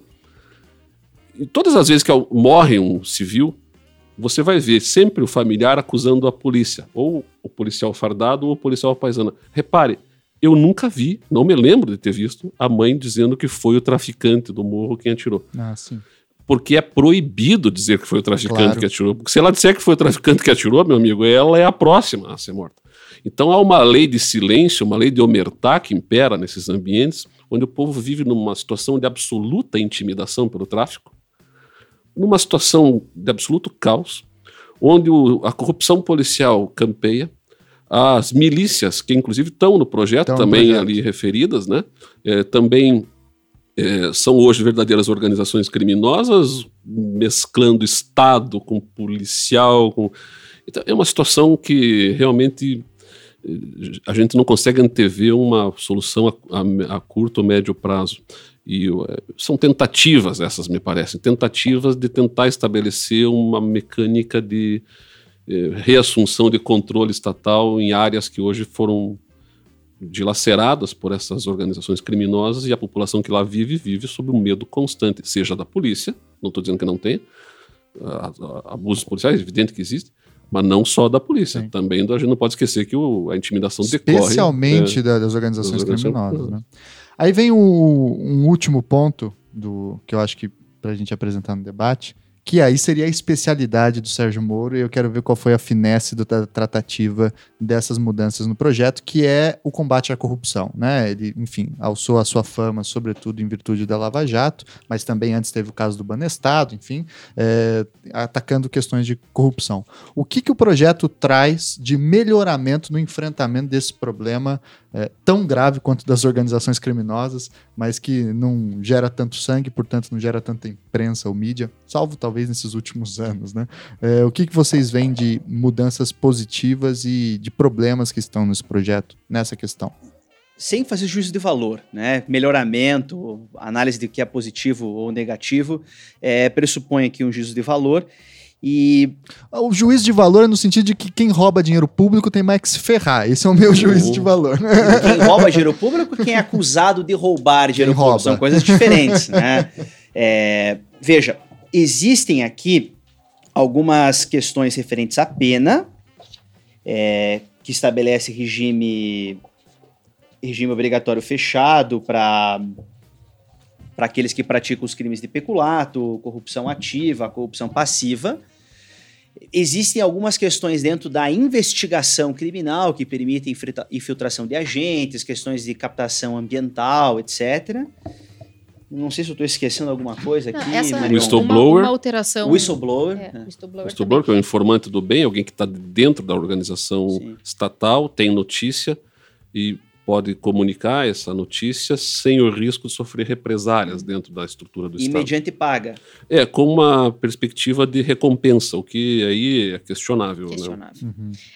E todas as vezes que morre um civil, você vai ver sempre o familiar acusando a polícia, ou o policial fardado ou o policial paisana. Repare, eu nunca vi, não me lembro de ter visto, a mãe dizendo que foi o traficante do morro quem atirou. Ah, sim. Porque é proibido dizer que foi o traficante claro. que atirou. Porque se ela disser que foi o traficante que atirou, meu amigo, ela é a próxima a ser morta. Então há uma lei de silêncio, uma lei de omertá que impera nesses ambientes, onde o povo vive numa situação de absoluta intimidação pelo tráfico, numa situação de absoluto caos, onde o, a corrupção policial campeia, as milícias, que inclusive estão no projeto também projeto. ali referidas, né, é, também é, são hoje verdadeiras organizações criminosas, mesclando Estado com policial. Com... Então, é uma situação que realmente é, a gente não consegue antever uma solução a, a, a curto ou médio prazo. E eh, são tentativas essas, me parecem, tentativas de tentar estabelecer uma mecânica de eh, reassunção de controle estatal em áreas que hoje foram dilaceradas por essas organizações criminosas e a população que lá vive, vive sob um medo constante, seja da polícia, não estou dizendo que não tenha, abusos policiais, é evidente que existe, mas não só da polícia. Sim. Também a gente não pode esquecer que o- a intimidação decorre. Especialmente é, da- das organizações das organizações criminosas. Né? Aí vem o- um último ponto do que eu acho que para a gente apresentar no debate, que aí seria a especialidade do Sérgio Moro, e eu quero ver qual foi a finesse da tratativa dessas mudanças no projeto, que é o combate à corrupção. Né? Ele, enfim, alçou a sua fama, sobretudo em virtude da Lava Jato, mas também antes teve o caso do Banestado, enfim, é, atacando questões de corrupção. O que, que o projeto traz de melhoramento no enfrentamento desse problema é, tão grave quanto das organizações criminosas, mas que não gera tanto sangue, portanto não gera tanta imprensa ou mídia, salvo talvez nesses últimos anos, né? É, o que, que vocês veem de mudanças positivas e de problemas que estão nesse projeto, nessa questão? sem fazer juízo de valor, né? Melhoramento, análise de que é positivo ou negativo, é, pressupõe aqui um juízo de valor. E O juiz de valor é no sentido de que quem rouba dinheiro público tem mais que se ferrar. Esse é o meu juízo de valor. quem rouba dinheiro público e quem é acusado de roubar dinheiro Quem público. rouba. São coisas diferentes, né? É, veja, existem aqui algumas questões referentes à pena, é, que estabelece regime, regime obrigatório fechado para para aqueles que praticam os crimes de peculato, corrupção ativa, corrupção passiva. Existem algumas questões dentro da investigação criminal que permitem infiltra- infiltração de agentes, questões de captação ambiental, etc. Não sei se eu estou esquecendo alguma coisa aqui, Não, essa Marion. Whistleblower. Uma, uma alteração. Whistleblower. É, né? whistleblower Whistleblower, que é o informante do bem, alguém que está dentro da organização Sim. estatal, tem notícia e pode comunicar essa notícia sem o risco de sofrer represálias dentro da estrutura do E Estado. mediante paga. É, com uma perspectiva de recompensa, o que aí é questionável. Né? Questionável.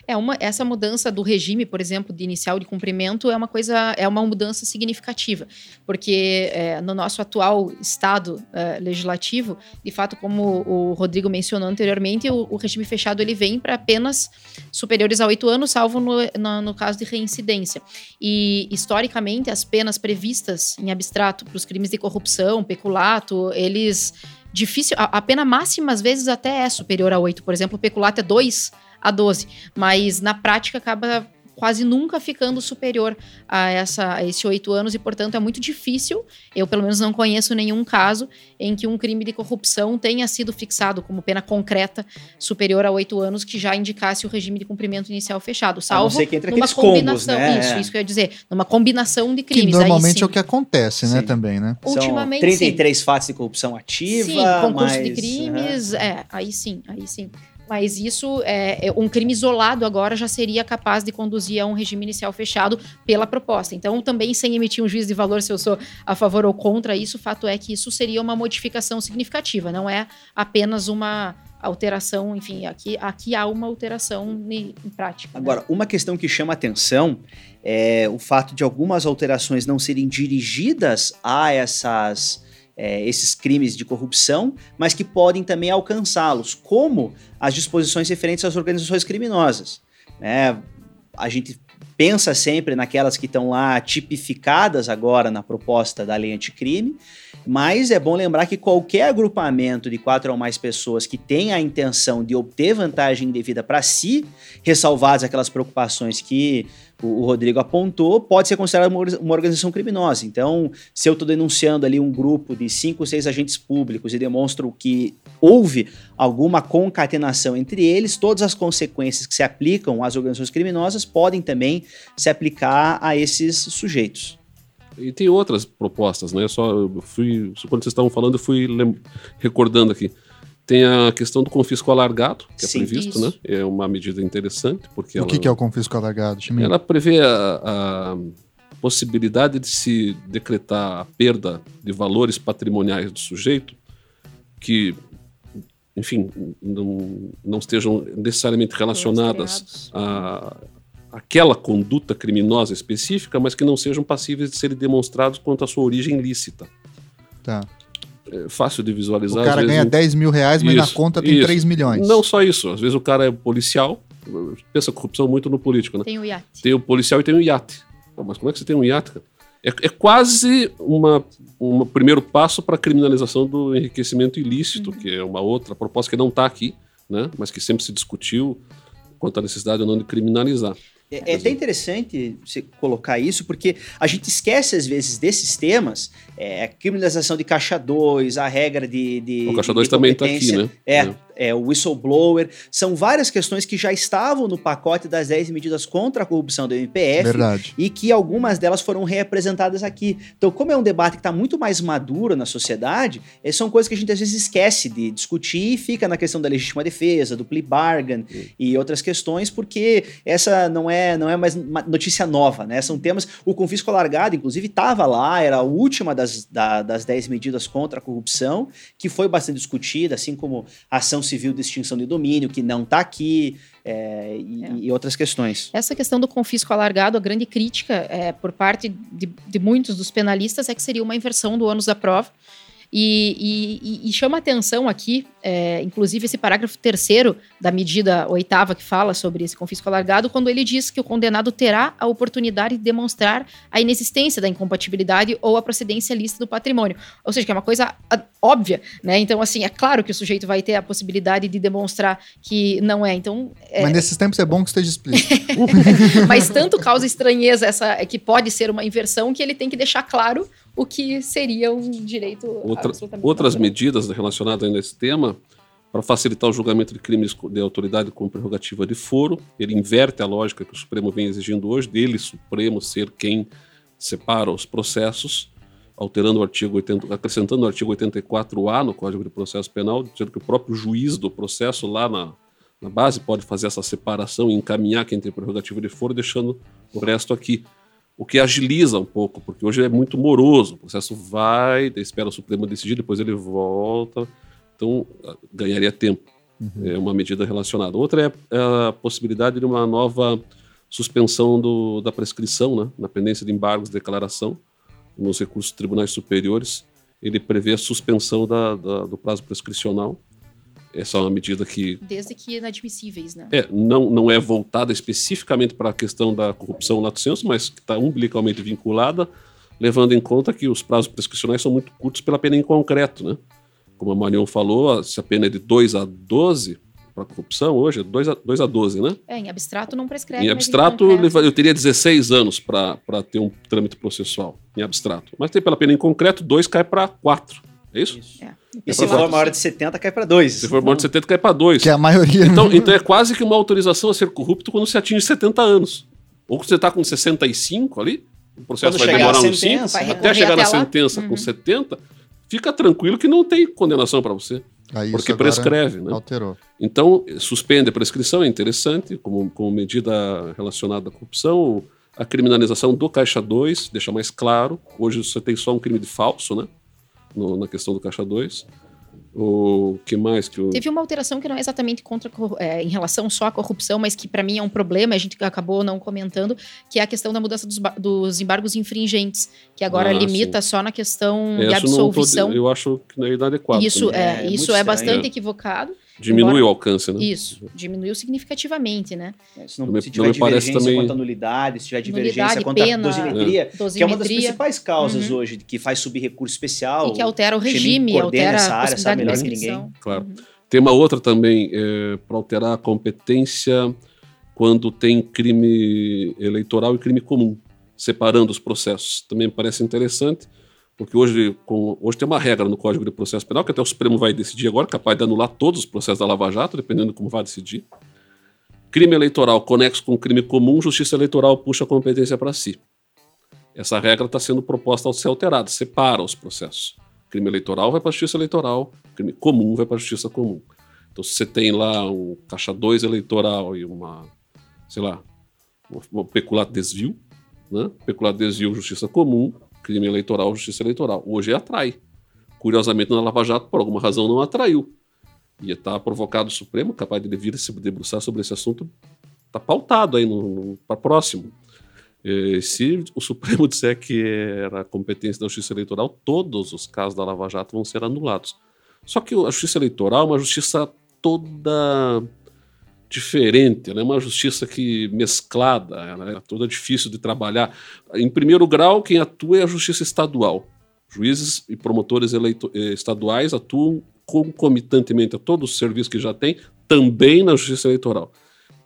É uma essa mudança do regime, por exemplo, de inicial de cumprimento é uma coisa é uma mudança significativa, porque é, no nosso atual estado é, legislativo, de fato, como o Rodrigo mencionou anteriormente, o, o regime fechado ele vem para apenas superiores a oito anos, salvo no, no, no caso de reincidência. E historicamente as penas previstas em abstrato para os crimes de corrupção, peculato, eles difícil a, a pena máxima às vezes até é superior a oito. Por exemplo, o peculato é 2 a 12, mas na prática acaba quase nunca ficando superior a, essa, a esse oito anos e, portanto, é muito difícil. Eu, pelo menos, não conheço nenhum caso em que um crime de corrupção tenha sido fixado como pena concreta superior a oito anos que já indicasse o regime de cumprimento inicial fechado, A não salvo ser que entre numa aqueles combos, combinação. né? Isso, isso que eu ia dizer. Numa combinação de Que crimes. aí normalmente sim. é o que acontece, né, Sim. também, né? São Ultimamente, 33 fatos de corrupção ativa. Sim, concurso de mais- crimes, é, aí sim, aí sim. Mas isso, é, é, um crime isolado agora já seria capaz de conduzir a um regime inicial fechado pela proposta. Então, também sem emitir um juízo de valor se eu sou a favor ou contra isso, o fato é que isso seria uma modificação significativa, não é apenas uma alteração, enfim, aqui, aqui há uma alteração em, em prática. né? Agora, uma questão que chama atenção é o fato de algumas alterações não serem dirigidas a essas, é, esses crimes de corrupção, mas que podem também alcançá-los, como as disposições referentes às organizações criminosas. né? A gente pensa sempre naquelas que estão lá tipificadas agora na proposta da lei anticrime, mas é bom lembrar que qualquer agrupamento de quatro ou mais pessoas que tenha a intenção de obter vantagem indevida para si, ressalvadas aquelas preocupações que o, Rodrigo apontou, pode ser considerado uma, uma organização criminosa. Então, se eu estou denunciando ali um grupo de cinco, seis agentes públicos e demonstro que houve alguma concatenação entre eles, todas as consequências que se aplicam às organizações criminosas podem também se aplicar a esses sujeitos. E tem outras propostas, né? Só eu fui, quando vocês estavam falando, eu fui recordando aqui. Tem a questão do confisco alargado, que é Sim, previsto, isso. né? É uma medida interessante, porque O ela, que, que é o confisco alargado, Chimino? ela prevê a, a possibilidade de se decretar a perda de valores patrimoniais do sujeito que, enfim, não, não estejam necessariamente relacionadas a aquela conduta criminosa específica, mas que não sejam passíveis de serem demonstrados quanto à sua origem lícita. Tá. É fácil de O visualizar. cara às vezes, ganha um- 10 mil reais, mas na Isso, conta tem isso. 3 milhões. Não só isso, às vezes o cara é policial, pensa corrupção muito no político, né? Tem o iate. Tem o policial e tem o iate. Pô, mas como é que você tem um iate, cara? É, é quase uma um primeiro passo para a criminalização do enriquecimento ilícito, que é uma outra proposta que não está aqui, né, mas que sempre se discutiu quanto à necessidade ou não de criminalizar. É, é até interessante você colocar isso, porque a gente esquece, às vezes, desses temas, é, a criminalização de caixa 2, a regra de. de o caixa 2 também está aqui, né? É, é, é, o whistleblower. São várias questões que já estavam no pacote das 10 medidas contra a corrupção do MPF. Verdade. E que algumas delas foram reapresentadas aqui. Então, como é um debate que está muito mais maduro na sociedade, é, são coisas que a gente às vezes esquece de discutir e fica na questão da legítima defesa, do plea bargain e outras questões, porque essa não é é, não é mais notícia nova, né? São temas. O confisco alargado, inclusive, estava lá, era a última das, da, das 10 medidas contra a corrupção, que foi bastante discutida, assim como a ação civil de extinção de domínio, que não está aqui. É, e, é. e, outras questões. Essa questão do confisco alargado, a grande crítica é, por parte de, de muitos dos penalistas é que seria uma inversão do ônus da prova. E, e, e, chama atenção aqui, é, inclusive, esse parágrafo terceiro da medida oitava que fala sobre esse confisco alargado, quando ele diz que o condenado terá a oportunidade de demonstrar a inexistência da incompatibilidade ou a procedência lícita do patrimônio. Ou seja, que é uma coisa óbvia, né? Então, assim, é claro que o sujeito vai ter a possibilidade de demonstrar que não é. Então, é... Mas nesses tempos é bom que esteja explícito. Mas tanto causa estranheza essa que pode ser uma inversão que ele tem que deixar claro o que seria um direito Outra, Outras natural. medidas relacionadas a esse tema, para facilitar o julgamento de crimes de autoridade com prerrogativa de foro, ele inverte a lógica que o Supremo vem exigindo hoje, dele, Supremo, ser quem separa os processos, alterando o artigo 80, acrescentando o artigo 84A no Código de Processo Penal, dizendo que o próprio juiz do processo lá na, na base pode fazer essa separação e encaminhar quem tem prerrogativa de foro, deixando o resto aqui o que agiliza um pouco, porque hoje é muito moroso. O processo vai, espera o Supremo decidir, depois ele volta. Então, ah, ganharia tempo. Uhum. É uma medida relacionada. Outra é a possibilidade de uma nova suspensão do, da prescrição, né, na pendência de embargos de declaração nos recursos tribunais superiores. Ele prevê a suspensão da, da, do prazo prescricional essa é uma medida que. Desde que inadmissíveis, né? É, não, não é voltada especificamente para a questão da corrupção lato senso, mas que está umbilicalmente vinculada, levando em conta que os prazos prescricionais são muito curtos pela pena em concreto, né? Como a Marion falou, se a pena é de 2 a 12 para corrupção, hoje é 2 a, 2 a 12, né? É, em abstrato não prescreve. Em abstrato, em eu teria 16 anos para ter um trâmite processual, em abstrato. Mas tem pela pena em concreto, 2 cai para 4. É isso? isso. É. E se for maior de 70, cai para 2. Se for maior de 70, cai para 2. Que é a maioria. Então, então é quase que uma autorização a ser corrupto quando se atinge 70 anos. Ou quando você está com 65 ali, o processo quando vai demorar uns 5, até chegar até na sentença uhum. com 70, fica tranquilo que não tem condenação para você. Aí porque prescreve, né? Alterou. Então, suspende a prescrição, é interessante, como, como medida relacionada à corrupção. A criminalização do Caixa 2, deixa mais claro. Hoje você tem só um crime de falso, né? No, na questão do Caixa 2. O que mais que Teve uma alteração que não é exatamente contra é, em relação só à corrupção, mas que para mim é um problema, a gente acabou não comentando, que é a questão da mudança dos, dos embargos infringentes, que agora ah, limita sim. só na questão é, de absolvição. Tô, eu acho que não é inadequado. Isso é, é, isso é bastante equivocado. Diminui Embora, o alcance, né? Isso, diminuiu significativamente, né? É, se, não, não se tiver divergência também... quanto a nulidade, se tiver divergência quanto a dosimetria, é. dosimetria, que é uma das principais causas uhum. hoje, que faz subir recurso especial. E que altera o regime, altera essa área, a sabe melhor que ninguém. Claro. Uhum. Tem uma outra também, é, para alterar a competência quando tem crime eleitoral e crime comum, separando os processos. Também parece interessante porque hoje, com, hoje tem uma regra no Código de Processo Penal, que até o Supremo vai decidir agora, capaz de anular todos os processos da Lava Jato, dependendo de como vai decidir. Crime eleitoral conexo com crime comum, justiça eleitoral puxa a competência para si. Essa regra está sendo proposta ao ser alterada, separa os processos. Crime eleitoral vai para a justiça eleitoral, crime comum vai para a justiça comum. Então, se você tem lá um caixa 2 eleitoral e uma, sei lá, um peculato desvio, né? Peculato desvio, justiça comum, crime eleitoral, justiça eleitoral. Hoje atrai. Curiosamente, na Lava Jato, por alguma razão, não atraiu. E está provocado o Supremo, capaz de vir se debruçar sobre esse assunto, está pautado aí para próximo. E, se o Supremo disser que era competência da justiça eleitoral, todos os casos da Lava Jato vão ser anulados. Só que a justiça eleitoral é uma justiça toda diferente, ela é uma justiça que mesclada, ela é toda difícil de trabalhar. Em primeiro grau, quem atua é a justiça estadual. Juízes e promotores eleito, eh, estaduais atuam concomitantemente a todo o serviço que já tem, também na justiça eleitoral.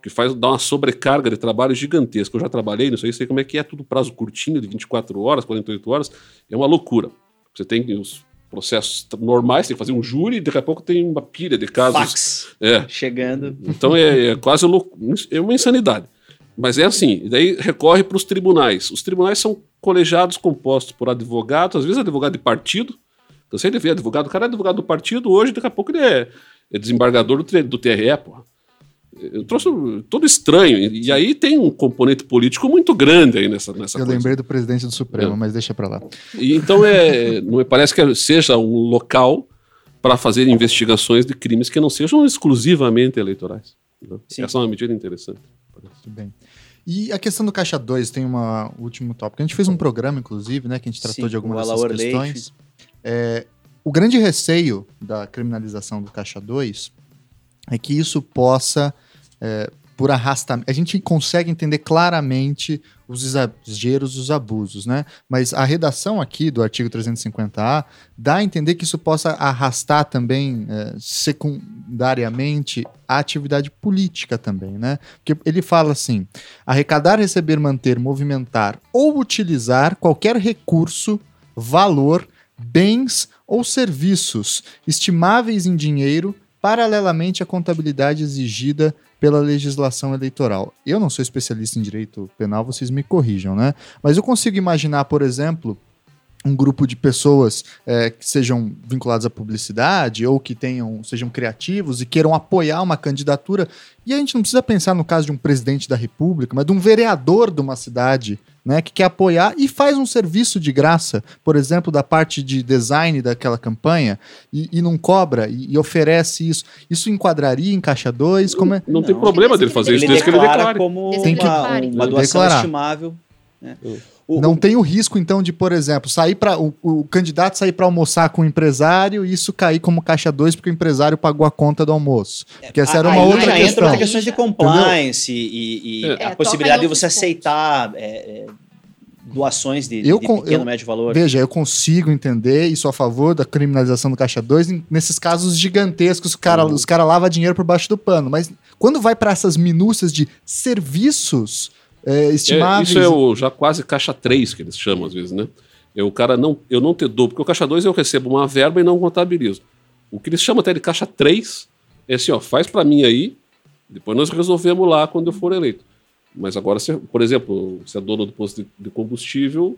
Que faz dá uma sobrecarga de trabalho gigantesca. Eu já trabalhei nisso aí, sei como é que é tudo prazo curtinho, de 24 horas, 48 horas. É uma loucura. Você tem os processos normais, tem que fazer um júri, e daqui a pouco tem uma pilha de casos. Fax É. chegando. Então é, é quase lou- é uma insanidade. Mas é assim, e daí recorre para os tribunais. Os tribunais são colegiados compostos por advogados, às vezes advogado de partido. Cansei de ver advogado, o cara é advogado do partido, hoje daqui a pouco ele é, é desembargador do, do TRE, porra. Eu trouxe todo estranho. E, aí tem um componente político muito grande aí nessa, nessa Eu coisa. lembrei do presidente do Supremo, É. mas deixa pra lá. E então é, não me parece que seja um local para fazer investigações de crimes que não sejam exclusivamente eleitorais. né? Essa é uma medida interessante. Muito bem. E a questão do Caixa 2 tem um último tópico. A gente fez um programa, inclusive, né, que a gente tratou Sim, de algumas dessas questões. É, o grande receio da criminalização do Caixa 2 é que isso possa, é, por arrastamento. A gente consegue entender claramente os exageros, os abusos, né? Mas a redação aqui do artigo 350A dá a entender que isso possa arrastar também, é, secundariamente, a atividade política também, né? Porque ele fala assim: arrecadar, receber, manter, movimentar ou utilizar qualquer recurso, valor, bens ou serviços estimáveis em dinheiro paralelamente à contabilidade exigida pela legislação eleitoral. Eu não sou especialista em direito penal, vocês me corrijam, né? Mas eu consigo imaginar, por exemplo, um grupo de pessoas é, que sejam vinculadas à publicidade ou que tenham sejam criativos e queiram apoiar uma candidatura. E a gente não precisa pensar no caso de um presidente da República, mas de um vereador de uma cidade, né, que quer apoiar e faz um serviço de graça, por exemplo, da parte de design daquela campanha e, e não cobra e, e oferece isso. Isso enquadraria em caixa 2? Como é? Não, tem Não. problema dele fazer isso, Ele desde que ele declara declare. como Desde que uma, uma doação Declarar. estimável. né? O- Não o- tem o risco, então, de, por exemplo, sair para o, o candidato sair para almoçar com o empresário e isso cair como caixa 2 porque o empresário pagou a conta do almoço. Porque essa era uma aí outra já entra questão. outra questões de compliance e, e É. a É, possibilidade de você aceitar é, é, doações de, Eu de pequeno eu- médio valor. Veja, eu consigo entender e sou a favor da criminalização do caixa 2 em- nesses casos gigantescos, cara, Uhum. os caras lavam dinheiro por baixo do pano. Mas quando vai para essas minúcias de serviços é, É, estimáveis. isso é o já quase caixa 3 que eles chamam às vezes, né? É o cara não, eu não te dou, porque o caixa 2 eu recebo uma verba e não contabilizo. O que eles chamam até de caixa 3 é assim, ó, faz para mim aí, depois nós resolvemos lá quando eu for eleito. Mas agora, você, por exemplo, você é dono do posto de, de combustível,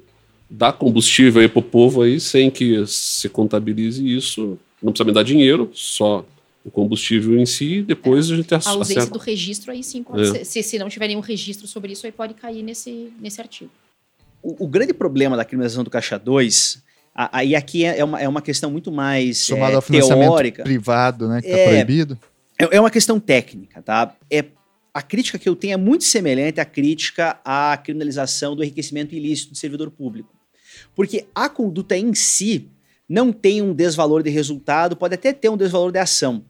dá combustível aí pro povo aí sem que se contabilize isso, não precisa me dar dinheiro, só o combustível em si, depois a gente A ac- ausência acerta. do registro aí sim pode É. ser. Se, se não tiver nenhum registro sobre isso, aí pode cair nesse, nesse artigo. O, o grande problema da criminalização do caixa 2, a- aí aqui é é uma, é uma questão muito mais somado é, ao financiamento teórica. privado, né? Que tá É. proibido. É, é uma questão técnica, tá? É, a crítica que eu tenho é muito semelhante à crítica à criminalização do enriquecimento ilícito de servidor público. Porque a conduta em si não tem um desvalor de resultado, pode até ter um desvalor de ação.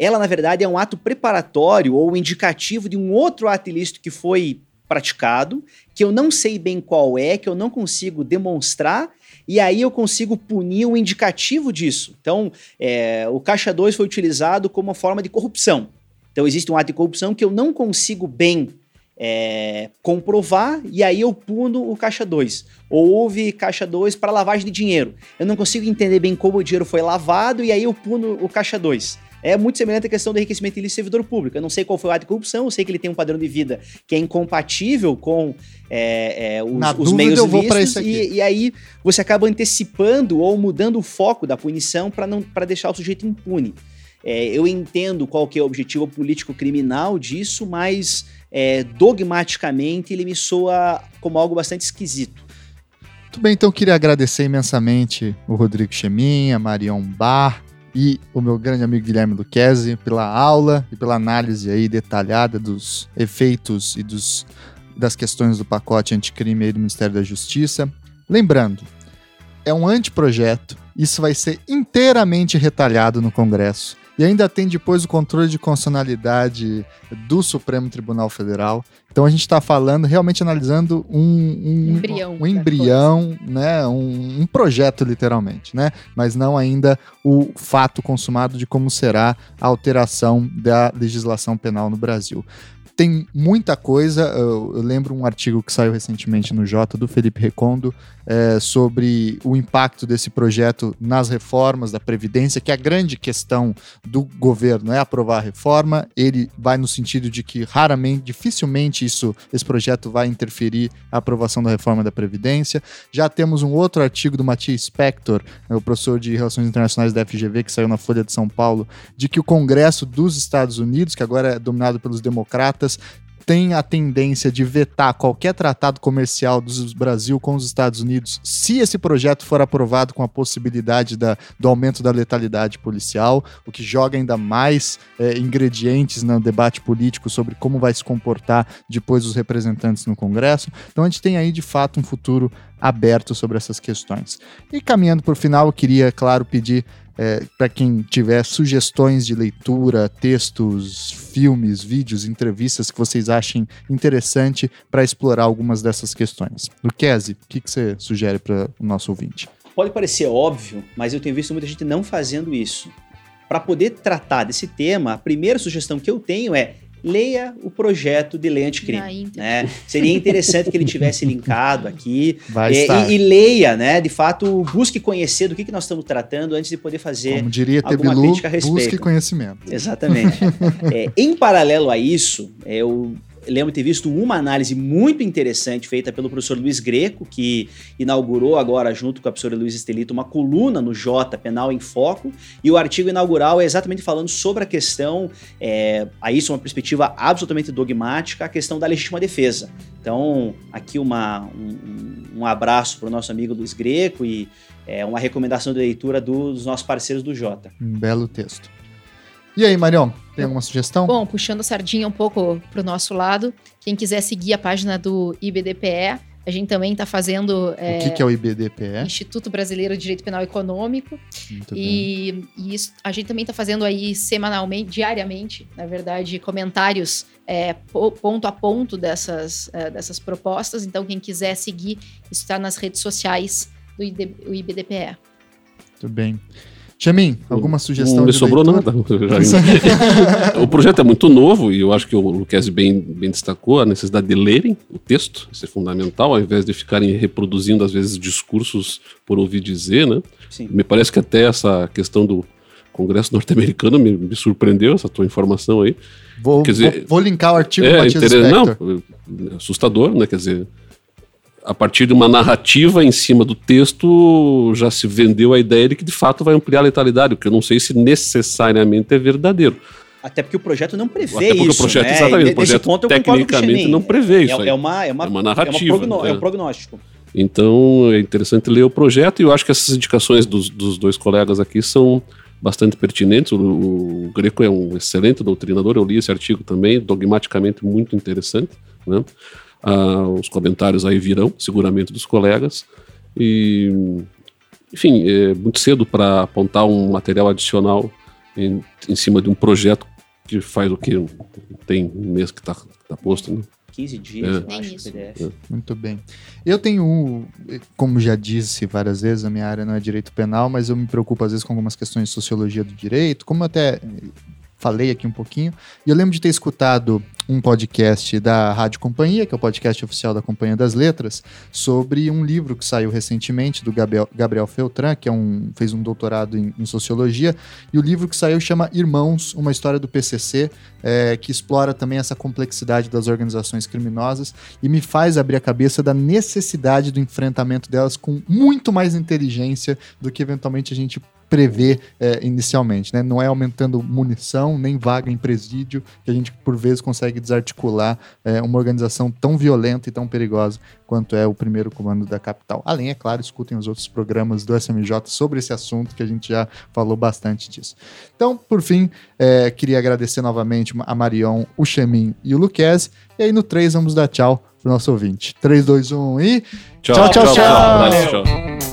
Ela, na verdade, é um ato preparatório ou indicativo de um outro ato ilícito que foi praticado, que eu não sei bem qual é, que eu não consigo demonstrar, e aí eu consigo punir o indicativo disso. Então, é, o Caixa 2 foi utilizado como uma forma de corrupção. Então, existe um ato de corrupção que eu não consigo bem é, comprovar, e aí eu puno o Caixa 2. Ou houve Caixa 2 para lavagem de dinheiro. Eu não consigo entender bem como o dinheiro foi lavado, e aí eu puno o Caixa 2. É muito semelhante à questão do enriquecimento ilícito do servidor público. Eu não sei qual foi o ato de corrupção, eu sei que ele tem um padrão de vida que é incompatível com é, é, os, Na os meios eu vou ilícitos, e, e aí você acaba antecipando ou mudando o foco da punição para não para deixar o sujeito impune. É, eu entendo qual que é o objetivo político-criminal disso, mas é, dogmaticamente ele me soa como algo bastante esquisito. Muito bem, então eu queria agradecer imensamente o Rodrigo Cheminha, Marion Bar e o meu grande amigo Guilherme Luquezzi pela aula e pela análise aí detalhada dos efeitos e dos, das questões do pacote anticrime aí do Ministério da Justiça. Lembrando, é um anteprojeto, isso vai ser inteiramente retalhado no Congresso. E ainda tem depois o controle de constitucionalidade do Supremo Tribunal Federal. Então a gente está falando, realmente analisando um, um Embrião um, da embrião, né? Um, um projeto, literalmente, né? Mas não ainda o fato consumado de como será a alteração da legislação penal no Brasil tem muita coisa. Eu, eu, lembro um artigo que saiu recentemente no Jota do Felipe Recondo é, sobre o impacto desse projeto nas reformas da Previdência, que é a grande questão do governo é aprovar a reforma. Ele vai no sentido de que raramente, dificilmente isso, esse projeto vai interferir a aprovação da reforma da Previdência. Já temos um outro artigo do Matias Spector, é, o professor de Relações Internacionais da FGV, que saiu na Folha de São Paulo, de que o Congresso dos Estados Unidos, que agora é dominado pelos democratas, tem a tendência de vetar qualquer tratado comercial do Brasil com os Estados Unidos, se esse projeto for aprovado com a possibilidade da, do aumento da letalidade policial, o que joga ainda mais é, ingredientes no debate político sobre como vai se comportar depois os representantes no Congresso. Então a gente tem aí de fato um futuro aberto sobre essas questões. E caminhando para o final, eu queria, claro, pedir é, para quem tiver sugestões de leitura, textos, filmes, vídeos, entrevistas que vocês achem interessante para explorar algumas dessas questões. Luquezzi, o que, que você sugere para o nosso ouvinte? Pode parecer óbvio, mas eu tenho visto muita gente não fazendo isso. Para poder tratar desse tema, a primeira sugestão que eu tenho é leia o projeto de lei anticrime. Né? Seria interessante que ele tivesse linkado aqui é, e, e, leia, né? De fato, busque conhecer do que, que nós estamos tratando antes de poder fazer Como diria alguma Tebilu, crítica a respeito. Busque conhecimento. Exatamente. é, em paralelo a isso, eu lembro de ter visto uma análise muito interessante feita pelo professor Luiz Greco, que inaugurou agora, junto com a professora Luiz Estelito, uma coluna no J, Penal em Foco, e o artigo inaugural é exatamente falando sobre a questão, é, isso uma perspectiva absolutamente dogmática, a questão da legítima defesa. Então, aqui uma, um, um abraço para o nosso amigo Luiz Greco e é, uma recomendação de leitura dos nossos parceiros do Jota. Um belo texto. E aí, Marion, tem alguma sugestão? Bom, puxando a sardinha um pouco para o nosso lado, quem quiser seguir a página do IBDPE, a gente também está fazendo. É, o que, que, é o IBDPE? Instituto Brasileiro de Direito Penal Econômico. Muito e, bem. e isso, a gente também está fazendo aí semanalmente, diariamente, na verdade, comentários é, ponto a ponto dessas, é, dessas propostas. Então, quem quiser seguir, está nas redes sociais do IBDPE. Muito bem. Chamin, alguma sugestão? Não me sobrou leitura? nada. o projeto é muito novo e eu acho que o Luquez bem, bem destacou a necessidade de lerem o texto, isso é fundamental, ao invés de ficarem reproduzindo, às vezes, discursos por ouvir dizer, né? Sim. Me parece que até essa questão do Congresso norte-americano me, me, surpreendeu, essa tua informação aí. Vou, Quer dizer, vou, vou linkar o artigo é, do Matias Não, assustador, né? Quer dizer, a partir de uma narrativa em cima do texto, já se vendeu a ideia de que de fato vai ampliar a letalidade, o que eu não sei se necessariamente é verdadeiro. Até porque o projeto não prevê Até porque isso. O projeto, né? exatamente, o projeto ponto, tecnicamente não prevê isso. É, é, uma, é, uma, é uma narrativa. É, uma é. é um prognóstico. Então é interessante ler o projeto e eu acho que essas indicações dos, dos dois colegas aqui são bastante pertinentes. O, o, Greco é um excelente doutrinador, eu li esse artigo também, dogmaticamente muito interessante. Né? Ah, os comentários aí virão, seguramente, dos colegas. E, enfim, é muito cedo para apontar um material adicional em, em, cima de um projeto que faz o que? Tem um mês que está tá posto, né? 15 dias, é. eu acho, PDF. É. Muito bem. Eu tenho, como já disse várias vezes, a minha área não é direito penal, mas eu me preocupo às vezes com algumas questões de sociologia do direito, como até falei aqui um pouquinho. E eu lembro de ter escutado um podcast da Rádio Companhia, que é o podcast oficial da Companhia das Letras, sobre um livro que saiu recentemente do Gabriel, Gabriel Feltran, que é um, fez um doutorado em, em, sociologia, e o livro que saiu chama Irmãos, uma história do PCC, é, que explora também essa complexidade das organizações criminosas e me faz abrir a cabeça da necessidade do enfrentamento delas com muito mais inteligência do que eventualmente a gente prevê é, inicialmente, né? Não é aumentando munição nem vaga em presídio que a gente por vezes consegue desarticular é, uma organização tão violenta e tão perigosa quanto é o primeiro comando da capital. Além, é claro, escutem os outros programas do SMJ sobre esse assunto que a gente já falou bastante disso. Então, por fim, é, queria agradecer novamente a Marion, o Chemin e o Luquezzi. E aí no 3 vamos dar tchau pro nosso ouvinte. 3, 2, 1 e. tchau, tchau. tchau, tchau. tchau. tchau.